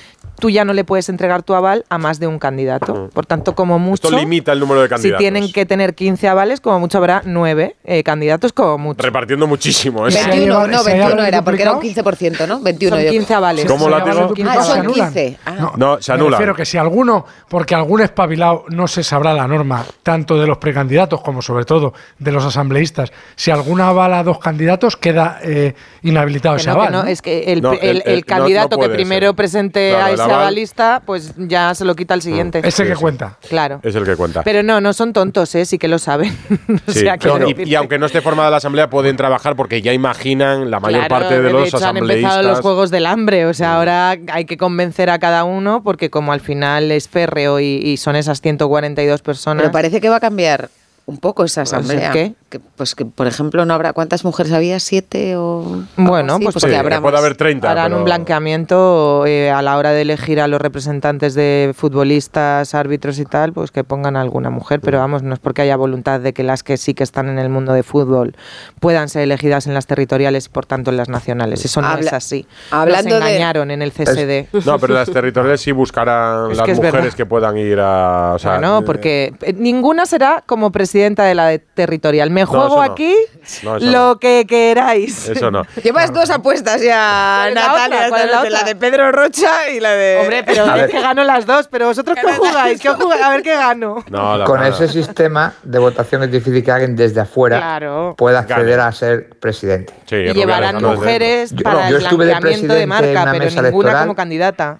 tú ya no le puedes entregar tu aval a más de un candidato. Por tanto, como mucho... Esto limita el número de Si candidatos. tienen que tener 15 avales, como mucho habrá 9 eh, candidatos, como mucho. Repartiendo muchísimo. ¿eh? 21, no, si hay 21 algo era, porque era un duplicado. 15%, ¿no? 21. Son yo 15 avales. ¿Cómo Si la tengo? Ah, son anulan. 15. Ah. No, No, se anula. refiero que si alguno, porque algún espabilado no se sabrá la norma, tanto de los precandidatos como sobre todo de los asambleístas, si alguna avala a dos candidatos, queda eh, inhabilitado Que ese no, que aval. no, ¿no? es que el, No, el- el- el candidato no que primero ser. presente Claro, a ese aval- avalista, pues ya se lo quita el siguiente. Ese Sí, que sí. cuenta. Claro. Es el que cuenta. Pero no, no son tontos, ¿eh? sí que lo saben. o sea, y, aunque no esté formada la asamblea, pueden trabajar porque ya imaginan la mayor Claro, parte de los hecho, han empezado asambleístas. los juegos del hambre, o sea, ahora hay que convencer a cada uno porque como al final es férreo y, y son esas 142 personas. Pero parece que va a cambiar un poco esa asamblea. ¿qué? Que, pues que, por ejemplo, no habrá. ¿Cuántas mujeres había? ¿Siete o.? Bueno, así? pues Sí, habrá puede haber 30. Harán pero- un blanqueamiento eh, a la hora de elegir a los representantes de futbolistas, árbitros y tal, pues que pongan a alguna mujer, pero vamos, no es porque haya voluntad de que las que sí que están en el mundo de fútbol puedan ser elegidas en las territoriales y por tanto en las nacionales. Eso no Habla- es así. hablando Nos de- engañaron en el CSD. No, pero las territoriales sí buscarán Es las que mujeres verdad. que puedan ir a. O sea, Bueno, porque eh, ninguna será como presidenta de la de territorial. Me juego no. aquí No, lo que queráis. Eso no. Llevas dos apuestas ya, ¿Cuál es la Natalia. la de Pedro Rocha y la de. Hombre, pero A es ver. que gano las dos, pero vosotros qué jugáis, ¿Qué jugáis? a ver qué gano. Con ese sistema de votación es difícil que alguien desde afuera Claro. pueda acceder Gane. a ser presidente. Sí, Y llevarán mujeres Yo- para yo el estuve de blanqueamiento de marca, una pero ninguna electoral. como candidata.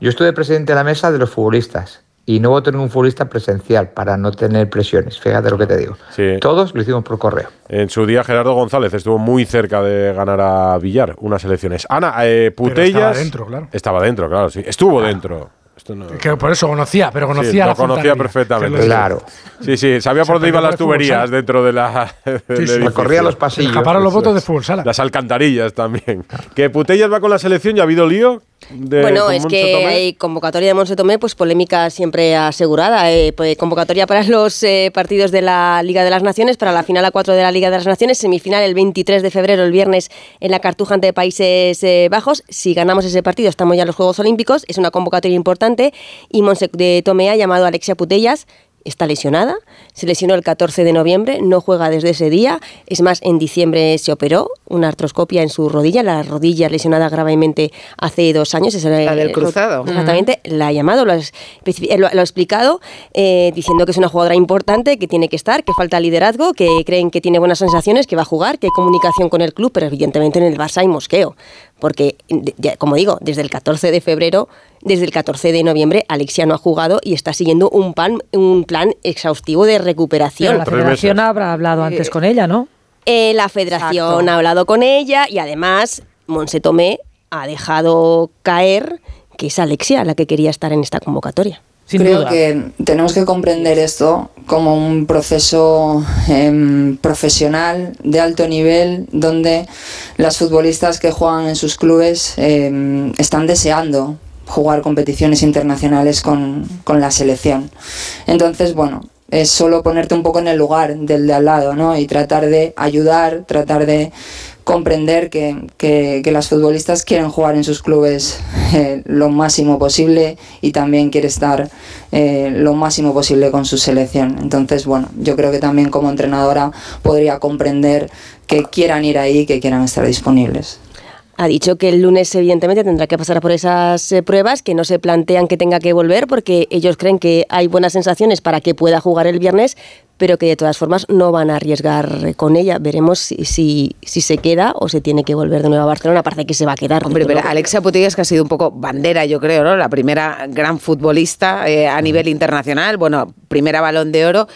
Yo estuve presidente de la mesa de los futbolistas y no voto ningún futbolista presencial para no tener presiones. Fíjate lo que te digo. Sí. Todos lo hicimos por correo. En su día Gerardo González estuvo muy cerca de ganar a Villar unas elecciones. Ana, eh, Putellas. estaba dentro, claro. Estaba dentro, claro, sí. Estuvo dentro. Esto no- Que por eso conocía, pero Sí, conocía lo la conocía fontanería, perfectamente. lo- Claro. Sí, sí, sabía por dónde iban las fútbol tuberías dentro de la. Sí, sí. Recorría los pasillos. Escaparon los votos de fútbol sala. Las alcantarillas también. Que Putellas va con la selección, ¿ya ha habido lío? Bueno, es que hay convocatoria de Monse Tomé, pues polémica siempre asegurada. eh, pues, convocatoria para los eh, partidos de la Liga de las Naciones, para la final a 4 de la Liga de las Naciones, semifinal el 23 de febrero, el viernes, en la Cartuja ante Países eh, Bajos. Si ganamos ese partido, estamos ya en los Juegos Olímpicos. Es una convocatoria importante. Y Monse de Tomé ha llamado a Alexia Putellas. Está lesionada, se lesionó el 14 de noviembre, no juega desde ese día. Es más, en diciembre se operó una artroscopia en su rodilla, la rodilla lesionada gravemente hace dos años. Es La del cruzado. Exactamente, la ha llamado, lo, eh, lo- lo ha explicado, eh, diciendo que es una jugadora importante, que tiene que estar, que falta liderazgo, que creen que tiene buenas sensaciones, que va a jugar, que hay comunicación con el club, pero evidentemente en el Barça hay mosqueo. Porque, como digo, desde el 14 de febrero, desde el 14 de noviembre, Alexia no ha jugado y está siguiendo un plan, un plan exhaustivo de Pero recuperación. la federación habrá hablado antes con ella, ¿no? Eh, la federación ha hablado con ella y además Monse Tomé ha dejado caer que es Alexia la que quería estar en esta convocatoria. Creo que tenemos que comprender esto como un proceso em, profesional de alto nivel donde las futbolistas que juegan en sus clubes em, están deseando jugar competiciones internacionales con, con la selección. Entonces, bueno, es solo ponerte un poco en el lugar del de al lado, ¿no? Y tratar de ayudar, tratar de comprender que, que- las futbolistas quieren jugar en sus clubes eh, lo máximo posible y también quiere estar eh, lo máximo posible con su selección. Entonces, bueno, yo creo que también como entrenadora podría comprender que quieran ir ahí, que quieran estar disponibles. Ha dicho que el lunes evidentemente tendrá que pasar por esas eh, pruebas, que no se plantean que tenga que volver porque ellos creen que hay buenas sensaciones para que pueda jugar el viernes, pero que de todas formas no van a arriesgar con ella. Veremos si, si, si se queda o se tiene que volver de nuevo a Barcelona. Parece que se va a quedar. Hombre, pero. Alexia Putellas que ha sido un poco bandera, yo creo, ¿no? La primera gran futbolista eh, a nivel internacional, bueno, primera balón de oro.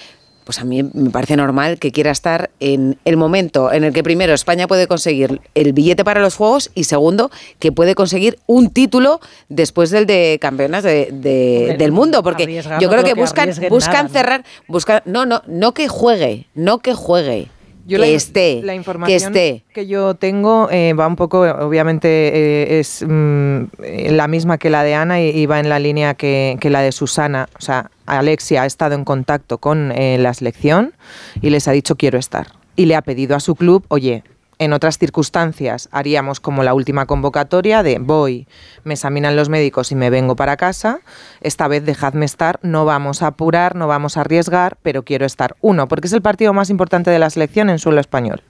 Pues a mí me parece normal que quiera estar en el momento en el que primero España puede conseguir el billete para los Juegos y segundo que puede conseguir un título después del de campeonas de- del mundo, porque yo creo que que buscan, buscan nada, ¿no? cerrar, buscan, no, no, no que juegue, no que juegue, Yo que la, esté, la que información esté. que yo tengo eh, va un poco, obviamente eh, es mm, la misma que la de Ana y, y va en la línea que, que la de Susana. O sea, Alexia ha estado en contacto con eh, la selección y les ha dicho quiero estar. Y le ha pedido a su club, oye, en otras circunstancias haríamos como la última convocatoria de voy, me examinan los médicos y me vengo para casa. Esta vez dejadme estar, no vamos a apurar, no vamos a arriesgar, pero quiero estar. Uno, porque es el partido más importante de la selección en suelo español.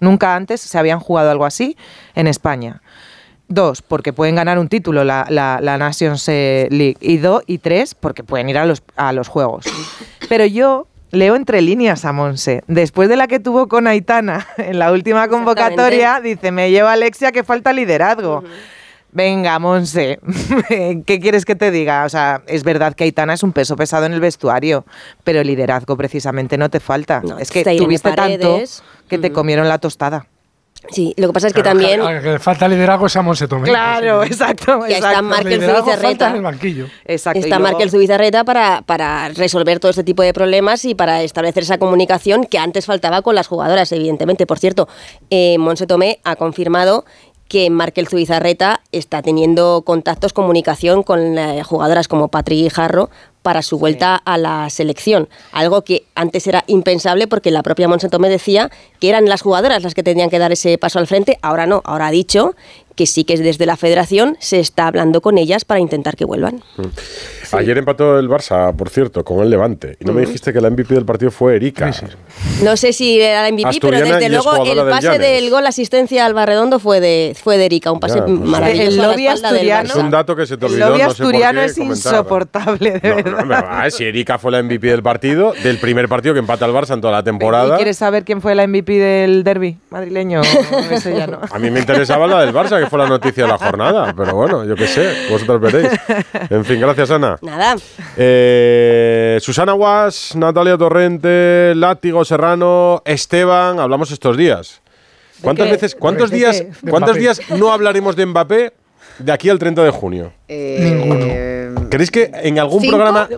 Nunca antes se habían jugado algo así en España. Dos, porque pueden ganar un título la, la, la Nations eh, League. Y dos, y tres, porque pueden ir a los, a los Juegos. Pero yo leo entre líneas a Monse. Después de la que tuvo con Aitana en la última convocatoria, dice, me lleva Alexia que falta liderazgo. Venga, Monse, ¿qué quieres que te diga? O sea, es verdad que Aitana es un peso pesado en el vestuario, pero el liderazgo precisamente no te falta. es que tuviste tanto que te comieron la tostada. Sí, lo que pasa es que Claro, también... a- a falta liderazgo es a Monse Tomé. Claro, exacto. Ya está exacto. Markel Zubizarreta. en el banquillo. Exacto. Está luego- Markel Zubizarreta para, para resolver todo este tipo de problemas y para establecer esa comunicación que antes faltaba con las jugadoras, evidentemente. Por cierto, eh, Monse Tomé ha confirmado que Markel Zubizarreta está teniendo contactos, comunicación con eh, jugadoras como Patri Jarro para su vuelta a la selección. Algo que antes era impensable porque la propia Monse Tomé decía que eran las jugadoras las que tenían que dar ese paso al frente. Ahora no, ahora ha dicho que sí que desde la federación se está hablando con ellas para intentar que vuelvan. Ayer empató el Barça, por cierto, con el Levante. Y no me dijiste que la MVP del partido fue Erika. No sé si era la MVP, pero Asturiana desde y luego el del pase Llanes. del gol asistencia al Barredondo fue de fue de Erika, un pase Ya, pues, maravilloso. El lobby del asturiano- Es un dato que se te El olvidó, lobby no sé por asturiano qué es insoportable, de No, verdad. no, va, si Erika fue la MVP del partido, del primer partido que empata el Barça en toda la ¿Y temporada. quieres saber quién fue la MVP del derby madrileño? Ese ya no. A mí me interesaba la del Barça, que fue la noticia de la jornada. Pero bueno, yo qué sé, vosotros veréis. En fin, gracias, Ana. Nada. Eh, Susana Guas, Natalia Torrente, Látigo Serrano, Esteban, hablamos estos días. ¿Cuántas qué? veces, cuántos ¿De días, qué? Cuántos días no hablaremos de Mbappé de aquí al 30 de junio? ¿Creéis que en algún Cinco. programa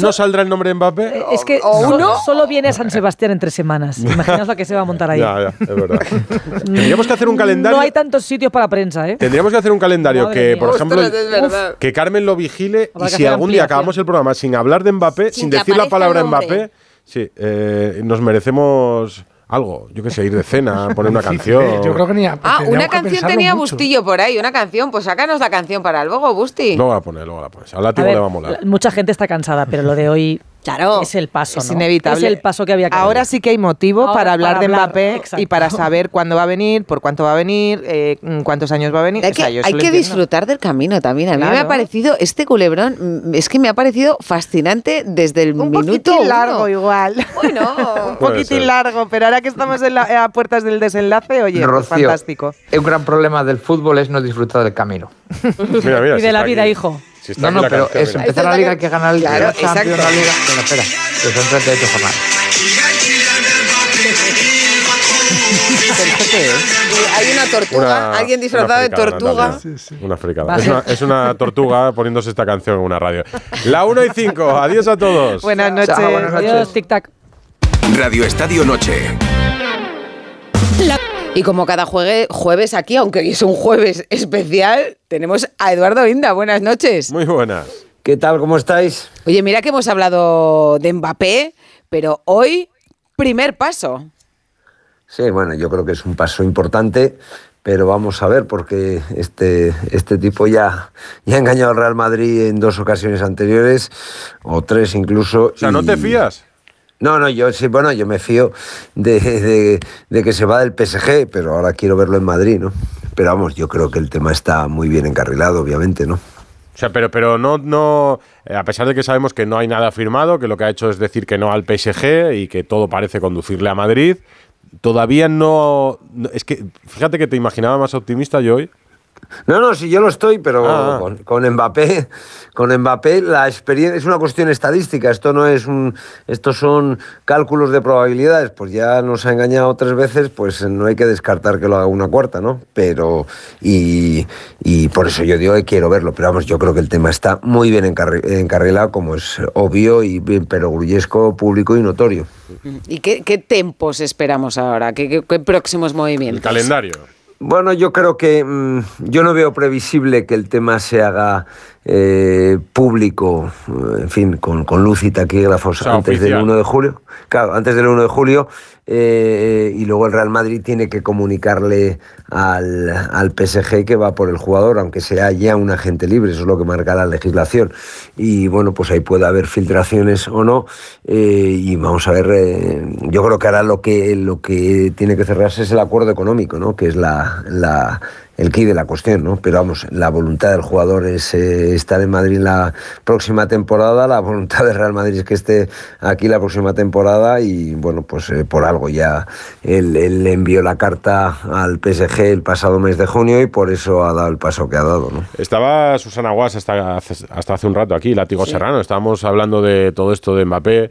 no saldrá el nombre de Mbappé? Eh, Es que so- solo viene a San Sebastián en tres semanas. Imaginaos lo que se va a montar ahí. Ya, ya, es verdad. Tendríamos que hacer un calendario. No hay tantos sitios para prensa, ¿eh? Tendríamos que hacer un calendario Madre que, mía. por ejemplo, Ostras, que Carmen lo vigile Habrá y si algún día acabamos el programa sin hablar de Mbappé, sin, decir la palabra. Mbappé, sí, eh, nos merecemos algo. Yo qué sé, ir de cena, poner una canción. Yo creo que ni a- Ah, una canción tenía mucho. Bustillo por ahí, una canción. Pues sácanos la canción para luego, Busti. Luego la pone, luego la pones. Al A látigo ver, le va a molar. la- mucha gente está cansada, pero lo de hoy Claro. es el paso, Es ¿no? inevitable. Es el paso que había que Ahora sí que hay motivo Ahora para hablar para de Mbappé y para saber cuándo va a venir, por cuánto va a venir, eh, mm, cuántos años va a venir. Hay O sea, que, hay disfrutar del camino también. A mí me ha parecido, este culebrón, mm, es que me ha parecido fascinante desde el Un minuto poquitín uno. largo igual. Bueno, Un poquitín ser. largo, pero ahora que estamos en la- a puertas del desenlace, oye, pues Rocío, fantástico. Un gran problema del fútbol es no disfrutar del camino. Mira, mira, y de la vida, aquí. hijo. Si está No, no, la pero canción, es empezar la liga hay que ganar el Claro, Champions, exacto. la liga. Bueno, espera, que son 38 jornadas. Eh, hay una tortuga, Una- alguien disfrazado de tortuga. Una fricada. Vale. Es, una, es una tortuga poniéndose esta canción en una radio. La 1 y 5. Adiós a todos. Buenas noches. Chao, buenas noches. Adiós, tic-tac. Radio Estadio Noche. Y como cada juegue- jueves aquí, aunque hoy es un jueves especial, tenemos a Eduardo Inda. Buenas noches. Muy buenas. ¿Qué tal? ¿Cómo estáis? Oye, mira que hemos hablado de Mbappé, pero hoy, primer paso. Sí, bueno, yo creo que es un paso importante, pero vamos a ver, porque este, este tipo ya, ya ha engañado al Real Madrid en dos ocasiones anteriores, o tres incluso. O sea, ¿no y- te fías? No, no, yo sí, bueno, yo me fío de, de- que se va del PSG, pero ahora quiero verlo en Madrid, ¿no? Pero vamos, yo creo que el tema está muy bien encarrilado, obviamente, ¿no? O sea, pero, pero no, no, eh, a pesar de que sabemos que no hay nada firmado, que lo que ha hecho es decir que no al PSG y que todo parece conducirle a Madrid, todavía no, no- es que, fíjate que te imaginaba más optimista yo hoy. No, no, sí, yo lo estoy, pero Ah. con, con Mbappé, con Mbappé la experiencia es una cuestión estadística. Esto no es un, estos son cálculos de probabilidades. Pues ya nos ha engañado tres veces, pues no hay que descartar que lo haga una cuarta, ¿no? Pero y, y por eso yo digo que quiero verlo. Pero vamos, yo creo que el tema está muy bien encarri- encarrilado, como es obvio y bien perogrullesco, público y notorio. ¿Y qué, qué tempos esperamos ahora? ¿Qué, qué- qué próximos movimientos? calendario. Bueno, yo creo que mm, yo no veo previsible que el tema se haga eh, público, eh, en fin, con, con luz y taquígrafos sea, antes oficial. del 1 de julio. Claro, antes del 1 de julio. eh, y luego el Real Madrid tiene que comunicarle al, al PSG que va por el jugador, aunque sea ya un agente libre, eso es lo que marca la legislación. Y bueno, pues ahí puede haber filtraciones o no. eh, y vamos a ver, eh, yo creo que ahora lo que, lo que tiene que cerrarse es el acuerdo económico, ¿no? que es la, la- el key de la cuestión, ¿no? Pero vamos, la voluntad del jugador es eh, estar en Madrid la próxima temporada, la voluntad del Real Madrid es que esté aquí la próxima temporada y bueno, pues por algo ya él, él envió la carta al PSG el pasado mes de junio y por eso ha dado el paso que ha dado, ¿no? Estaba Susana Guas hasta hace, hasta hace un rato aquí, Látigo Sí. Serrano. Estábamos hablando de todo esto de Mbappé.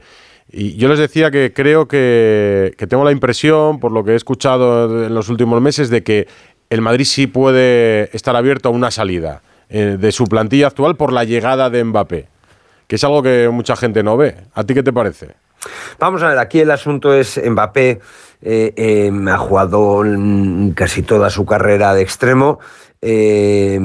Y yo les decía que creo que, que tengo la impresión, por lo que he escuchado en los últimos meses, de que el Madrid sí puede estar abierto a una salida eh, de su plantilla actual por la llegada de Mbappé, que es algo que mucha gente no ve. ¿A ti qué te parece? Vamos a ver, aquí el asunto es Mbappé eh, eh, ha jugado casi toda su carrera de extremo. Eh,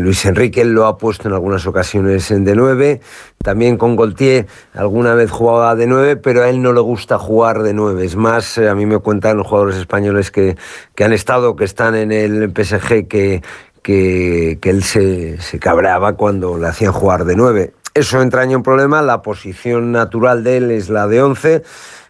Luis Enrique lo ha puesto en algunas ocasiones en de 9. También con Goltier alguna vez jugaba de 9, pero a él no le gusta jugar de 9. Es más, eh, a mí me cuentan los jugadores españoles que, que han estado, que están en el PSG, que, que, que él se, se cabreaba cuando le hacían jugar de 9. Eso entraña un problema, la posición natural de él es la de 11.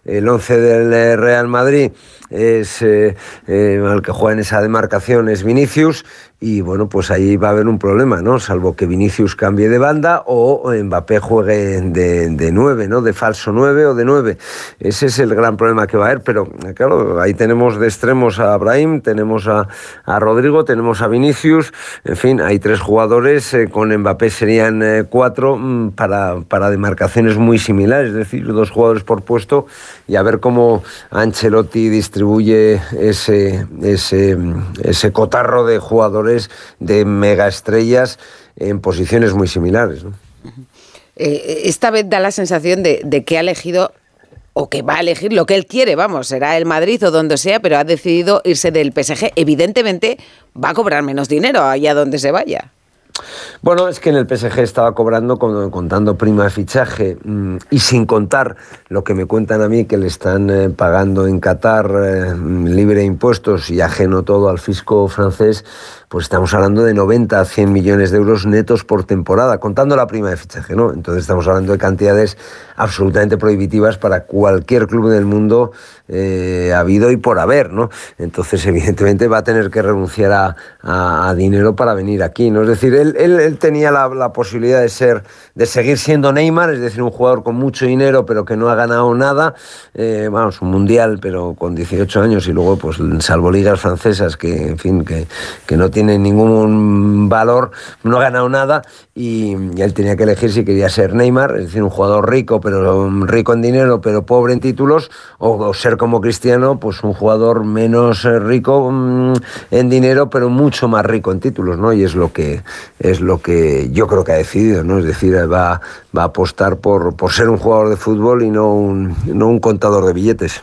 El 11 del eh, Real Madrid es eh, eh, el que juega en esa demarcación es Vinicius y bueno, pues ahí va a haber un problema, ¿no? Salvo que Vinicius cambie de banda o Mbappé juegue de, de 9, ¿no? De falso 9 o de 9. Ese es el gran problema que va a haber, pero claro, ahí tenemos de extremos a Abraham, tenemos a, a Rodrigo, tenemos a Vinicius, en fin, hay tres jugadores, eh, con Mbappé serían eh, cuatro mm, para, para demarcaciones muy similares, es decir, dos jugadores por puesto y a ver cómo Ancelotti distribuye ese, ese, ese cotarro de jugadores de mega estrellas en posiciones muy similares. ¿no? Eh, esta vez da la sensación de, de que ha elegido o que va a elegir lo que él quiere, vamos, será el Madrid o donde sea, pero ha decidido irse del PSG. Evidentemente va a cobrar menos dinero allá donde se vaya. Bueno, es que en el PSG estaba cobrando con- contando prima de fichaje mm, y sin contar lo que me cuentan a mí que le están eh, pagando en Qatar eh, libre de impuestos y ajeno todo al fisco francés, pues estamos hablando de 90 a 100 millones de euros netos por temporada, contando la prima de fichaje, ¿no? Entonces estamos hablando de cantidades absolutamente prohibitivas para cualquier club del mundo eh, habido y por haber, ¿no? Entonces, evidentemente, va a tener que renunciar a, dinero para venir aquí, ¿no? Es decir, él, él- tenía la, la posibilidad de ser, de seguir siendo Neymar, es decir, un jugador con mucho dinero, pero que no ha ganado nada, eh, vamos, un mundial, pero con 18 años y luego, pues, salvo ligas francesas que, en fin, que, que no tienen ningún valor, no ha ganado nada y, él tenía que elegir si quería ser Neymar, es decir, un jugador rico, pero um, rico en dinero, pero pobre en títulos, o, ser como Cristiano, pues un jugador menos eh, rico mm, en dinero, pero mucho más rico en títulos, ¿no? Y es lo que es lo que yo creo que ha decidido, ¿no? Es decir, va, va a apostar por, por ser un jugador de fútbol y no un, no un contador de billetes.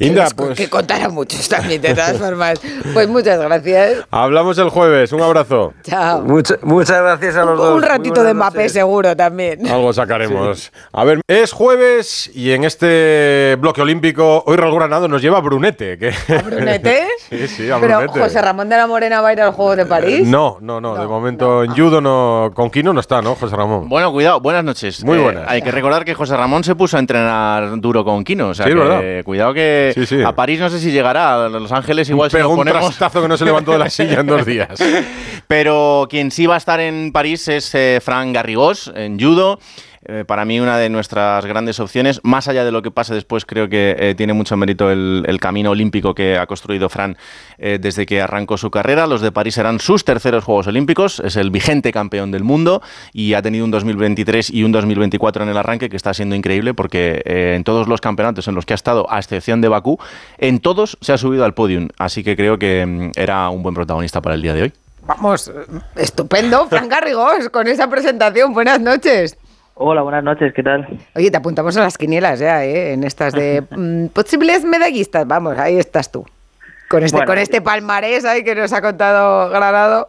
Inda, Que- pues Que contará muchos también, de todas formas. Pues muchas gracias. hablamos el jueves. Un abrazo. Chao. Mucha- muchas gracias a los dos. Un ratito de noches. seguro también. Algo sacaremos. A ver, es jueves y en este bloque olímpico hoy Raúl Granado nos lleva a Brunete. Que... ¿Brunete? sí, sí, a Pero Brunete. José Ramón de la Morena va a ir a los Juegos de París. No, no, no, de momento en judo no, con Kino no está, ¿no, José Ramón? Bueno, cuidado, buenas noches. Muy Eh, buenas. hay que recordar que José Ramón se puso a entrenar duro con Kino. O sea Sí, que, verdad. cuidado que Sí, sí. a París no sé si llegará, a Los Ángeles igual si Pegó nos un ponemos... trastazo que no se levantó de la silla en dos días. Pero quien sí va a estar en París es eh, Fran Garrigós, en judo. Eh, para mí una de nuestras grandes opciones. Más allá de lo que pase después, creo que eh, tiene mucho mérito el, camino olímpico que ha construido Fran eh, desde que arrancó su carrera. Los de París serán sus terceros Juegos Olímpicos. Es el vigente campeón del mundo y ha tenido un 2023 y un 2024 en el arranque que está siendo increíble porque en todos los campeonatos en los que ha estado, a excepción de Bakú, en todos se ha subido al podium. Así que creo que mm, era un buen protagonista para el día de hoy. Vamos, estupendo, Fran Garrigós, con esa presentación. Buenas noches. Hola, buenas noches, ¿qué tal? Oye, te apuntamos a las quinielas ya, ¿eh? En estas de mm, posibles medallistas. Vamos, ahí estás tú. Con este, Bueno, con este palmarés ahí que nos ha contado Granado.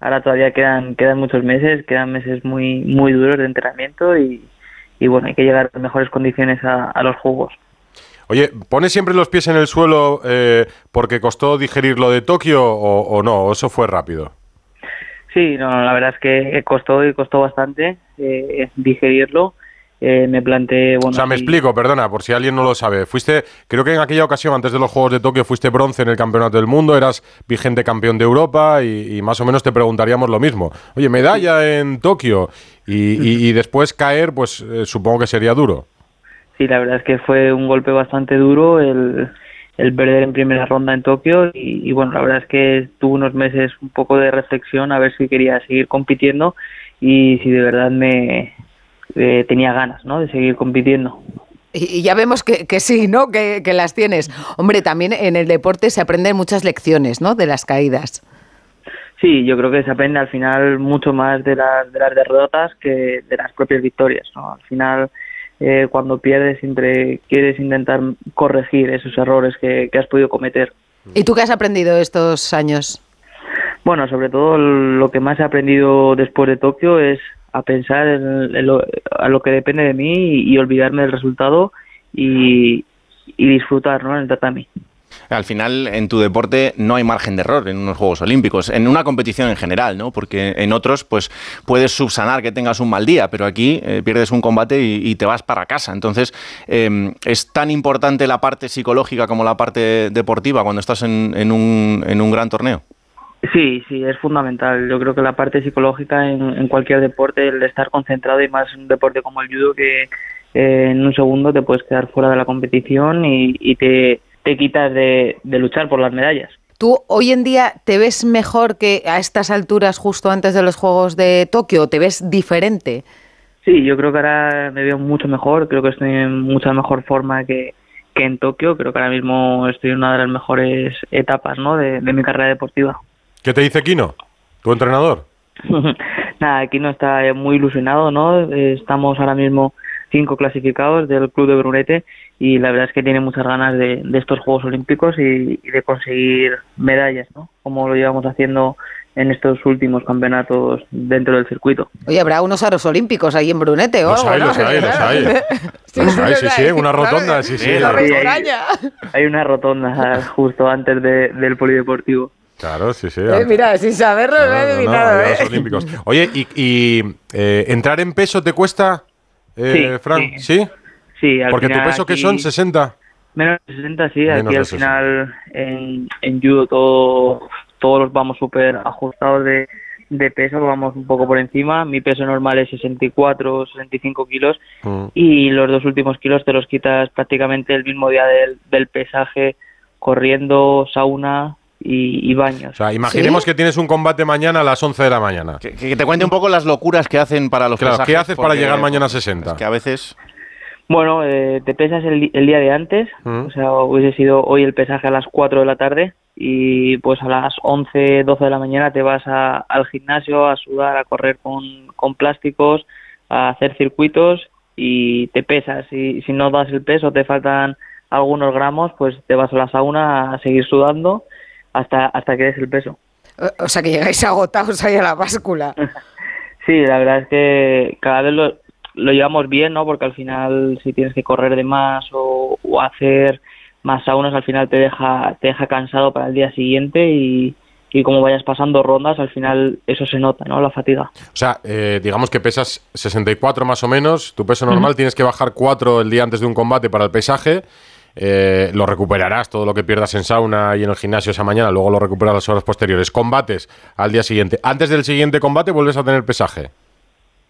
Ahora todavía quedan, quedan muchos meses, quedan meses muy, muy duros de entrenamiento y, y bueno, hay que llegar en mejores condiciones a, a los juegos. Oye, ¿pones siempre los pies en el suelo eh, porque costó digerir lo de Tokio o, o no? ¿O eso fue rápido? Sí, no, la verdad es que costó y costó bastante eh, digerirlo. Eh, me planteé, bueno, o sea, me explico, perdona, por si alguien no lo sabe. Fuiste, creo que en aquella ocasión, antes de los Juegos de Tokio, fuiste bronce en el Campeonato del Mundo, eras vigente campeón de Europa y, y más o menos te preguntaríamos lo mismo. Oye, medalla en Tokio y después caer, pues eh, supongo que sería duro. Sí, la verdad es que fue un golpe bastante duro el, el perder en primera ronda en Tokio y, y bueno, la verdad es que tuve unos meses un poco de reflexión a ver si quería seguir compitiendo y si de verdad me eh, tenía ganas ¿no? de seguir compitiendo. Y, y ya vemos que, que sí, ¿no? Que, que las tienes. Hombre, también en el deporte se aprenden muchas lecciones, ¿no? De las caídas. Sí, yo creo que se aprende al final mucho más de las, de las derrotas que de las propias victorias. ¿no? Al final, eh, cuando pierdes, siempre quieres intentar corregir esos errores que, que has podido cometer. ¿Y tú qué has aprendido estos años? Bueno, sobre todo lo que más he aprendido después de Tokio es a pensar en, lo, a lo que depende de mí y, y olvidarme del resultado y, y disfrutar ¿no? en el tatami. Al final, en tu deporte no hay margen de error en unos Juegos Olímpicos, en una competición en general, ¿no? Porque en otros, pues puedes subsanar que tengas un mal día, pero aquí eh, pierdes un combate y, te vas para casa. Entonces, eh, es tan importante la parte psicológica como la parte deportiva cuando estás en, en un, en un gran torneo. Sí, sí, es fundamental. Yo creo que la parte psicológica en, en cualquier deporte, el estar concentrado y más en un deporte como el judo que eh, en un segundo te puedes quedar fuera de la competición y, y te, te quitas de, de luchar por las medallas. ¿Tú hoy en día te ves mejor que a estas alturas, justo antes de los Juegos de Tokio? ¿Te ves diferente? Sí, yo creo que ahora me veo mucho mejor, creo que estoy en mucha mejor forma que, que en Tokio, creo que ahora mismo estoy en una de las mejores etapas ¿no? de, de mi carrera deportiva. ¿Qué te dice Kino, tu entrenador? Nada, aquí no está muy ilusionado, ¿no? Eh, Estamos ahora mismo cinco clasificados del club de Brunete y la verdad es que tiene muchas ganas de, de estos Juegos Olímpicos y, y de conseguir medallas, ¿no? Como lo llevamos haciendo en estos últimos campeonatos dentro del circuito. Oye, habrá unos aros olímpicos ahí en Brunete o Los hay, los hay, los hay. Los hay, sí, sí, una rotonda, sí, sí. Sí, hay, hay una rotonda justo antes de- del polideportivo. Claro, sí, sí. Eh, mira, sin saberlo he No, no, ¿eh? los Olímpicos. Oye, ¿y, y, eh, entrar en peso te cuesta, eh, Sí, Fran? ¿Sí? Sí, al Porque tu final peso que aquí- son 60. Menos de 60, sí. Menos aquí al 60. final en, en judo todo, todos vamos súper ajustados de, de peso, vamos un poco por encima. Mi peso normal es 64, 65 kilos y los dos últimos kilos te los quitas prácticamente el mismo día del, del pesaje, corriendo, sauna y, y baños. O sea, imaginemos que tienes un combate mañana a las 11 de la mañana. Que, que te cuente un poco las locuras que hacen para los Claro, pesajes, ¿qué haces para llegar mañana a 60? es que a veces... Bueno, eh, te pesas el, día de antes, Mm. o sea, hubiese sido hoy el pesaje a las 4 de la tarde y pues a las 11, 12 de la mañana te vas a- al gimnasio a sudar, a correr con, con plásticos, a hacer circuitos y te pesas. Y si no das el peso, te faltan algunos gramos, pues te vas a la sauna a seguir sudando hasta, hasta que des el peso. O- O sea, que llegáis agotados ahí a la báscula. Sí, la verdad es que cada vez lo, lo llevamos bien, ¿no? Porque al final si tienes que correr de más o, o hacer más saunas, al final te deja, te deja cansado para el día siguiente y, y como vayas pasando rondas, al final eso se nota, ¿no? La fatiga. O sea, eh, digamos que pesas 64 más o menos, tu peso normal, tienes que bajar 4 el día antes de un combate para el pesaje eh, lo recuperarás, todo lo que pierdas en sauna y en el gimnasio esa mañana, luego lo recuperas las horas posteriores. Combates al día siguiente. Antes del siguiente combate vuelves a tener pesaje.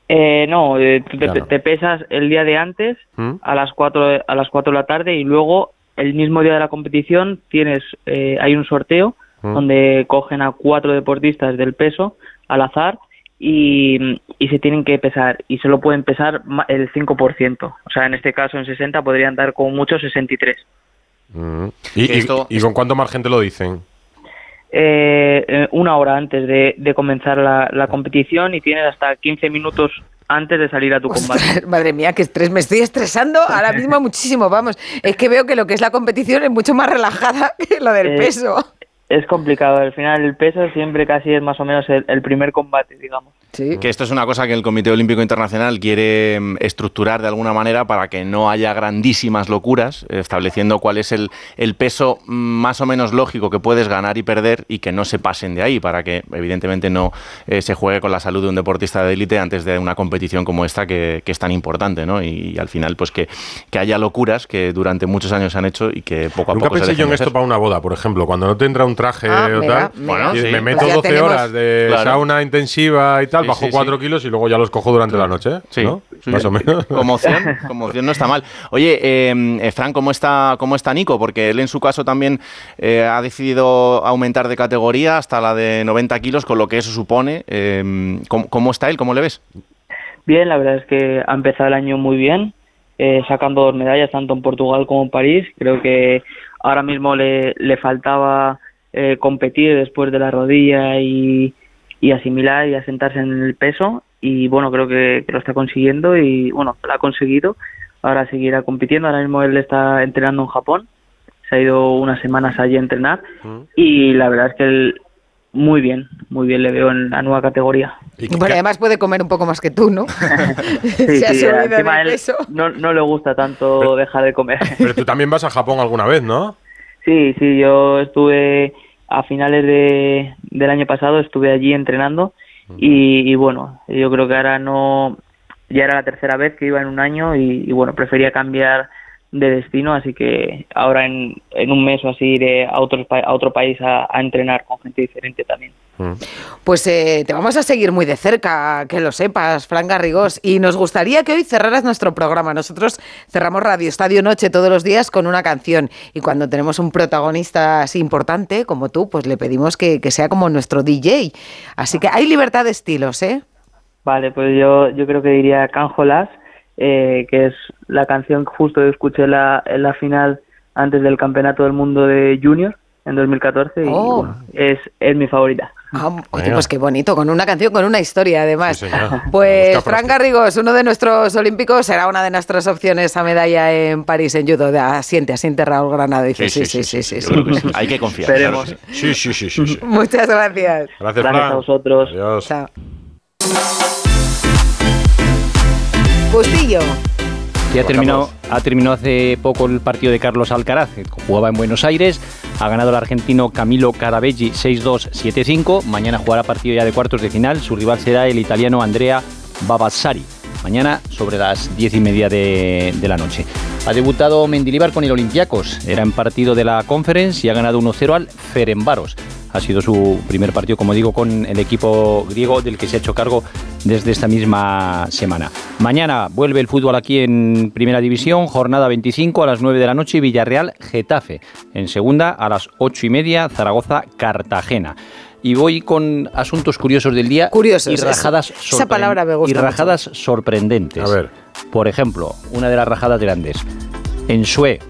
Eh, no, eh, tú te, te pesas el día de antes ¿Mm? a las 4 a las 4 de la tarde y luego el mismo día de la competición tienes eh, hay un sorteo ¿Mm? donde cogen a cuatro deportistas del peso al azar y, y se tienen que pesar y solo pueden pesar ma- el 5%. O sea, en este caso en 60 podrían dar como mucho 63. Mm. ¿Y, y- esto- y con cuánto margen te lo dicen? Eh, eh, una hora antes de, de comenzar la, la competición y tienes hasta 15 minutos antes de salir a tu combate. Madre mía, qué estrés. Me estoy estresando ahora mismo muchísimo. Vamos, es que veo que lo que es la competición es mucho más relajada que lo del Eh, peso. Es complicado, al final el peso siempre casi es más o menos el, el primer combate, digamos. Que esto es una cosa que el Comité Olímpico Internacional quiere mm, estructurar de alguna manera para que no haya grandísimas locuras, estableciendo cuál es el, el peso mm, más o menos lógico que puedes ganar y perder y que no se pasen de ahí, para que evidentemente no eh, se juegue con la salud de un deportista de élite antes de una competición como esta que, que es tan importante, ¿no? Y, al final, pues que, que haya locuras que durante muchos años se han hecho y que poco a Nunca poco se pensé yo en esto para una boda, por ejemplo, cuando no te entra un traje Ah, o mira, tal, mira. sí. me Pues meto ya 12 tenemos- horas de Claro. sauna intensiva y tal, Sí, bajo sí, 4 sí. kilos y luego ya los cojo durante la noche, ¿eh? Sí, ¿no? sí. Más o menos. Como opción, como opción no está mal. Oye, eh, eh, Fran, ¿cómo está, ¿cómo está Nico? Porque él en su caso también eh, ha decidido aumentar de categoría hasta la de 90 kilos, con lo que eso supone. Eh, ¿cómo, cómo está él? ¿Cómo le ves? Bien, la verdad es que ha empezado el año muy bien, eh, sacando dos medallas tanto en Portugal como en París. Creo que ahora mismo le, le faltaba eh, competir después de la rodilla y, y asimilar y asentarse en el peso. Y bueno, creo que, que lo está consiguiendo y bueno, lo ha conseguido. Ahora seguirá compitiendo. Ahora mismo él está entrenando en Japón. Se ha ido unas semanas allí a entrenar y la verdad es que él muy bien, muy bien le veo en la nueva categoría. Bueno, además puede comer un poco más que tú, ¿no? Sí, Se ha sí, subido peso. No, no le gusta tanto dejar de comer. Pero tú también vas a Japón alguna vez, ¿no? Sí, sí, yo estuve a finales de, del año pasado, estuve allí entrenando y, y bueno, yo creo que ahora no, ya era la tercera vez que iba en un año y, y bueno, prefería cambiar de destino, así que ahora en, en un mes o así iré a, otro, pa- a otro país a, a entrenar con gente diferente también. Pues eh, te vamos a seguir muy de cerca, que lo sepas, Fran Garrigós. Y nos gustaría que hoy cerraras nuestro programa. Nosotros cerramos Radio Estadio Noche todos los días con una canción. Y cuando tenemos un protagonista así importante como tú, pues le pedimos que, que sea como nuestro DJ. Así que hay libertad de estilos, ¿eh? Vale, pues yo, yo creo que diría Canjolas, eh, que es la canción que justo escuché en la, en la final antes del Campeonato del Mundo de Junior en 2014 y Oh. bueno, es, es mi favorita. Ah, oye, pues qué bonito, con una canción, con una historia además. Pues Busca Fran Garrigós, uno de nuestros olímpicos, será una de nuestras opciones a medalla en París en judo. De- Asiente, asiente Raúl Granado. Dice, sí, sí, sí, sí. sí, que. Hay que confiar. Esperemos. claro que sí. Sí, sí, sí, sí. sí. Muchas gracias. Gracias, Gracias Fran. a vosotros. Adiós. Chao. Bustillo. Ya ha terminado, ha terminado hace poco el partido de Carlos Alcaraz, que jugaba en Buenos Aires. Ha ganado el argentino Camilo Carabelli 6-2, 7-5. Mañana jugará partido ya de cuartos de final. Su rival será el italiano Andrea Babazzari. Mañana sobre las diez y media de, de la noche. Ha debutado Mendilibar con el Olympiacos. Era en partido de la Conference y ha ganado 1-0 al Ferenbaros. Ha sido su primer partido, como digo, con el equipo griego del que se ha hecho cargo desde esta misma semana. Mañana vuelve el fútbol aquí en Primera División, jornada 25 a las 9 de la noche, Villarreal Getafe. En segunda a las 8 y media, Zaragoza Cartagena. Y voy con asuntos curiosos del día Curiosos, y rajadas, Esa sorpre- palabra me gusta y rajadas sorprendentes. A ver. Por ejemplo, una de las rajadas grandes. Ensue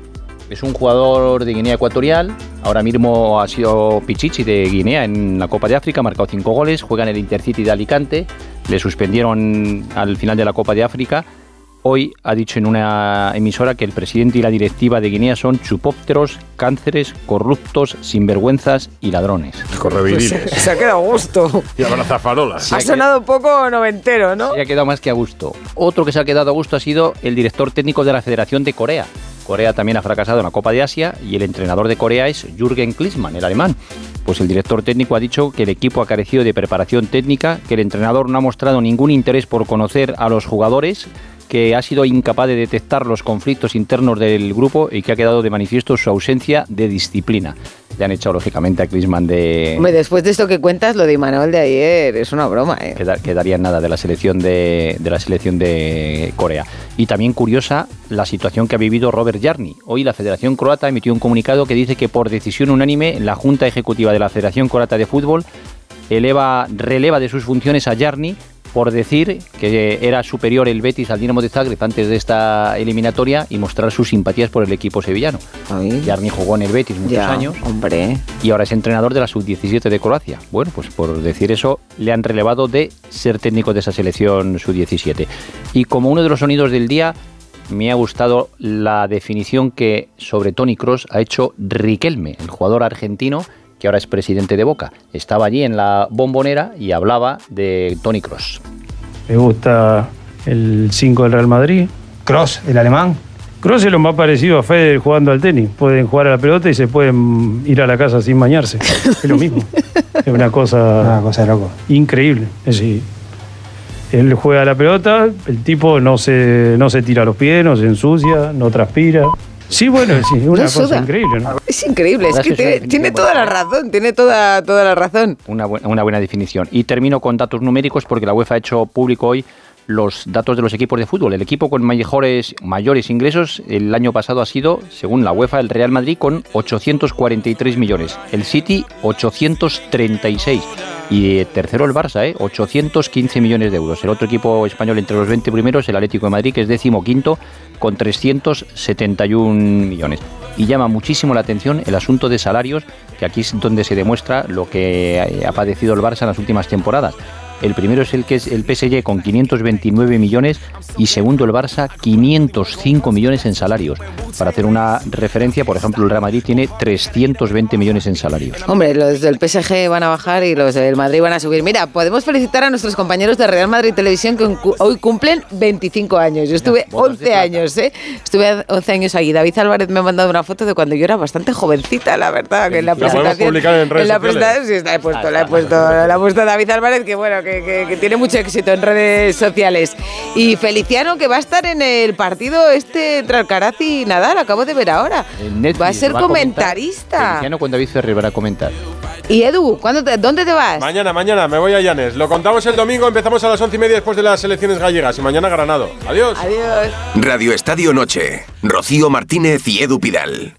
es un jugador de Guinea Ecuatorial. Ahora mismo ha sido Pichichi de Guinea en la Copa de África, ha marcado cinco goles. Juega en el Intercity de Alicante. Le suspendieron al final de la Copa de África. Hoy ha dicho en una emisora que el presidente y la directiva de Guinea son chupópteros, cánceres, corruptos, sinvergüenzas y ladrones. Pues, se ha quedado a gusto. Y abrazafarolas. Ha sonado un poco noventero, ¿no? Se ha quedado más que a gusto. Otro que se ha quedado a gusto ha sido el director técnico de la Federación de Corea. Corea también ha fracasado en la Copa de Asia y el entrenador de Corea es Jürgen Klinsmann, el alemán. Pues el director técnico ha dicho que el equipo ha carecido de preparación técnica, que el entrenador no ha mostrado ningún interés por conocer a los jugadores, que ha sido incapaz de detectar los conflictos internos del grupo y que ha quedado de manifiesto su ausencia de disciplina. Le han echado lógicamente a Griezmann de, Hombre, después de esto que cuentas, lo de Imanol de ayer es una broma, ¿eh? queda- quedaría nada de la selección de, de la selección de Corea. Y también curiosa la situación que ha vivido Robert Jarni. Hoy la Federación Croata emitió un comunicado que dice que por decisión unánime la Junta Ejecutiva de la Federación Croata de Fútbol eleva, releva de sus funciones a Jarni por decir que era superior el Betis al Dinamo de Zagreb antes de esta eliminatoria y mostrar sus simpatías por el equipo sevillano. Jarni jugó en el Betis muchos Ya, años hombre. y ahora es entrenador de la sub-17 de Croacia. Bueno, pues por decir eso, le han relevado de ser técnico de esa selección sub-17. Y como uno de los sonidos del día, me ha gustado la definición que sobre Tony Cross ha hecho Riquelme, el jugador argentino que ahora es presidente de Boca. Estaba allí en la bombonera y hablaba de Tony Cross. Me gusta el 5 del Real Madrid. Cross, el alemán. Cross es lo más parecido a Federer jugando al tenis. Pueden jugar a la pelota y se pueden ir a la casa sin bañarse. Es lo mismo. es una cosa, Una cosa loco. increíble. Es decir, él juega a la pelota, el tipo no se, no se tira los pies, no se ensucia, no transpira. Sí, bueno, sí, es una No cosa suda. increíble. ¿no? Es increíble, es que tiene, tiene toda la razón, tiene toda, toda la razón. Una, bu- una buena definición. Y termino con datos numéricos porque la UEFA ha hecho público hoy los datos de los equipos de fútbol. El equipo con mayores, mayores ingresos el año pasado ha sido, según la UEFA, el Real Madrid con 843 millones, el City 836 y eh, tercero el Barça, ¿eh? 815 millones de euros. El otro equipo español entre los 20 primeros, el Atlético de Madrid, que es décimo quinto, con 371 millones. Y llama muchísimo la atención el asunto de salarios, que aquí es donde se demuestra lo que eh, ha padecido el Barça en las últimas temporadas. El primero es el que es el PSG con 529 millones y segundo el Barça 505 millones en salarios. Para hacer una referencia, por ejemplo, el Real Madrid tiene 320 millones en salarios. Hombre, los del PSG van a bajar y los del Madrid van a subir. Mira, podemos felicitar a nuestros compañeros de Real Madrid Televisión que hoy cumplen 25 años. Yo estuve 11 años, ¿eh? Estuve 11 años allí. David Álvarez me ha mandado una foto de cuando yo era bastante jovencita, la verdad, que en la La podemos presentación... publicar en redes la sociales. presentación, sí, la he puesto, la he puesto, la ha puesto David Álvarez, que bueno, que, que- que tiene mucho éxito en redes sociales. Y Feliciano, que va a estar en el partido este entre Alcaraz y Nadal, acabo de ver ahora. Netflix Va a ser comentar. comentarista. Feliciano con David Ferrer va a comentar. Y Edu, ¿cuándo te- ¿dónde te vas? Mañana, mañana, me voy a Llanes. Lo contamos el domingo, empezamos a las once y media después de las elecciones gallegas y mañana Granado. Adiós. Adiós. Radio Estadio Noche. Rocío Martínez y Edu Pidal.